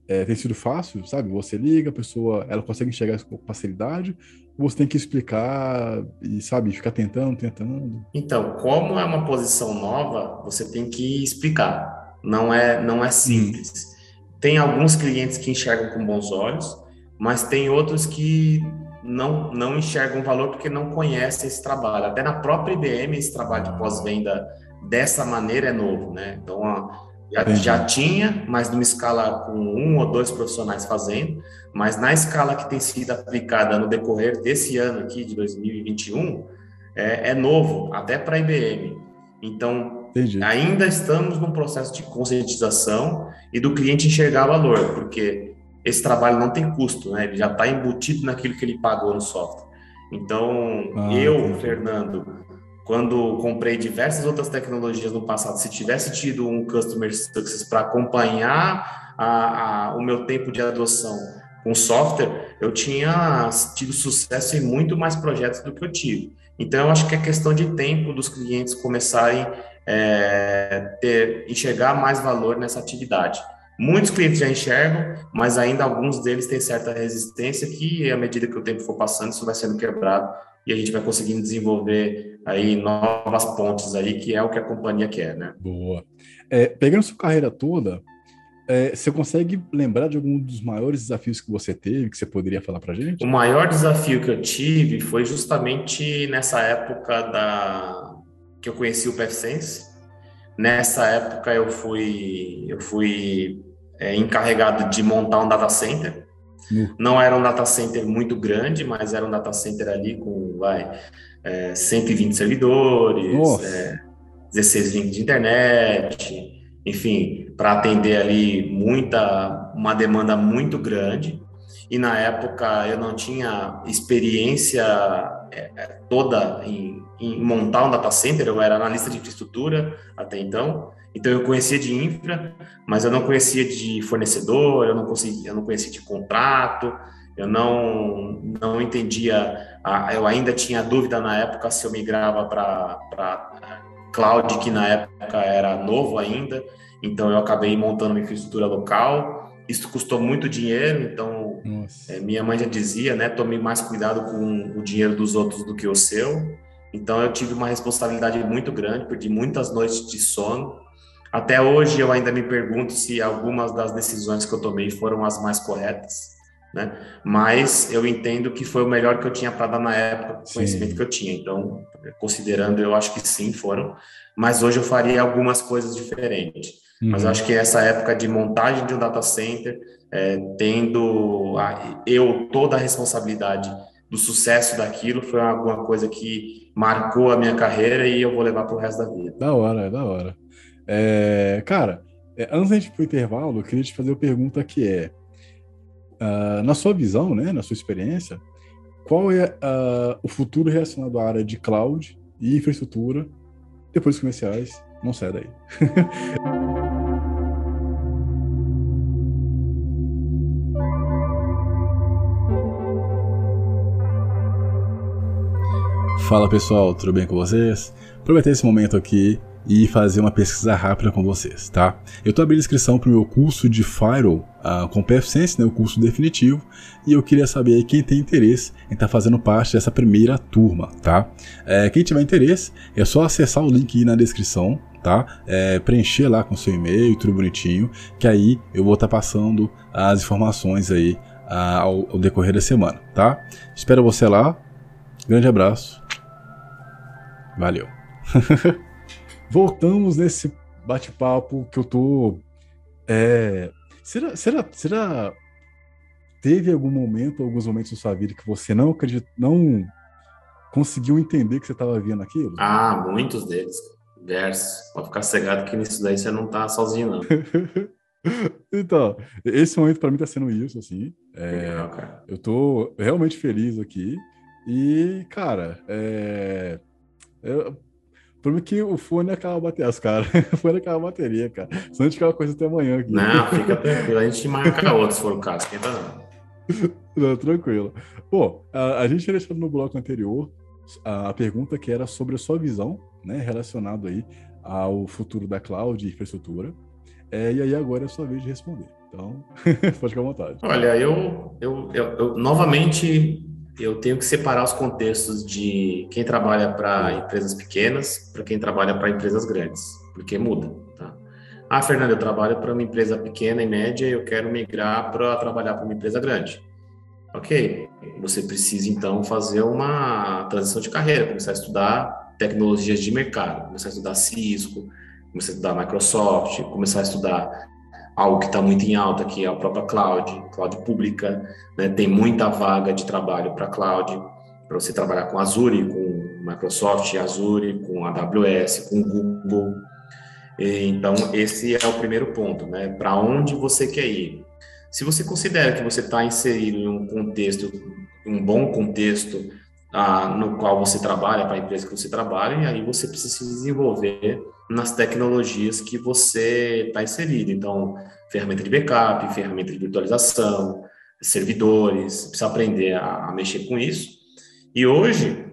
é, tem sido fácil, sabe? Você liga, a pessoa, ela consegue enxergar isso com facilidade, você tem que explicar e, sabe, ficar tentando, tentando? Então, como é uma posição nova, você tem que explicar. Não é, não é simples. Hum. Tem alguns clientes que enxergam com bons olhos, mas tem outros que não, não enxergam valor porque não conhecem esse trabalho. Até na própria IBM, esse trabalho de pós-venda dessa maneira é novo, né? Então, já, já, tinha, mas numa escala com um ou dois profissionais fazendo, mas na escala que tem sido aplicada no decorrer desse ano aqui, de 2021, é, é novo, até para a IBM. Então, Entendi. ainda estamos num processo de conscientização e do cliente enxergar valor, porque esse trabalho não tem custo, né? Ele já está embutido naquilo que ele pagou no software. Então, ah, eu, entendi. Fernando, quando comprei diversas outras tecnologias no passado, se tivesse tido um Customer Success para acompanhar a, a, o meu tempo de adoção com software, eu tinha tido sucesso em muito mais projetos do que eu tive. Então, eu acho que é questão de tempo dos clientes começarem é, ter, enxergar mais valor nessa atividade. Muitos clientes já enxergam, mas ainda alguns deles têm certa resistência que, à medida que o tempo for passando, isso vai sendo quebrado e a gente vai conseguindo desenvolver aí novas pontes aí, que é o que a companhia quer, né? Boa. É, pegando sua carreira toda, é, você consegue lembrar de algum dos maiores desafios que você teve, que você poderia falar para gente? O maior desafio que eu tive foi justamente nessa época da que eu conheci o PFSense. Nessa época eu fui eu fui é, encarregado de montar um data center não era um data center muito grande, mas era um data center ali com, vai, é, 120 servidores, é, 16 links de internet, enfim, para atender ali muita, uma demanda muito grande. E na época eu não tinha experiência é, é toda em, em montar um data center, eu era analista de infraestrutura até então. Então eu conhecia de infra, mas eu não conhecia de fornecedor, eu não eu não conhecia de contrato, eu não não entendia, eu ainda tinha dúvida na época se eu migrava para cloud, que na época era novo ainda, então eu acabei montando uma infraestrutura local. Isso custou muito dinheiro, então é, minha mãe já dizia, né, tome mais cuidado com o dinheiro dos outros do que o seu. Então eu tive uma responsabilidade muito grande, perdi muitas noites de sono até hoje eu ainda me pergunto se algumas das decisões que eu tomei foram as mais corretas, né? Mas eu entendo que foi o melhor que eu tinha para dar na época, o conhecimento que eu tinha. Então, considerando, eu acho que sim, foram. Mas hoje eu faria algumas coisas diferentes. Uhum. Mas eu acho que essa época de montagem de um data center, é, tendo a, eu toda a responsabilidade do sucesso daquilo, foi alguma coisa que marcou a minha carreira e eu vou levar para o resto da vida. Da hora, da hora. É, cara, é, antes da gente ir pro intervalo, eu queria te fazer uma pergunta que é, uh, na sua visão, né, na sua experiência, qual é uh, o futuro relacionado à área de cloud e infraestrutura depois dos comerciais? Não sai daí. <laughs> Fala pessoal, tudo bem com vocês? Aproveitar esse momento aqui e fazer uma pesquisa rápida com vocês, tá? Eu estou abrindo inscrição para o meu curso de Firewall uh, com PFSense, né, o curso definitivo, e eu queria saber quem tem interesse em estar tá fazendo parte dessa primeira turma, tá? É, quem tiver interesse, é só acessar o link aí na descrição, tá? É, preencher lá com seu e-mail, tudo bonitinho, que aí eu vou estar tá passando as informações aí uh, ao, ao decorrer da semana, tá? Espero você lá. Grande abraço. Valeu. <laughs> voltamos nesse bate-papo que eu tô. É, será, será, será teve algum momento, alguns momentos da sua vida que você não acredita, não conseguiu entender que você estava vendo aquilo? Ah, muitos deles. Versos. Pode ficar cegado que nisso daí você não tá sozinho, não. <laughs> então, esse momento para mim tá sendo isso, assim. É, Legal, cara. Eu tô realmente feliz aqui. E, cara, é, eu, problema é que o fone acaba bater as caras. <laughs> o fone acaba a bateria, cara. Senão a gente fica uma coisa até amanhã aqui. Não, fica tranquilo. A gente marca outro se for o caso. Esquenta não. <laughs> Não, tranquilo. Pô, a, a gente deixou no bloco anterior a, a, pergunta que era sobre a sua visão, né, relacionado aí ao futuro da cloud e infraestrutura. É, e aí agora é a sua vez de responder, Então, <laughs> pode ficar à vontade. Olha, eu, eu, eu, eu novamente eu tenho que separar os contextos de quem trabalha para empresas pequenas para quem trabalha para empresas grandes, porque muda. Tá? Ah, Fernando, eu trabalho para uma empresa pequena e média e eu quero migrar para trabalhar para uma empresa grande. Ok, você precisa então fazer uma transição de carreira, começar a estudar tecnologias de mercado, começar a estudar Cisco, começar a estudar Microsoft, começar a estudar algo que está muito em alta, que é a própria cloud, cloud pública, né? tem muita vaga de trabalho para cloud, para você trabalhar com Azure, com Microsoft Azure, com AWS, com Google. E, então, esse é o primeiro ponto, né? Para onde você quer ir? Se você considera que você está inserido em um contexto, um bom contexto, ah, no qual você trabalha, para a empresa que você trabalha, e aí você precisa se desenvolver nas tecnologias que você está inserido. Então, ferramenta de backup, ferramenta de virtualização, servidores, precisa aprender a, a mexer com isso. E hoje,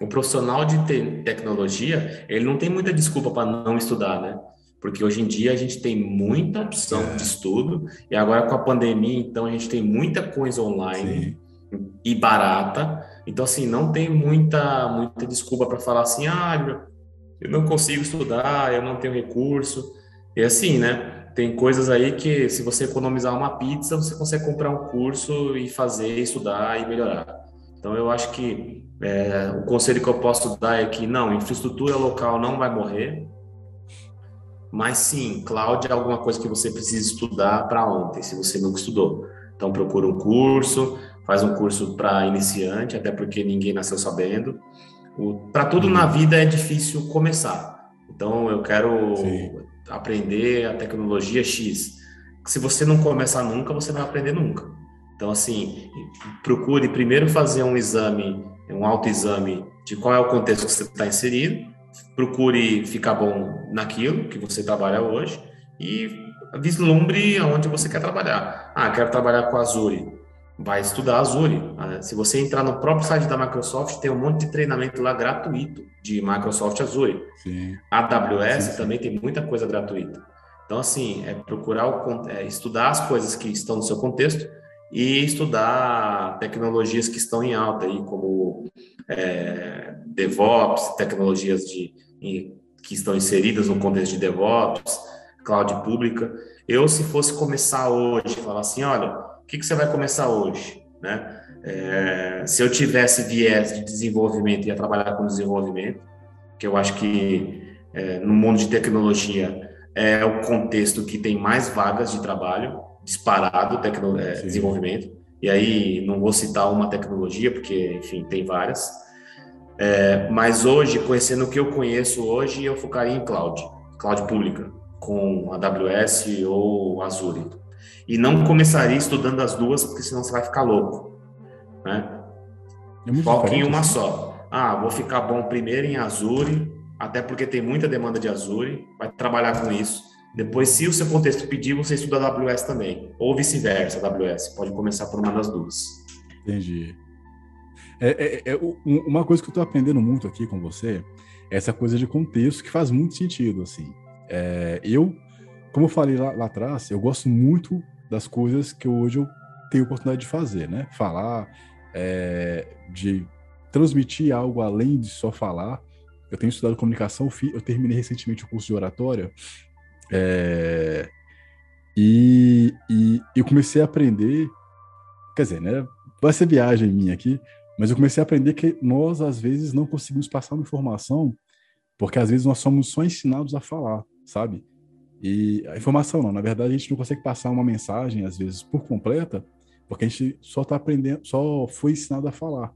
o profissional de te tecnologia, ele não tem muita desculpa para não estudar, né? Porque hoje em dia a gente tem muita opção é. de estudo, e agora com a pandemia, então, a gente tem muita coisa online Sim. e barata. Então, assim, não tem muita, muita desculpa para falar assim, ah, eu não consigo estudar, eu não tenho recurso. E assim, né? Tem coisas aí que se você economizar uma pizza, você consegue comprar um curso e fazer, estudar e melhorar. Então eu acho que é, o conselho que eu posso dar é que não, infraestrutura local não vai morrer, mas sim, cloud é alguma coisa que você precisa estudar para ontem, se você nunca estudou. Então procura um curso, faz um curso para iniciante, até porque ninguém nasceu sabendo. Para tudo na vida é difícil começar. Então, eu quero Sim. aprender a tecnologia X. Se você não começar nunca, você não vai aprender nunca. Então, assim, procure primeiro fazer um exame, um autoexame de qual é o contexto que você está inserido. Procure ficar bom naquilo que você trabalha hoje e vislumbre aonde você quer trabalhar. Ah, quero trabalhar com Azure vai estudar Azure. Ah, se você entrar no próprio site da Microsoft, tem um monte de treinamento lá gratuito de Microsoft Azure. Sim. AWS sim, sim. também tem muita coisa gratuita. Então, assim, é procurar o, é estudar as coisas que estão no seu contexto e estudar tecnologias que estão em alta aí, como é, DevOps, tecnologias de, em, que estão inseridas no contexto de DevOps, cloud pública. Eu, se fosse começar hoje, falar assim, olha, o que, que você vai começar hoje? Né? É, se eu tivesse viés de desenvolvimento, ia trabalhar com desenvolvimento, que eu acho que é, no mundo de tecnologia é o contexto que tem mais vagas de trabalho, disparado tecno, é, desenvolvimento. E aí não vou citar uma tecnologia, porque, enfim, tem várias. É, mas hoje, conhecendo o que eu conheço hoje, eu focaria em cloud, cloud pública, com AWS ou Azure. E não começaria estudando as duas, porque senão você vai ficar louco. Né? É Foque em uma assim. só. Ah, vou ficar bom primeiro em Azure, até porque tem muita demanda de Azure, vai trabalhar com isso. Depois, se o seu contexto pedir, você estuda AWS também. Ou vice-versa, AWS. Pode começar por uma das duas. Entendi. É, é, é, uma coisa que eu estou aprendendo muito aqui com você é essa coisa de contexto que faz muito sentido, assim. É, eu, como eu falei lá, lá atrás, eu gosto muito das coisas que hoje eu tenho oportunidade de fazer, né? Falar, é, de transmitir algo além de só falar. Eu tenho estudado comunicação, eu terminei recentemente o curso de oratória é, e, e eu comecei a aprender, quer dizer, né? Vai ser viagem minha aqui, mas eu comecei a aprender que nós às vezes não conseguimos passar uma informação porque às vezes nós somos só ensinados a falar, sabe? E a informação não, na verdade a gente não consegue passar uma mensagem às vezes por completa, porque a gente só está aprendendo, só foi ensinado a falar.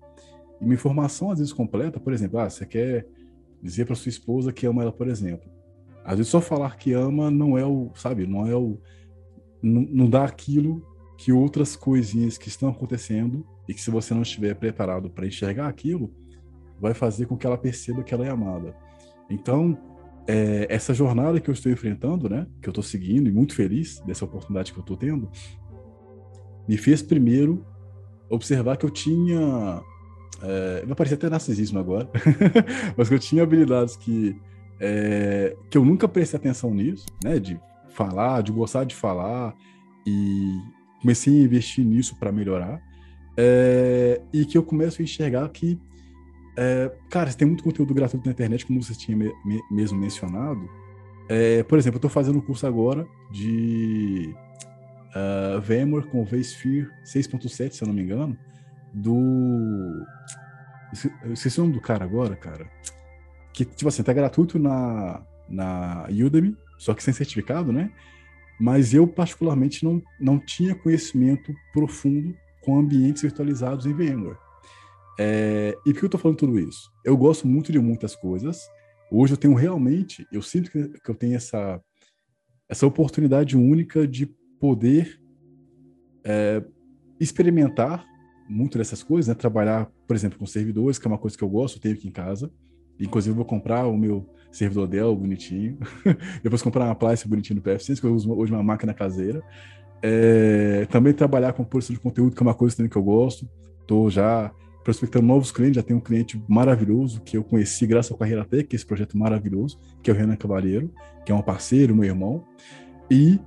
E uma informação às vezes completa, por exemplo, ah, você quer dizer para sua esposa que ama ela, por exemplo. Às vezes só falar que ama não é o, sabe, não é o não, não dá aquilo que outras coisinhas que estão acontecendo e que se você não estiver preparado para enxergar aquilo, vai fazer com que ela perceba que ela é amada. Então, é, essa jornada que eu estou enfrentando, né, que eu estou seguindo e muito feliz dessa oportunidade que eu estou tendo, me fez primeiro observar que eu tinha, é, vai parecer até narcisismo agora, <laughs> mas que eu tinha habilidades que é, que eu nunca prestei atenção nisso, né, de falar, de gostar de falar e comecei a investir nisso para melhorar. É, e que eu começo a enxergar que, é, cara, tem muito conteúdo gratuito na internet, como você tinha me, me, mesmo mencionado. É, por exemplo, eu estou fazendo um curso agora de uh, VMware com vSphere 6.7, se eu não me engano, do... Eu esqueci o nome do cara agora, cara. Que, tipo assim, tá gratuito na, na Udemy, só que sem certificado, né? Mas eu, particularmente, não, não tinha conhecimento profundo com ambientes virtualizados em VMware. É, e por que eu estou falando tudo isso? Eu gosto muito de muitas coisas. Hoje eu tenho realmente, eu sinto que, que eu tenho essa, essa oportunidade única de poder é, experimentar muito dessas coisas, né? Trabalhar, por exemplo, com servidores, que é uma coisa que eu gosto, eu tenho aqui em casa. Inclusive, eu vou comprar o meu servidor Dell bonitinho. <laughs> Depois comprar uma appliance bonitinho no PF6, que eu uso hoje uma máquina caseira. É, também trabalhar com produção de conteúdo, que é uma coisa também que eu gosto. Estou já prospectando novos clientes, já tenho um cliente maravilhoso que eu conheci graças ao Carreira Tech, esse projeto maravilhoso, que é o Renan Cavaleiro, que é um parceiro, meu irmão. E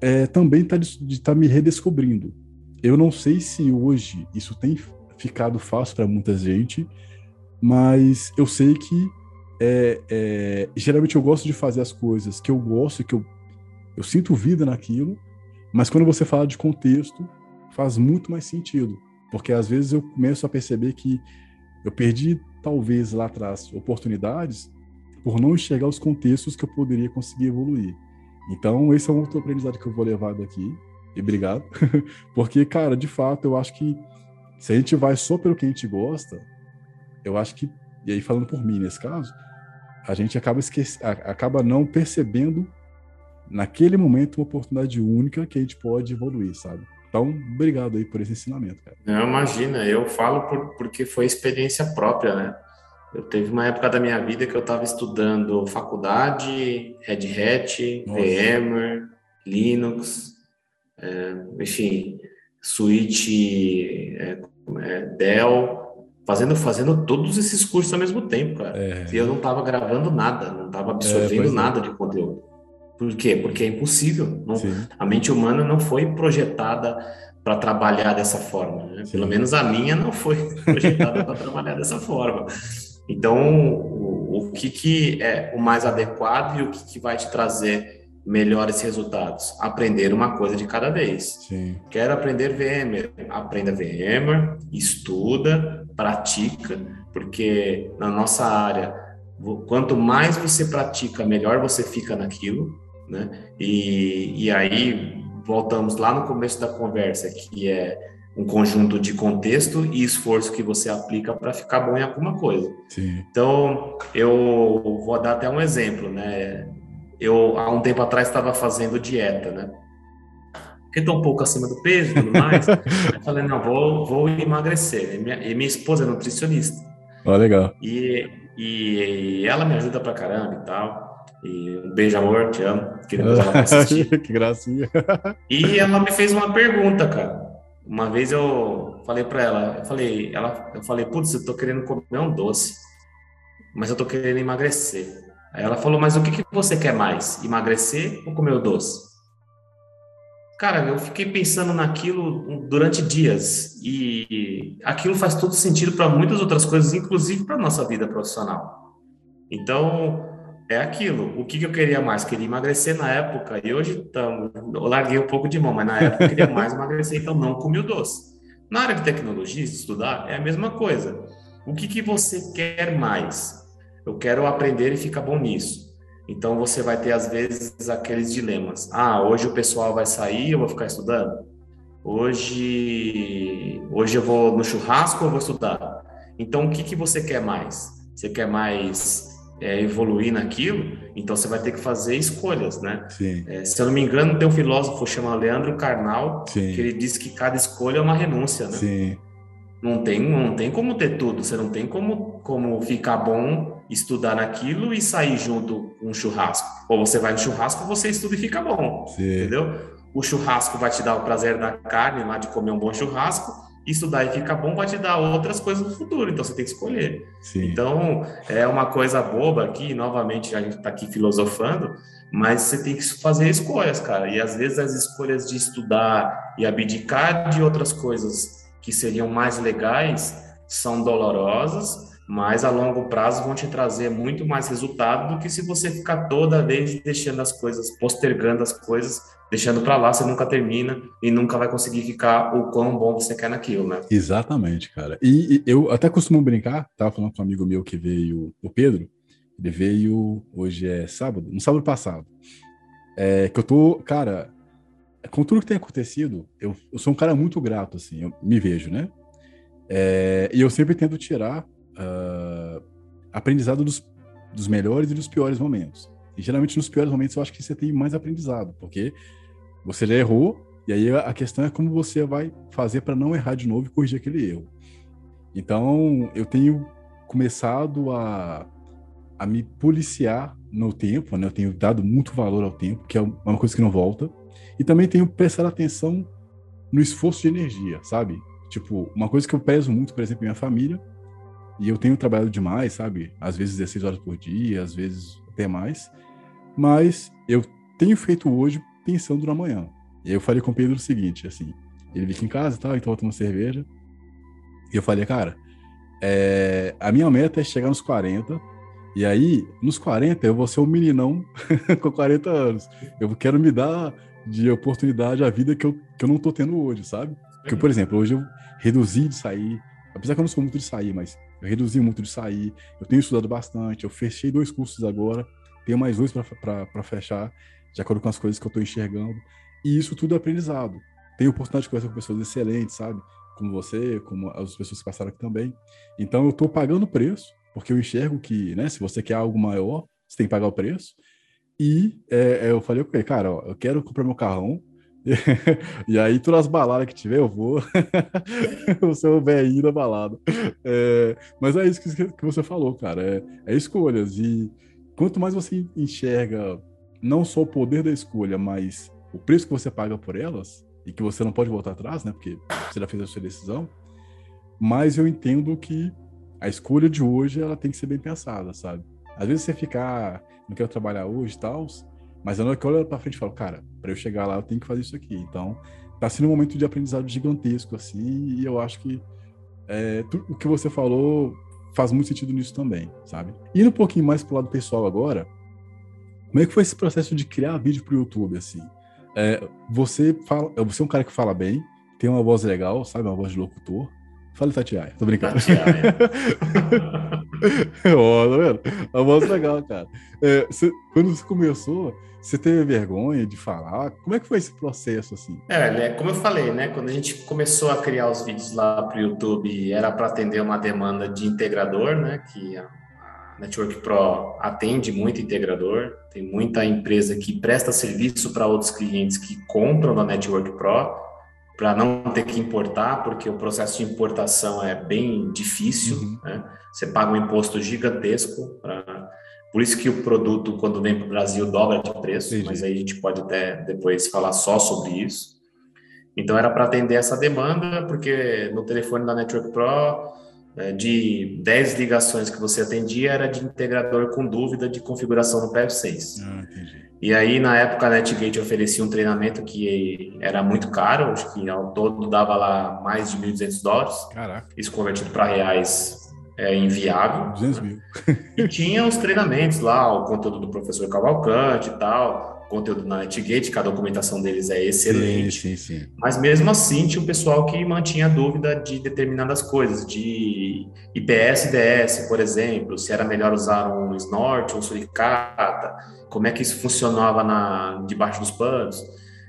é, também está tá me redescobrindo. Eu não sei se hoje isso tem ficado fácil para muita gente, mas eu sei que é, é, geralmente eu gosto de fazer as coisas que eu gosto, que eu, eu sinto vida naquilo, mas quando você fala de contexto, faz muito mais sentido, porque às vezes eu começo a perceber que eu perdi, talvez lá atrás, oportunidades por não enxergar os contextos que eu poderia conseguir evoluir. Então, esse é um outro aprendizado que eu vou levar daqui. E obrigado. <laughs> Porque, cara, de fato, eu acho que se a gente vai só pelo que a gente gosta, eu acho que, e aí falando por mim nesse caso, a gente acaba, esquece, acaba não percebendo naquele momento uma oportunidade única que a gente pode evoluir, sabe? Então, obrigado aí por esse ensinamento, cara. Não, imagina, eu falo por, porque foi experiência própria, né? Eu teve uma época da minha vida que eu estava estudando faculdade, Red Hat, Nossa. VMware, Linux, é, enfim, Switch, é, é, Dell, fazendo, fazendo todos esses cursos ao mesmo tempo, cara. É. E eu não estava gravando nada, não estava absorvendo é, nada de conteúdo. Por quê? Porque é impossível. Não, a mente humana não foi projetada para trabalhar dessa forma. Né? Pelo menos a minha não foi <laughs> projetada para trabalhar dessa forma. Então, o, o que, que é o mais adequado e o que, que vai te trazer melhores resultados? Aprender uma coisa de cada vez. Sim. Quero aprender VMware? Aprenda VMware, estuda, pratica, porque na nossa área, quanto mais você pratica, melhor você fica naquilo, né? E, e aí voltamos lá no começo da conversa, que é um conjunto de contexto e esforço que você aplica para ficar bom em alguma coisa. Sim. Então, eu vou dar até um exemplo, né? Eu, há um tempo atrás, estava fazendo dieta, né? Porque estou um pouco acima do peso e tudo mais. <laughs> eu falei, não, vou, vou emagrecer. E minha, e minha esposa é nutricionista. Oh, legal. E, e ela me ajuda pra caramba e tal. E um beijo, amor, te amo. Que depois ela vai assistir. que gracinha. e ela me fez uma pergunta, cara. Uma vez eu falei para ela, eu falei, ela, eu falei, putz, eu tô querendo comer um doce, mas eu tô querendo emagrecer. Aí ela falou, mas o que, que você quer mais, emagrecer ou comer o doce? Cara, eu fiquei pensando naquilo durante dias e aquilo faz todo sentido para muitas outras coisas, inclusive para nossa vida profissional. Então, é aquilo. O que, que, eu queria mais? Queria emagrecer na época e hoje tamo, eu larguei um pouco de mão, mas na época eu queria mais emagrecer, então não comi o doce. Na área de tecnologia, de estudar, é a mesma coisa. O que, que você quer mais? Eu quero aprender e ficar bom nisso. Então você vai ter às vezes aqueles dilemas. Ah, hoje o pessoal vai sair, eu vou ficar estudando. Hoje, hoje eu vou no churrasco, eu vou estudar. Então o que que você quer mais? Você quer mais é, evoluir naquilo, então você vai ter que fazer escolhas, né? É, se eu não me engano, tem um filósofo chamado Leandro Carnal, Sim. que ele diz que cada escolha é uma renúncia, né? Sim. Não tem, não tem como ter tudo, você não tem como, como ficar bom, estudar naquilo e sair junto com um churrasco. Ou você vai no churrasco, você estuda e fica bom, Sim. entendeu? O churrasco vai te dar o prazer da carne, lá de comer um bom churrasco, estudar e ficar bom vai te dar outras coisas no futuro, então você tem que escolher. Sim. Então, é uma coisa boba aqui, novamente a gente está aqui filosofando, mas você tem que fazer escolhas, cara. E às vezes as escolhas de estudar e abdicar de outras coisas que seriam mais legais são dolorosas, mas a longo prazo vão te trazer muito mais resultado do que se você ficar toda vez deixando as coisas, postergando as coisas, deixando para lá, você nunca termina e nunca vai conseguir ficar o quão bom você quer naquilo, né? Exatamente, cara. E, e eu até costumo brincar, tava falando com um amigo meu que veio, o Pedro, ele veio, hoje é sábado, no sábado passado. É, que eu tô, cara, com tudo que tem acontecido, eu, eu sou um cara muito grato, assim, eu me vejo, né? É, e eu sempre tento tirar uh, aprendizado dos, dos melhores e dos piores momentos. E geralmente nos piores momentos eu acho que você tem mais aprendizado, porque você já errou, e aí a questão é como você vai fazer para não errar de novo e corrigir aquele erro. Então, eu tenho começado a, a me policiar no tempo, né? Eu tenho dado muito valor ao tempo, que é uma coisa que não volta. E também tenho prestado atenção no esforço de energia, sabe? Tipo, uma coisa que eu prezo muito, por exemplo, minha família, e eu tenho trabalhado demais, sabe? Às vezes 16 horas por dia, às vezes até mais. Mas eu tenho feito hoje pensando no amanhã. E eu falei com o Pedro o seguinte, assim, ele veio aqui em casa e tal, então eu tomo cerveja. E eu falei, cara, é, a minha meta é chegar nos 40. E aí, nos 40, eu vou ser um meninão <laughs> com 40 anos. Eu quero me dar de oportunidade a vida que eu, que eu não tô tendo hoje, sabe? Porque, por exemplo, hoje eu reduzi de sair, apesar que eu não sou muito de sair, mas eu reduzi muito de sair, eu tenho estudado bastante, eu fechei dois cursos agora, tenho mais dois para fechar, de acordo com as coisas que eu estou enxergando, e isso tudo é aprendizado. Tenho oportunidade de conversar com pessoas excelentes, sabe? Como você, como as pessoas que passaram aqui também. Então eu estou pagando o preço, porque eu enxergo que, né, se você quer algo maior, você tem que pagar o preço. E é, eu falei ele, cara, ó, eu quero comprar meu carrão, <laughs> e aí, todas as baladas que tiver, eu vou. <laughs> o seu velhinho da balada. É, mas é isso que, que você falou, cara. É, é, escolhas. E quanto mais você enxerga não só o poder da escolha, mas o preço que você paga por elas, e que você não pode voltar atrás, né? Porque você já fez a sua decisão, mais eu entendo que a escolha de hoje ela tem que ser bem pensada, sabe? Às vezes você ficar, não quero trabalhar hoje e tal, mas na hora que eu olho pra frente e falo, cara, para eu chegar lá eu tenho que fazer isso aqui. Então, tá sendo um momento de aprendizado gigantesco, assim, e eu acho que é, tu, o que você falou faz muito sentido nisso também, sabe? Indo um pouquinho mais pro lado pessoal agora, como é que foi esse processo de criar vídeo pro YouTube, assim? É, você, fala, você é um cara que fala bem, tem uma voz legal, sabe? Uma voz de locutor. Fala Tatiaia, tô brincando. Tatiaia. <laughs> Ó, tá vendo? A voz legal, cara. É, você, quando você começou, você teve vergonha de falar? Como é que foi esse processo assim? É, né, como eu falei, né, quando a gente começou a criar os vídeos lá para o YouTube, era para atender uma demanda de integrador, né, que a Network Pro atende muito integrador, tem muita empresa que presta serviço para outros clientes que compram da Network Pro para não ter que importar, porque o processo de importação é bem difícil, uhum. né? Você paga um imposto gigantesco pra por isso que o produto, quando vem para o Brasil, dobra de preço, mas aí a gente pode até depois falar só sobre isso. Então era para atender essa demanda, porque no telefone da Network Pro, é, de 10 ligações que você atendia, era de integrador com dúvida de configuração no PF6. Ah, e aí, na época, a NetGate oferecia um treinamento que era muito caro, acho que ao todo dava lá mais de 1.200 dólares. Caraca. Isso convertido para reais é, inviável. 200 mil. e tinha os treinamentos lá, o conteúdo do professor Cavalcante e tal, conteúdo na NetGate, que a documentação deles é excelente. Sim, sim, sim. Mas mesmo assim, tinha o pessoal que mantinha dúvida de determinadas coisas, de IPS e DS, por exemplo, se era melhor usar um snort ou um suricata, como é que isso funcionava na, debaixo dos panos.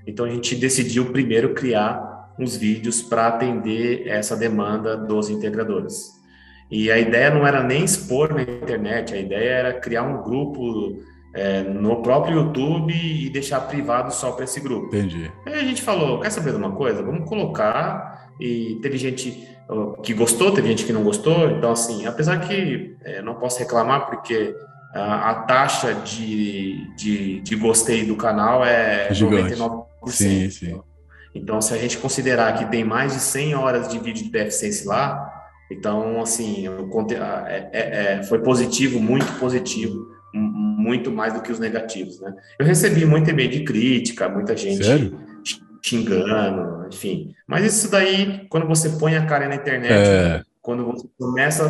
Então a gente decidiu primeiro criar uns vídeos para atender essa demanda dos integradores. E a ideia não era nem expor na internet, a ideia era criar um grupo é, no próprio YouTube e deixar privado só para esse grupo. Entendi. Aí a gente falou: quer saber de uma coisa? Vamos colocar. E teve gente que gostou, teve gente que não gostou. Então, assim, apesar que é, não posso reclamar, porque a, a taxa de, de, de, gostei do canal é Gigante. 99%. Sim, sim. Então, se a gente considerar que tem mais de 100 horas de vídeo de PFSense lá, então, assim, é, é, é, foi positivo, muito positivo, muito mais do que os negativos, né? Eu recebi muito e-mail de crítica, muita gente Sério? xingando, enfim. Mas isso daí, quando você põe a cara na internet, É, quando você começa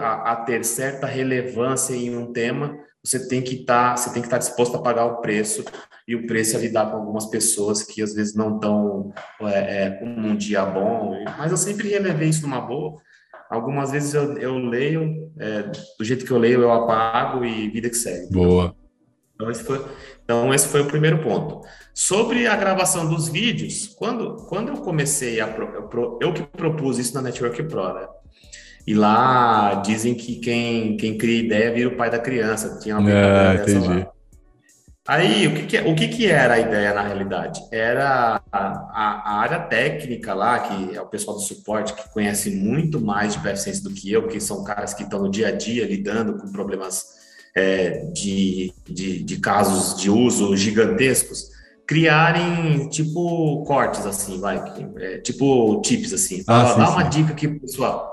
a, a- ter certa relevância em um tema, você tem que estar, que estar disposto a pagar o preço e o preço é lidar com algumas pessoas que às vezes não estão é, é, um dia bom. Mas eu sempre relevei isso numa boa. Algumas vezes eu, eu leio, é, do jeito que eu leio, eu apago e vida que segue. boa. Então esse, foi, então, esse foi o primeiro ponto. Sobre a gravação dos vídeos, quando, quando eu comecei a. pro- eu, que propus isso na Network Pro, né? E lá dizem que quem, quem cria ideia vira o pai da criança. Tinha uma brincadeira dessa lá. Aí, o que, que, o que, que era a ideia na realidade? Era a, a, a área técnica lá, que é o pessoal do suporte, que conhece muito mais de PFSense do que eu, que são caras que estão no dia a dia lidando com problemas é, de, de, de casos de uso gigantescos, criarem tipo cortes, assim, vai, é, tipo tips, assim. Ah, sim, Dá sim. uma dica aqui pro pessoal.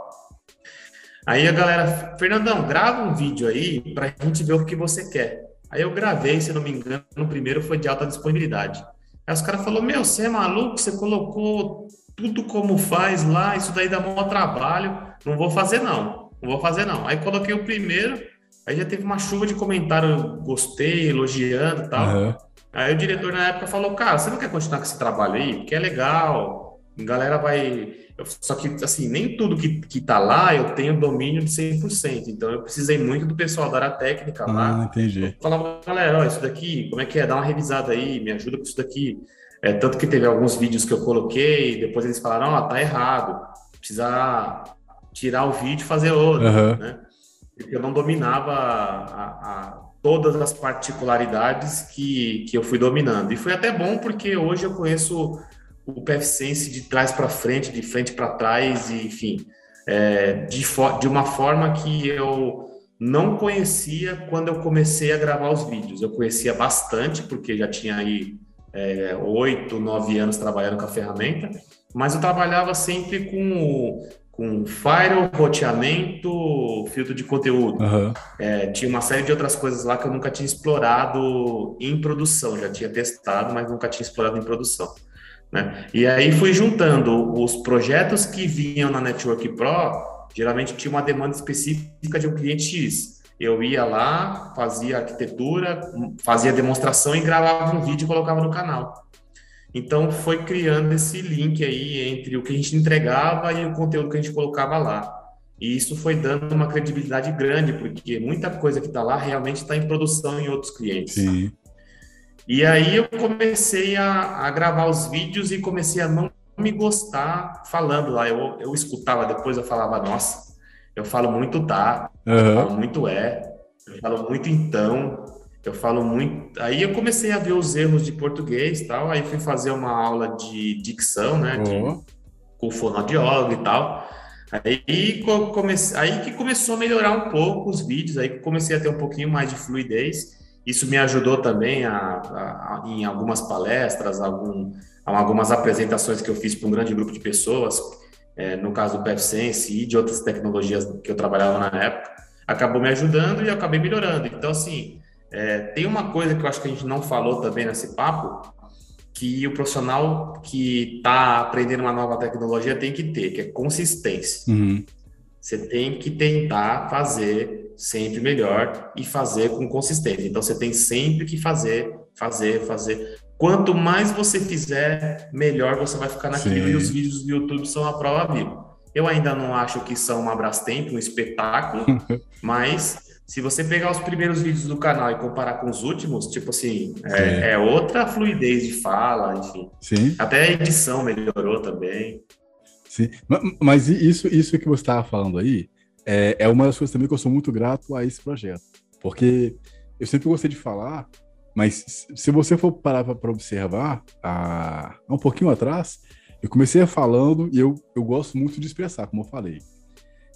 Aí a galera, Fernandão, grava um vídeo aí pra gente ver o que você quer. Aí eu gravei, se não me engano, o primeiro foi de alta disponibilidade. Aí os caras falaram, meu, você é maluco, você colocou tudo como faz lá, isso daí dá maior trabalho, não vou fazer não, não vou fazer não. Aí coloquei o primeiro, aí já teve uma chuva de comentário, gostei, elogiando e tal. Aham. Aí o diretor na época falou, cara, você não quer continuar com esse trabalho aí? Porque é legal, a galera vai... eu- Só que, assim, nem tudo que, que tá lá eu tenho domínio de 100%, então eu precisei muito do pessoal da área técnica lá, Ah, entendi. falava, galera, ó, isso daqui, como é que é? Dá uma revisada aí, me ajuda com isso daqui. É, tanto que teve alguns vídeos que eu coloquei, depois eles falaram, ó, tá errado, precisa tirar o vídeo e fazer outro, Aham. né? Porque eu não dominava a, a- todas as particularidades que, que eu fui dominando. E foi até bom porque hoje eu conheço o PFSense de trás para frente, de frente para trás, e, enfim, é, de, de uma forma que eu não conhecia quando eu comecei a gravar os vídeos. Eu conhecia bastante, porque já tinha aí é, oito, nove anos trabalhando com a ferramenta, mas eu trabalhava sempre com, com firewall, roteamento, filtro de conteúdo. Aham. É, tinha uma série de outras coisas lá que eu nunca tinha explorado em produção, já tinha testado, mas nunca tinha explorado em produção. Né? E aí fui juntando os projetos que vinham na Network Pro, geralmente tinha uma demanda específica de um cliente X. Eu ia lá, fazia arquitetura, fazia demonstração e gravava um vídeo e colocava no canal. Então foi criando esse link aí entre o que a gente entregava e o conteúdo que a gente colocava lá. E isso foi dando uma credibilidade grande, porque muita coisa que está lá realmente está em produção em outros clientes. Sim. E aí eu comecei a, a gravar os vídeos e comecei a não me gostar falando lá. Eu, eu escutava depois, eu falava, nossa, eu falo muito tá, eu Aham. falo muito é, eu falo muito então, eu falo muito. Aí eu comecei a ver os erros de português e tal, aí fui fazer uma aula de dicção, né? de- Ó. com fonoaudiólogo e tal. Aí, comece... aí que começou a melhorar um pouco os vídeos, aí que comecei a ter um pouquinho mais de fluidez. Isso me ajudou também a, a- a- em algumas palestras, algum, algumas apresentações que eu fiz para um grande grupo de pessoas, é, no caso do PepSense e de outras tecnologias que eu trabalhava na época, acabou me ajudando e eu acabei melhorando. Então, assim, é, tem uma coisa que eu acho que a gente não falou também nesse papo, que o profissional que está aprendendo uma nova tecnologia tem que ter, que é consistência. Uhum. Você tem que tentar fazer sempre melhor e fazer com consistência. Então você tem sempre que fazer, fazer, fazer. Quanto mais você fizer, melhor você vai ficar naquilo. Sim. E os vídeos do YouTube são a prova viva. Eu ainda não acho que são uma Brastemp, um espetáculo, <laughs> mas se você pegar os primeiros vídeos do canal e comparar com os últimos, tipo assim, é, é outra fluidez de fala, enfim. Sim. Até a edição melhorou também. Sim. Ma- Mas isso, isso que você estava falando aí é, é uma das coisas também que eu sou muito grato a esse projeto. Porque eu sempre gostei de falar, mas se- você for parar para observar, há um pouquinho atrás, eu comecei falando e eu, eu gosto muito de expressar, como eu falei.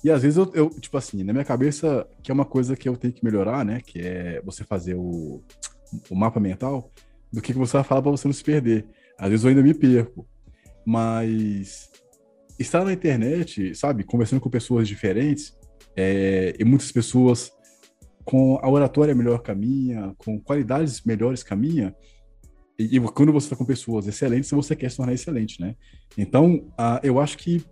E às vezes eu, eu, tipo assim, na minha cabeça, que é uma coisa que eu tenho que melhorar, né? Que é você fazer o, o mapa mental do que que você vai falar para você não se perder. Às vezes eu ainda me perco. Mas estar na internet, sabe, conversando com pessoas diferentes, é, e muitas pessoas com a oratória melhor caminha, com qualidades melhores caminha, e, e quando você está com pessoas excelentes, você quer se tornar excelente, né? Então, uh, eu acho que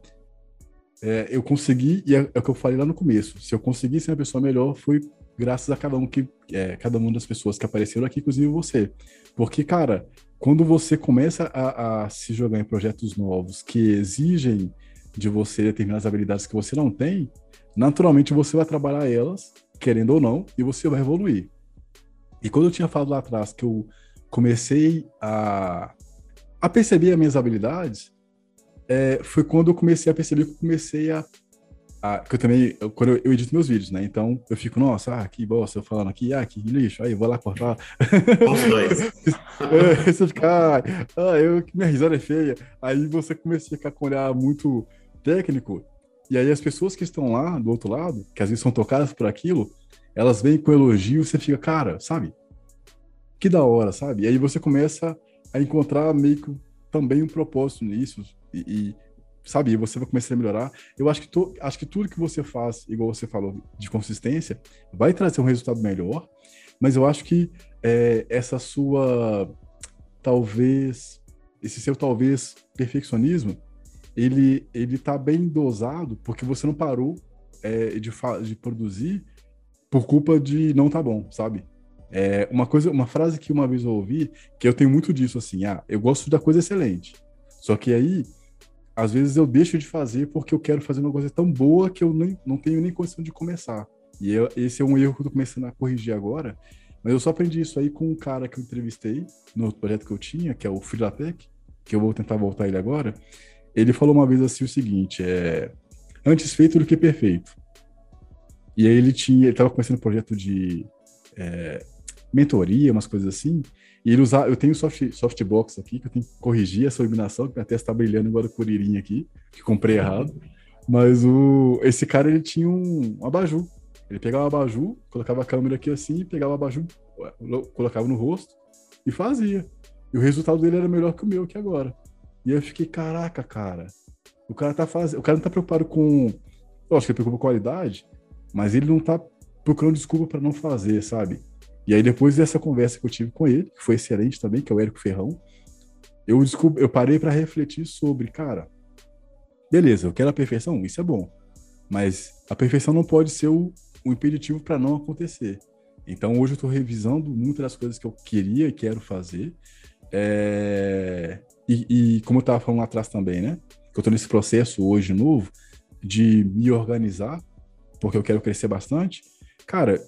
é, eu consegui, e é, é, o que eu falei lá no começo, se eu consegui ser uma pessoa melhor, foi graças a cada um que, é, cada uma das pessoas que apareceram aqui, inclusive você. Porque, cara, quando você começa a, a se jogar em projetos novos que exigem de você determinadas habilidades que você não tem, naturalmente você vai trabalhar elas, querendo ou não, e você vai evoluir. E quando eu tinha falado lá atrás que eu comecei a, a perceber as minhas habilidades, é, foi quando eu comecei a perceber que eu comecei a. a que eu também. Eu, quando eu, eu, edito meus vídeos, né? Então eu fico, nossa, ah, que bosta, eu falando aqui, ah, que lixo, aí eu vou lá cortar. <laughs> Os dois. <laughs> é, você fica, ah, eu, minha risada é feia. Aí você começa a ficar com um olhar muito técnico. E aí as pessoas que estão lá do outro lado, que às vezes são tocadas por aquilo, elas vêm com elogio e você fica, cara, sabe? Que da hora, sabe? E aí você começa a encontrar meio que também um propósito nisso e, e sabe, você vai começar a melhorar. Eu acho que, tu, acho que tudo que você faz, igual você falou, de consistência, vai trazer um resultado melhor, mas eu acho que é, essa sua, talvez, esse seu talvez perfeccionismo, ele, ele tá bem dosado porque você não parou é, de, de produzir por culpa de não tá bom, sabe? É, uma coisa, uma frase que uma vez eu ouvi, que eu tenho muito disso, assim, ah, eu gosto da coisa excelente. Só que aí, às vezes eu deixo de fazer porque eu quero fazer uma coisa tão boa que eu nem, não tenho nem condição de começar. E eu, esse é um erro que eu tô começando a corrigir agora. Mas eu só aprendi isso aí com um cara que eu entrevistei no projeto que eu tinha, que é o Filatec, que eu vou tentar voltar ele agora. Ele falou uma vez assim o seguinte, é antes feito do que perfeito. E aí ele tinha, ele tava começando um projeto de é, mentoria, umas coisas assim, e ele eu tenho soft, softbox aqui, que eu tenho que corrigir essa iluminação, que minha testa tá brilhando igual a curirinha aqui, que comprei errado. Mas o, esse cara, ele tinha um, um abajur. Ele pegava o abajur, colocava a câmera aqui assim, pegava o abajur, colocava no rosto e fazia. E o resultado dele era melhor que o meu aqui agora. E eu fiquei, caraca, cara. O cara tá fazendo. O cara não tá preocupado com. Lógico que ele preocupa com qualidade, mas ele não tá procurando desculpa para não fazer, sabe? E aí, depois dessa conversa que eu tive com ele, que foi excelente também, que é o Érico Ferrão, eu, eu parei para refletir sobre, cara, beleza, eu quero a perfeição, isso é bom, mas a perfeição não pode ser o, o impeditivo para não acontecer. Então, hoje eu estou revisando muitas das coisas que eu queria e quero fazer. É... E, e, como eu estava falando lá atrás também, né? Que eu estou nesse processo hoje novo de me organizar, porque eu quero crescer bastante. Cara,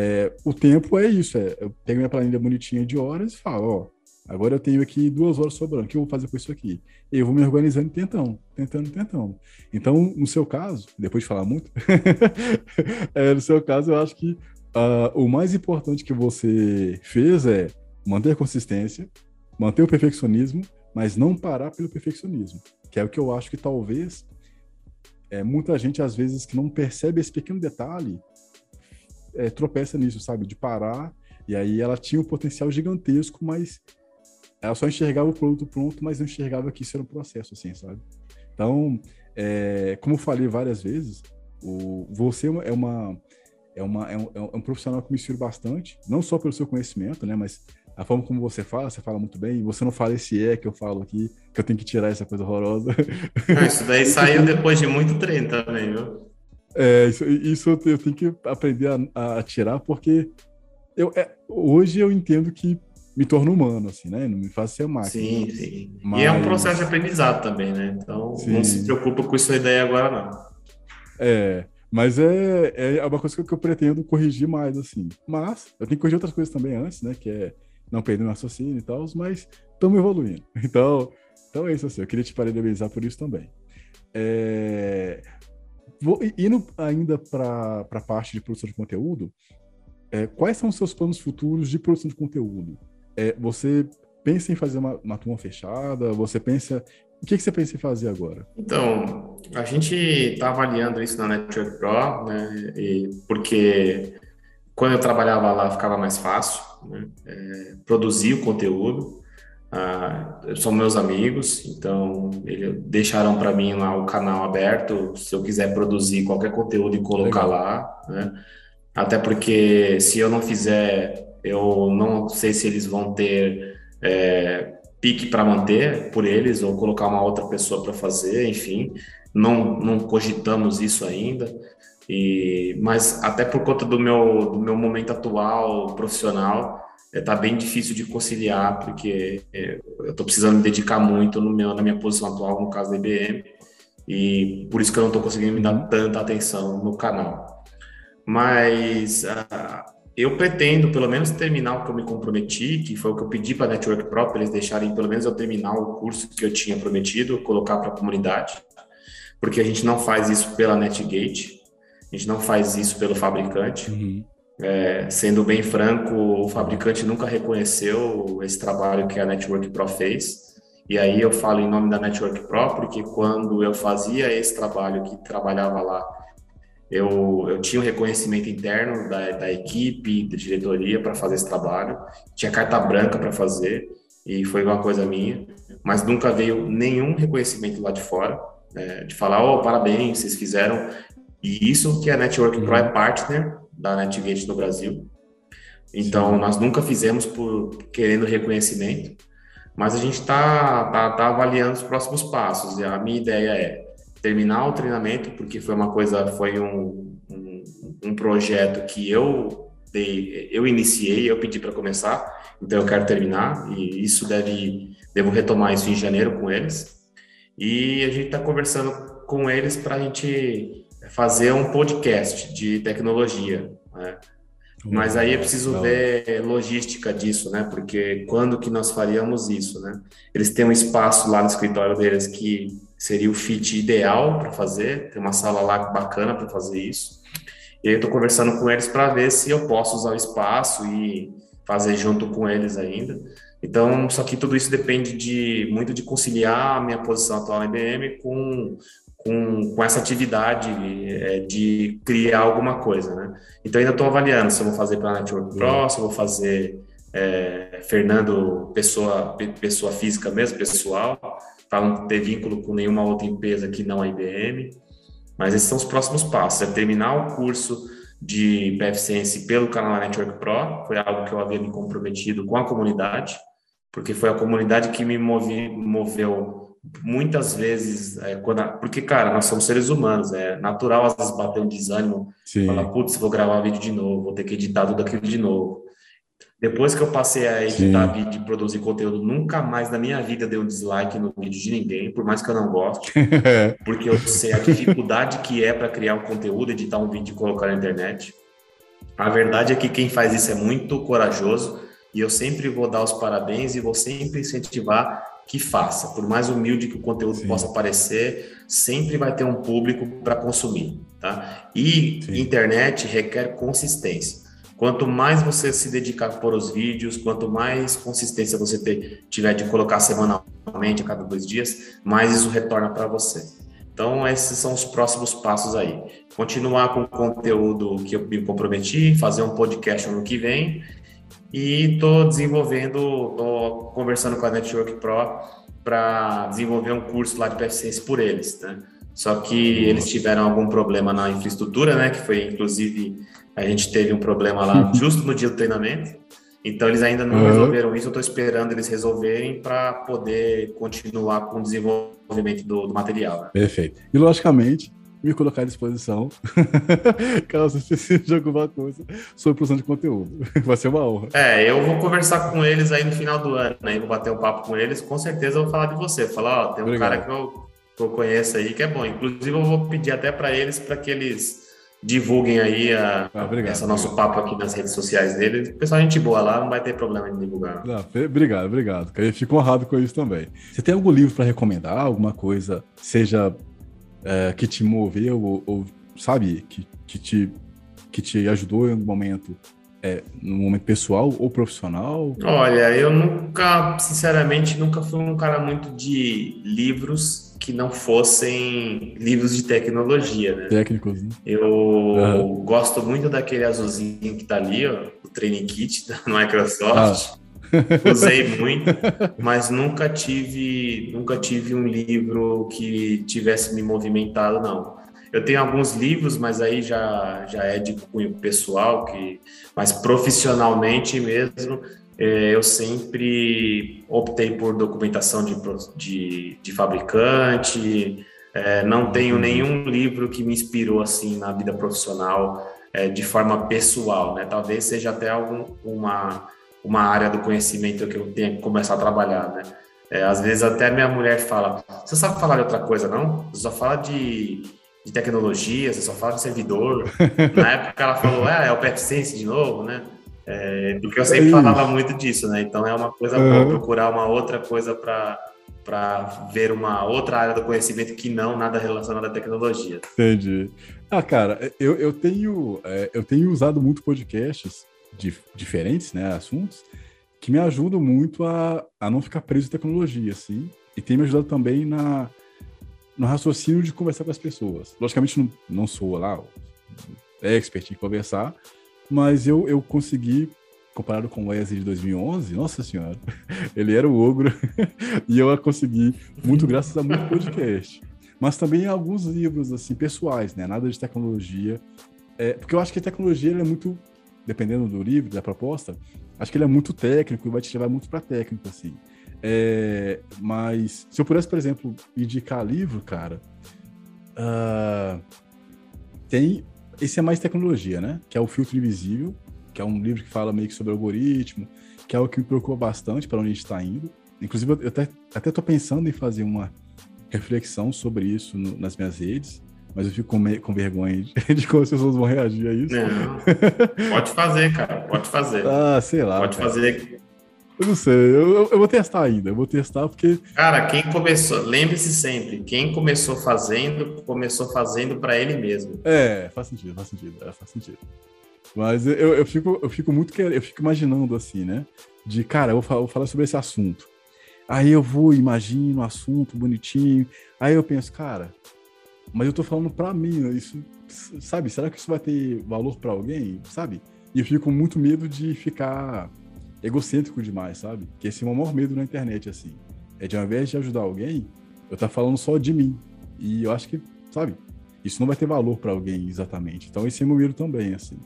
é, o tempo é isso, é, eu pego minha planilha bonitinha de horas e falo, ó, agora eu tenho aqui duas horas sobrando, o que eu vou fazer com isso aqui? E eu vou me organizando tentando, tentando, tentando. Então, no seu caso, depois de falar muito, <laughs> é, no seu caso, eu acho que uh, o mais importante que você fez é manter a consistência, manter o perfeccionismo, mas não parar pelo perfeccionismo, que é o que eu acho que talvez é, muita gente, às vezes, que não percebe esse pequeno detalhe, é, tropeça nisso, sabe? De parar. E aí ela tinha um potencial gigantesco, mas ela só enxergava o produto pronto, mas não enxergava que isso era um processo, assim, sabe? Então, é, como eu falei várias vezes, o, você é uma, é, uma, é, um, é um profissional que me inspira bastante, não só pelo seu conhecimento, né? Mas a forma como você fala, você fala muito bem, você não fala esse é que eu falo aqui, que eu tenho que tirar essa coisa horrorosa. Isso daí <laughs> saiu depois de muito treino também, viu? É, isso, isso, eu tenho que aprender a, a tirar, porque eu, é, hoje eu entendo que me torno humano, assim, né? Não me faz ser máquina. Sim, sim. Mas... E é um processo de aprendizado também, né? Então, sim. não se preocupa com isso daí agora, não. É, mas é, é uma coisa que eu pretendo corrigir mais, assim. Mas eu tenho que corrigir outras coisas também antes, né? Que é não perder o raciocínio e tal, mas estamos evoluindo. <laughs> Então, então é isso, assim. Eu queria te parabenizar por isso também. É... Vou, indo ainda para a parte de produção de conteúdo, é, quais são os seus planos futuros de produção de conteúdo? É, você pensa em fazer uma, uma turma fechada? Você pensa. O que, que você pensa em fazer agora? Então, a gente está avaliando isso na Network Pro, né? E porque quando eu trabalhava lá ficava mais fácil né? é, produzir o conteúdo. Ah, são meus amigos, então eles deixaram para mim lá o canal aberto, se eu quiser produzir qualquer conteúdo e colocar Legal. lá, né? até porque se eu não fizer, eu não sei se eles vão ter é, pique para manter por eles ou colocar uma outra pessoa para fazer, enfim, não, não cogitamos isso ainda. E, mas até por conta do meu, do meu momento atual profissional, está é, bem difícil de conciliar, porque é, eu estou precisando me dedicar muito no meu, na minha posição atual, no caso da IBM, e por isso que eu não estou conseguindo me dar uhum. tanta atenção no canal. Mas uh, eu pretendo, pelo menos, terminar o que eu me comprometi, que foi o que eu pedi para a Network Pro, para eles deixarem, pelo menos, eu terminar o curso que eu tinha prometido, colocar para a comunidade, porque a gente não faz isso pela NetGate, a gente não faz isso pelo fabricante. Uhum. É, sendo bem franco, o fabricante nunca reconheceu esse trabalho que a Network Pro fez. E aí eu falo em nome da Network Pro, porque quando eu fazia esse trabalho, que trabalhava lá, eu, eu tinha um reconhecimento interno da, da equipe, da diretoria para fazer esse trabalho, tinha carta branca para fazer, e foi uma coisa minha, mas nunca veio nenhum reconhecimento lá de fora, é, de falar, oh, parabéns, vocês fizeram. E isso que a Network Pro é uhum. partner da NetGate no Brasil. Então, Sim. nós nunca fizemos por querendo reconhecimento, mas a gente está tá, tá avaliando os próximos passos. E a minha ideia é terminar o treinamento, porque foi uma coisa, foi um, um, um projeto que eu dei, eu iniciei, eu pedi para começar, então eu quero terminar, e isso deve, devo retomar isso em janeiro com eles. E a gente está conversando com eles para a gente fazer um podcast de tecnologia. Né? Mas aí é preciso ver logística disso, né? Porque quando que nós faríamos isso, né? Eles têm um espaço lá no escritório deles que seria o fit ideal para fazer, tem uma sala lá bacana para fazer isso. E aí eu estou conversando com eles para ver se eu posso usar o espaço e fazer junto com eles ainda. Então, só que tudo isso depende de muito de conciliar a minha posição atual na IBM com com, com essa atividade é, de criar alguma coisa, né? Então ainda estou avaliando se eu vou fazer para Network Pro, uhum. se eu vou fazer é, Fernando pessoa pessoa física mesmo, pessoal, para não ter vínculo com nenhuma outra empresa que não a IBM. Mas esses são os próximos passos: é terminar o curso de PFSense pelo canal Network Pro, foi algo que eu havia me comprometido com a comunidade, porque foi a comunidade que me movi, moveu muitas vezes, é, quando a, porque, cara, nós somos seres humanos, é natural às vezes bater um desânimo, Sim. falar, putz, vou gravar vídeo de novo, vou ter que editar tudo aquilo de novo. Depois que eu passei a editar Sim. vídeo e produzir conteúdo, nunca mais na minha vida deu um dislike no vídeo de ninguém, por mais que eu não goste, <laughs> porque eu sei a dificuldade que é para criar um conteúdo, editar um vídeo e colocar na internet. A verdade é que quem faz isso é muito corajoso e eu sempre vou dar os parabéns e vou sempre incentivar que faça. Por mais humilde que o conteúdo Sim. possa parecer, sempre vai ter um público para consumir, tá? E Sim. internet requer consistência. Quanto mais você se dedicar por os vídeos, quanto mais consistência você ter, tiver de colocar semanalmente, a cada dois dias, mais isso retorna para você. Então, esses são os próximos passos aí. Continuar com o conteúdo que eu me comprometi, fazer um podcast ano que vem e estou desenvolvendo, estou conversando com a Network Pro para desenvolver um curso lá de PFCS por eles, né? Só que eles tiveram algum problema na infraestrutura, né? Que foi, inclusive, a gente teve um problema lá <laughs> justo no dia do treinamento. Então, eles ainda não uhum. resolveram isso. Eu estou esperando eles resolverem para poder continuar com o desenvolvimento do, do material. Né? Perfeito. E, logicamente, me colocar à disposição, <laughs> caso você precise de alguma coisa sobre produção de conteúdo. <laughs> Vai ser uma honra. É, eu vou conversar com eles aí no final do ano, aí né? vou bater um papo com eles, com certeza eu vou falar de você, falar, ó, tem um Obrigado. cara que eu, que eu conheço aí que é bom. Inclusive eu vou pedir até para eles para que eles divulguem aí a, ah, obrigado, esse nosso papo aqui nas redes sociais deles. O pessoal, gente boa lá, não vai ter problema em divulgar. Não, obrigado, obrigado. Eu fico honrado com isso também. Você tem algum livro para recomendar? Alguma coisa, seja é, que te moveu ou, ou, sabe, que, que, te, que te ajudou em algum momento, é, no momento pessoal ou profissional? Olha, eu nunca, sinceramente, nunca fui um cara muito de livros que não fossem livros de tecnologia, né? Técnicos, né? Eu uhum. gosto muito daquele azulzinho que tá ali, ó, o Training Kit <laughs> da Microsoft. Ah. Usei muito, mas nunca tive, nunca tive um livro que tivesse me movimentado, não. Eu tenho alguns livros, mas aí já, já é de cunho pessoal, que, mas profissionalmente mesmo, é, eu sempre optei por documentação de, de, de fabricante, é, não tenho uhum. nenhum livro que me inspirou assim na vida profissional é, de forma pessoal, né? Talvez seja até algum, uma, uma área do conhecimento que eu tenha que começar a trabalhar, né? É, às vezes até minha mulher fala, você sabe falar de outra coisa, não? Você só fala de, de tecnologia, você só fala de servidor. <laughs> Na época ela falou, é, é o PetSense de novo, né? É, porque eu sempre falava muito disso, né? Então é uma coisa uhum. boa procurar uma outra coisa para para ver uma outra área do conhecimento que não nada relacionado à tecnologia. Entendi. Ah, cara, eu, eu tenho é, eu tenho usado muito podcasts de diferentes, né, assuntos que me ajudam muito a, a não ficar preso em tecnologia, assim, e tem me ajudado também na no raciocínio de conversar com as pessoas. Logicamente não, não sou lá expert em conversar, mas eu, eu consegui comparado com o Wesley de 2011, nossa senhora, <laughs> ele era o ogro <laughs> e eu a consegui muito graças a muito podcast. Mas também alguns livros assim pessoais, né? Nada de tecnologia, é, porque eu acho que a tecnologia é muito, dependendo do livro, da proposta, acho que ele é muito técnico e vai te levar muito para técnico assim. É, mas se eu pudesse, por exemplo, indicar livro, cara, uh, tem esse é mais tecnologia, né? Que é o filtro invisível que é um livro que fala meio que sobre algoritmo, que é algo que me preocupa bastante para onde a gente está indo. Inclusive, eu até, tô pensando em fazer uma reflexão sobre isso no, nas minhas redes, mas eu fico com, com vergonha <laughs> de, de, como as pessoas vão reagir a isso. Não, pode fazer, cara, pode fazer. Ah, sei lá. Pode cara. fazer. Eu não sei, eu, eu, vou testar ainda, eu vou testar porque. Cara, quem começou, lembre-se sempre, quem começou fazendo, começou fazendo para ele mesmo. É, faz sentido, faz sentido, é, faz sentido. Mas eu, eu, fico, eu fico muito eu fico imaginando assim, né? De cara, eu vou falar, vou falar sobre esse assunto. Aí eu vou, imagino o assunto bonitinho. Aí eu penso, cara, mas eu tô falando pra mim, né? isso, sabe? Será que isso vai ter valor para alguém, sabe? E eu fico com muito medo de ficar egocêntrico demais, sabe? Que esse é o maior medo na internet, assim. É de ao invés de ajudar alguém, eu tá falando só de mim. E eu acho que, sabe? Isso não vai ter valor para alguém exatamente. Então esse é meu medo também, assim.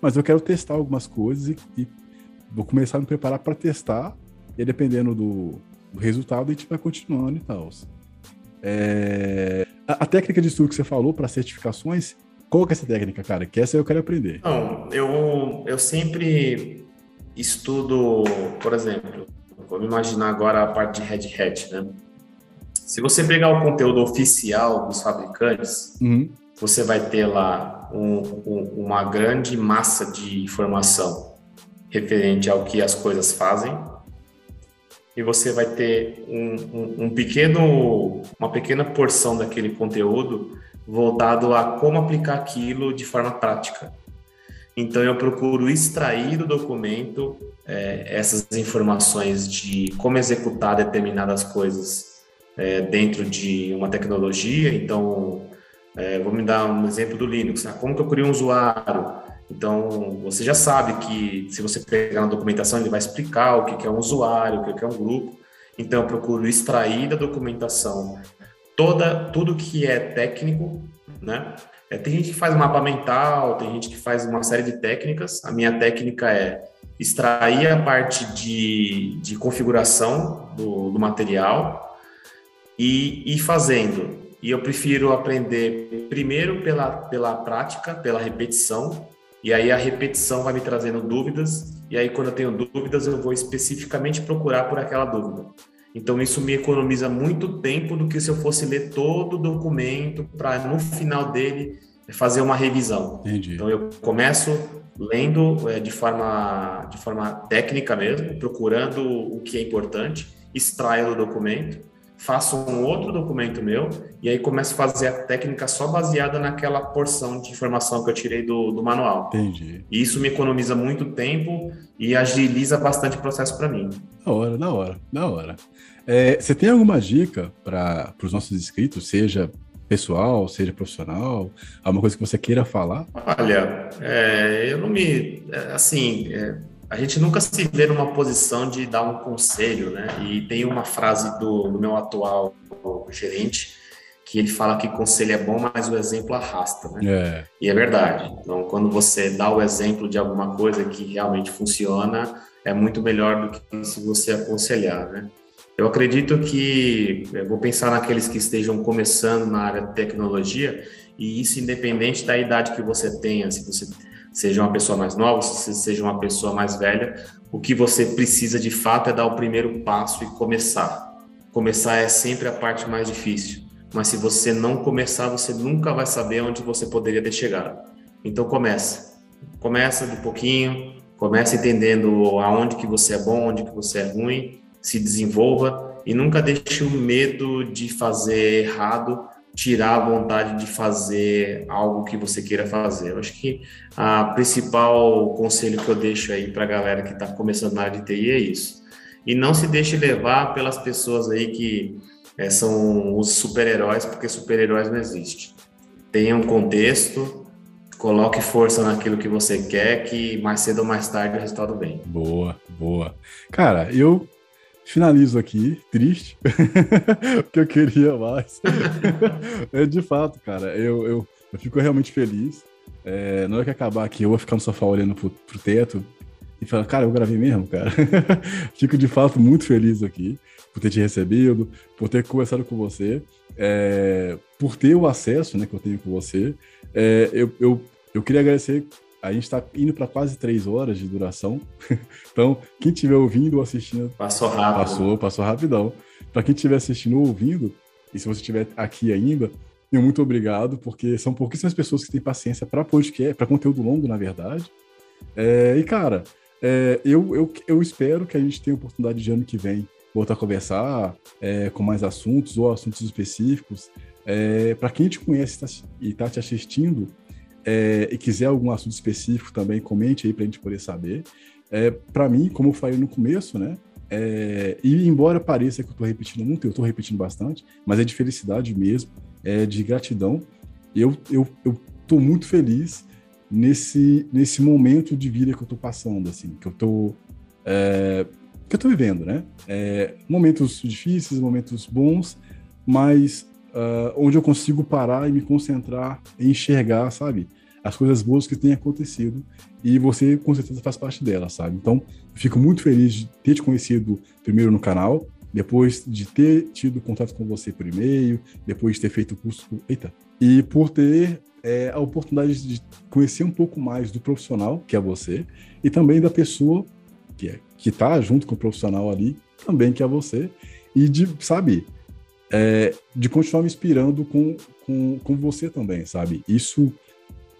Mas eu quero testar algumas coisas e, e vou começar a me preparar para testar, e dependendo do, do, resultado, a gente vai continuando e tal. É... A, a, técnica de estudo que você falou para certificações, qual que é essa técnica, cara? Que essa eu quero aprender. Não, eu, eu sempre estudo, por exemplo, vamos imaginar agora a parte de Red Hat, né? Se você pegar o conteúdo oficial dos fabricantes, uhum. você vai ter lá um, um, uma grande massa de informação referente ao que as coisas fazem e você vai ter um, um, pequeno, uma pequena porção daquele conteúdo voltado a como aplicar aquilo de forma prática. Então eu procuro extrair do documento é, essas informações de como executar determinadas coisas é, dentro de uma tecnologia. Então é, vou me dar um exemplo do Linux. Né? Como que eu crio um usuário? Então, você já sabe que se você pegar na documentação, ele vai explicar o que é um usuário, o que é um grupo. Então, eu procuro extrair da documentação toda, tudo que é técnico, né? É, tem gente que faz mapa mental, tem gente que faz uma série de técnicas. A minha técnica é extrair a parte de, de configuração do, do material e ir fazendo e eu prefiro aprender primeiro pela, pela prática, pela repetição, e aí a repetição vai me trazendo dúvidas, e aí quando eu tenho dúvidas eu vou especificamente procurar por aquela dúvida. Então isso me economiza muito tempo do que se eu fosse ler todo o documento para no final dele fazer uma revisão. Entendi. Então eu começo lendo é, de forma de forma técnica mesmo, procurando o que é importante, extraio do documento faço um outro documento meu e aí começo a fazer a técnica só baseada naquela porção de informação que eu tirei do, do manual. Entendi. E isso me economiza muito tempo e agiliza bastante o processo para mim. Da hora, da hora, da hora. É, você tem alguma dica para os nossos inscritos, seja pessoal, seja profissional, alguma coisa que você queira falar? Olha, é, eu não me. É, assim, é, a gente nunca se vê numa posição de dar um conselho, né? E tem uma frase do, do meu atual gerente que ele fala que conselho é bom, mas o exemplo arrasta, né? É. E é verdade. Então, quando você dá o exemplo de alguma coisa que realmente funciona, é muito melhor do que se você aconselhar, né? Eu acredito que, eu vou pensar naqueles que estejam começando na área de tecnologia, e isso independente da idade que você tenha, se você seja uma pessoa mais nova, seja uma pessoa mais velha, o que você precisa de fato é dar o primeiro passo e começar. Começar é sempre a parte mais difícil mas se você não começar, você nunca vai saber onde você poderia ter chegado. Então começa. Começa de pouquinho, começa entendendo aonde que você é bom, onde que você é ruim, se desenvolva e nunca deixe o medo de fazer errado tirar a vontade de fazer algo que você queira fazer. Eu acho que a principal conselho que eu deixo aí para a galera que está começando na área de TI é isso. E não se deixe levar pelas pessoas aí que é, são os super-heróis, porque super-heróis não existe. Tenha um contexto, coloque força naquilo que você quer, que mais cedo ou mais tarde o resultado vem. Boa, boa. Cara, eu finalizo aqui, triste, <laughs> porque eu queria mais. <laughs> é de fato, cara, eu, eu, eu fico realmente feliz. É, na hora que acabar aqui, eu vou ficar no sofá olhando pro, pro teto e falar, cara, eu gravei mesmo, cara. <laughs> fico de fato muito feliz aqui por ter te recebido, por ter conversado com você, é, por ter o acesso né, que eu tenho com você. É, eu, eu, eu queria agradecer. A gente está indo para quase três horas de duração. <laughs> então, quem estiver ouvindo ou assistindo. Passou rápido. Passou, passou rapidão. Para quem estiver assistindo ou ouvindo, e se você estiver aqui ainda, meu muito obrigado, porque são pouquíssimas pessoas que têm paciência para podcast, para conteúdo longo, na verdade. É, e, cara, é, eu, eu, eu espero que a gente tenha oportunidade de ano que vem voltar a conversar é, com mais assuntos ou assuntos específicos. É, para quem te conhece tá, e está te assistindo é, e quiser algum assunto específico também, comente aí para a gente poder saber. É, para mim, como eu falei no começo, né? É, e embora pareça que eu estou repetindo muito, eu estou repetindo bastante, mas é de felicidade mesmo, é de gratidão. Eu eu estou muito feliz nesse nesse momento de vida que eu estou passando, assim, que eu estou é, que eu estou vivendo, né? É, momentos difíceis, momentos bons, mas uh, onde eu consigo parar e me concentrar e enxergar, sabe? As coisas boas que têm acontecido e você com certeza faz parte delas, sabe? Então, fico muito feliz de ter te conhecido primeiro no canal, depois de ter tido contato com você por e-mail, depois de ter feito o curso, eita, e por ter é, a oportunidade de conhecer um pouco mais do profissional que é você e também da pessoa que é que tá junto com o profissional ali, também que é você, e de, sabe, é, de continuar me inspirando com, com, com você também, sabe? Isso,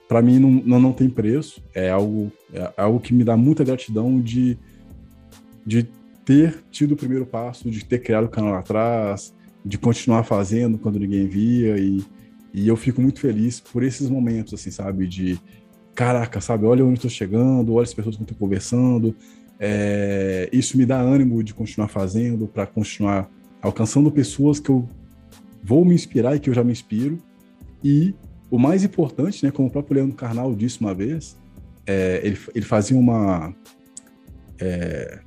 para mim, não, não, não, tem preço, é algo, é algo que me dá muita gratidão de, de ter tido o primeiro passo, de ter criado o canal atrás, de continuar fazendo quando ninguém via, e, e eu fico muito feliz por esses momentos, assim, sabe? De, caraca, sabe? Olha onde estou chegando, olha as pessoas que estão conversando, é, isso me dá ânimo de continuar fazendo, para continuar alcançando pessoas que eu vou me inspirar e que eu já me inspiro. E o mais importante, né, como o próprio Leandro Carnal disse uma vez, é, ele, ele fazia uma. É,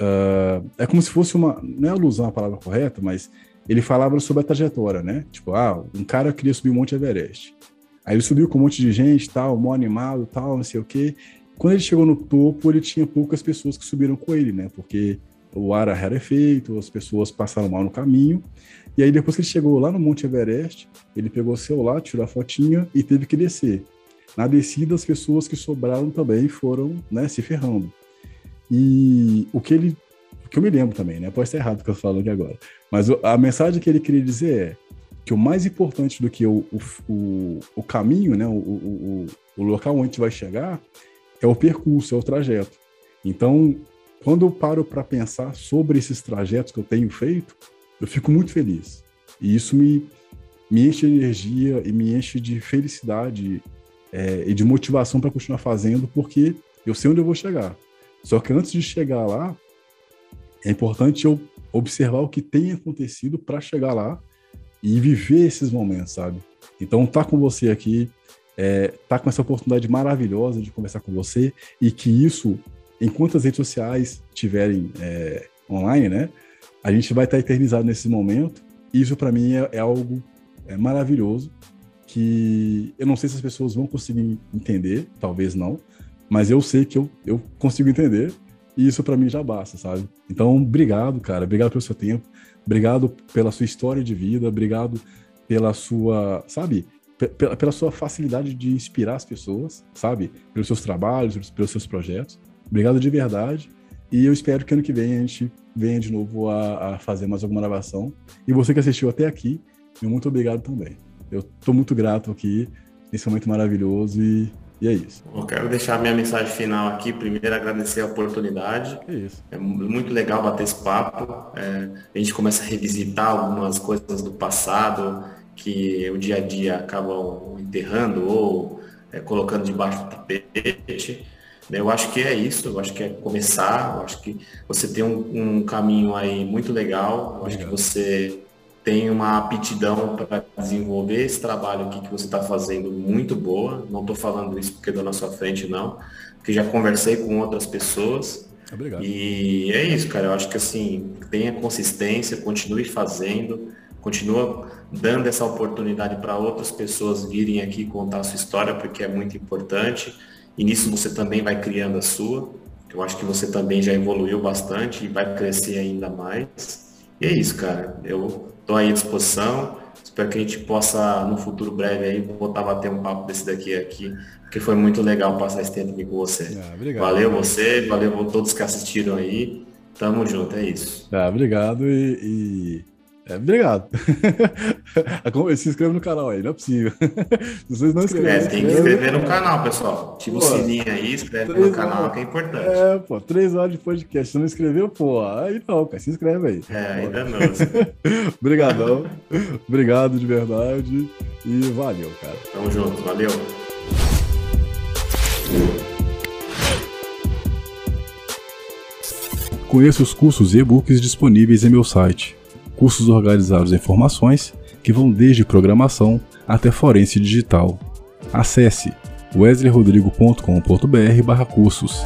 uh, é como se fosse uma. Não é alusão a palavra correta, mas ele falava sobre a trajetória, né? Tipo, ah, um cara queria subir o Monte Everest. Aí ele subiu com um monte de gente, tal, mó animado, tal, não sei o quê. Quando ele chegou no topo, ele tinha poucas pessoas que subiram com ele, né? Porque o ar era efeito, as pessoas passaram mal no caminho. E aí, depois que ele chegou lá no Monte Everest, ele pegou o celular, tirou a fotinha e teve que descer. Na descida, as pessoas que sobraram também foram né, se ferrando. E o que ele. O que eu me lembro também, né? Pode estar errado o que eu falo aqui agora. Mas a mensagem que ele queria dizer é que o mais importante do que o, o, o, o caminho, né? O, o, o local onde a gente vai chegar, é o percurso, é o trajeto. Então, quando eu paro para pensar sobre esses trajetos que eu tenho feito, eu fico muito feliz. E isso me, me enche de energia e me enche de felicidade é, e de motivação para continuar fazendo, porque eu sei onde eu vou chegar. Só que antes de chegar lá, é importante eu observar o que tem acontecido para chegar lá e viver esses momentos, sabe? Então, tá com você aqui, é, tá com essa oportunidade maravilhosa de conversar com você e que isso, enquanto as redes sociais estiverem é, online, né, a gente vai estar eternizado nesse momento. Isso para mim é, é, algo é, maravilhoso que eu não sei se as pessoas vão conseguir entender, talvez não, mas eu sei que eu, eu consigo entender e isso para mim já basta, sabe? Então, obrigado, cara, obrigado pelo seu tempo, obrigado pela sua história de vida, obrigado pela sua, sabe, pela, pela sua facilidade de inspirar as pessoas, sabe? Pelos seus trabalhos, pelos seus projetos. Obrigado de verdade. E eu espero que ano que vem a gente venha de novo a, a fazer mais alguma gravação. E você que assistiu até aqui, muito obrigado também. Eu estou muito grato aqui nesse momento maravilhoso e, e é isso. Eu quero deixar minha mensagem final aqui. Primeiro, agradecer a oportunidade. É isso. É muito legal bater esse papo. É, a gente começa a revisitar algumas coisas do passado que o dia a dia acabam enterrando ou é, colocando debaixo do tapete. Eu acho que é isso, eu acho que é começar, eu acho que você tem um, um caminho aí muito legal, eu acho que você tem uma aptidão para desenvolver esse trabalho aqui que você está fazendo muito boa. Não estou falando isso porque estou na sua frente, não, porque já conversei com outras pessoas. Obrigado. E é isso, cara. Eu acho que assim, tenha consistência, continue fazendo, continua dando essa oportunidade para outras pessoas virem aqui contar a sua história, porque é muito importante. E nisso você também vai criando a sua. Eu acho que você também já evoluiu bastante e vai crescer ainda mais. E é isso, cara. Eu estou aí à disposição. Espero que a gente possa, no futuro breve, aí, voltar a bater um papo desse daqui aqui, porque foi muito legal passar esse tempo aqui com você. Ah, obrigado, valeu você, valeu todos que assistiram aí. Tamo junto, é isso. Ah, obrigado e, e é, obrigado. <laughs> Se inscreva no canal aí, não é possível. <laughs> Se vocês não inscrevem. É, tem que inscrever no canal, pessoal. Ativa o sininho aí, inscreve no canal, horas, que é importante. É, pô, três horas de podcast. Se não inscreveu, pô, aí não, cara, se inscreve aí. É, ainda não. <laughs> Obrigadão. Obrigado de verdade. E valeu, cara. Tamo junto, valeu. Conheça os cursos e e-books disponíveis em meu site cursos organizados em formações que vão desde programação até forense digital. Acesse wesleyrodrigo.com.br/cursos.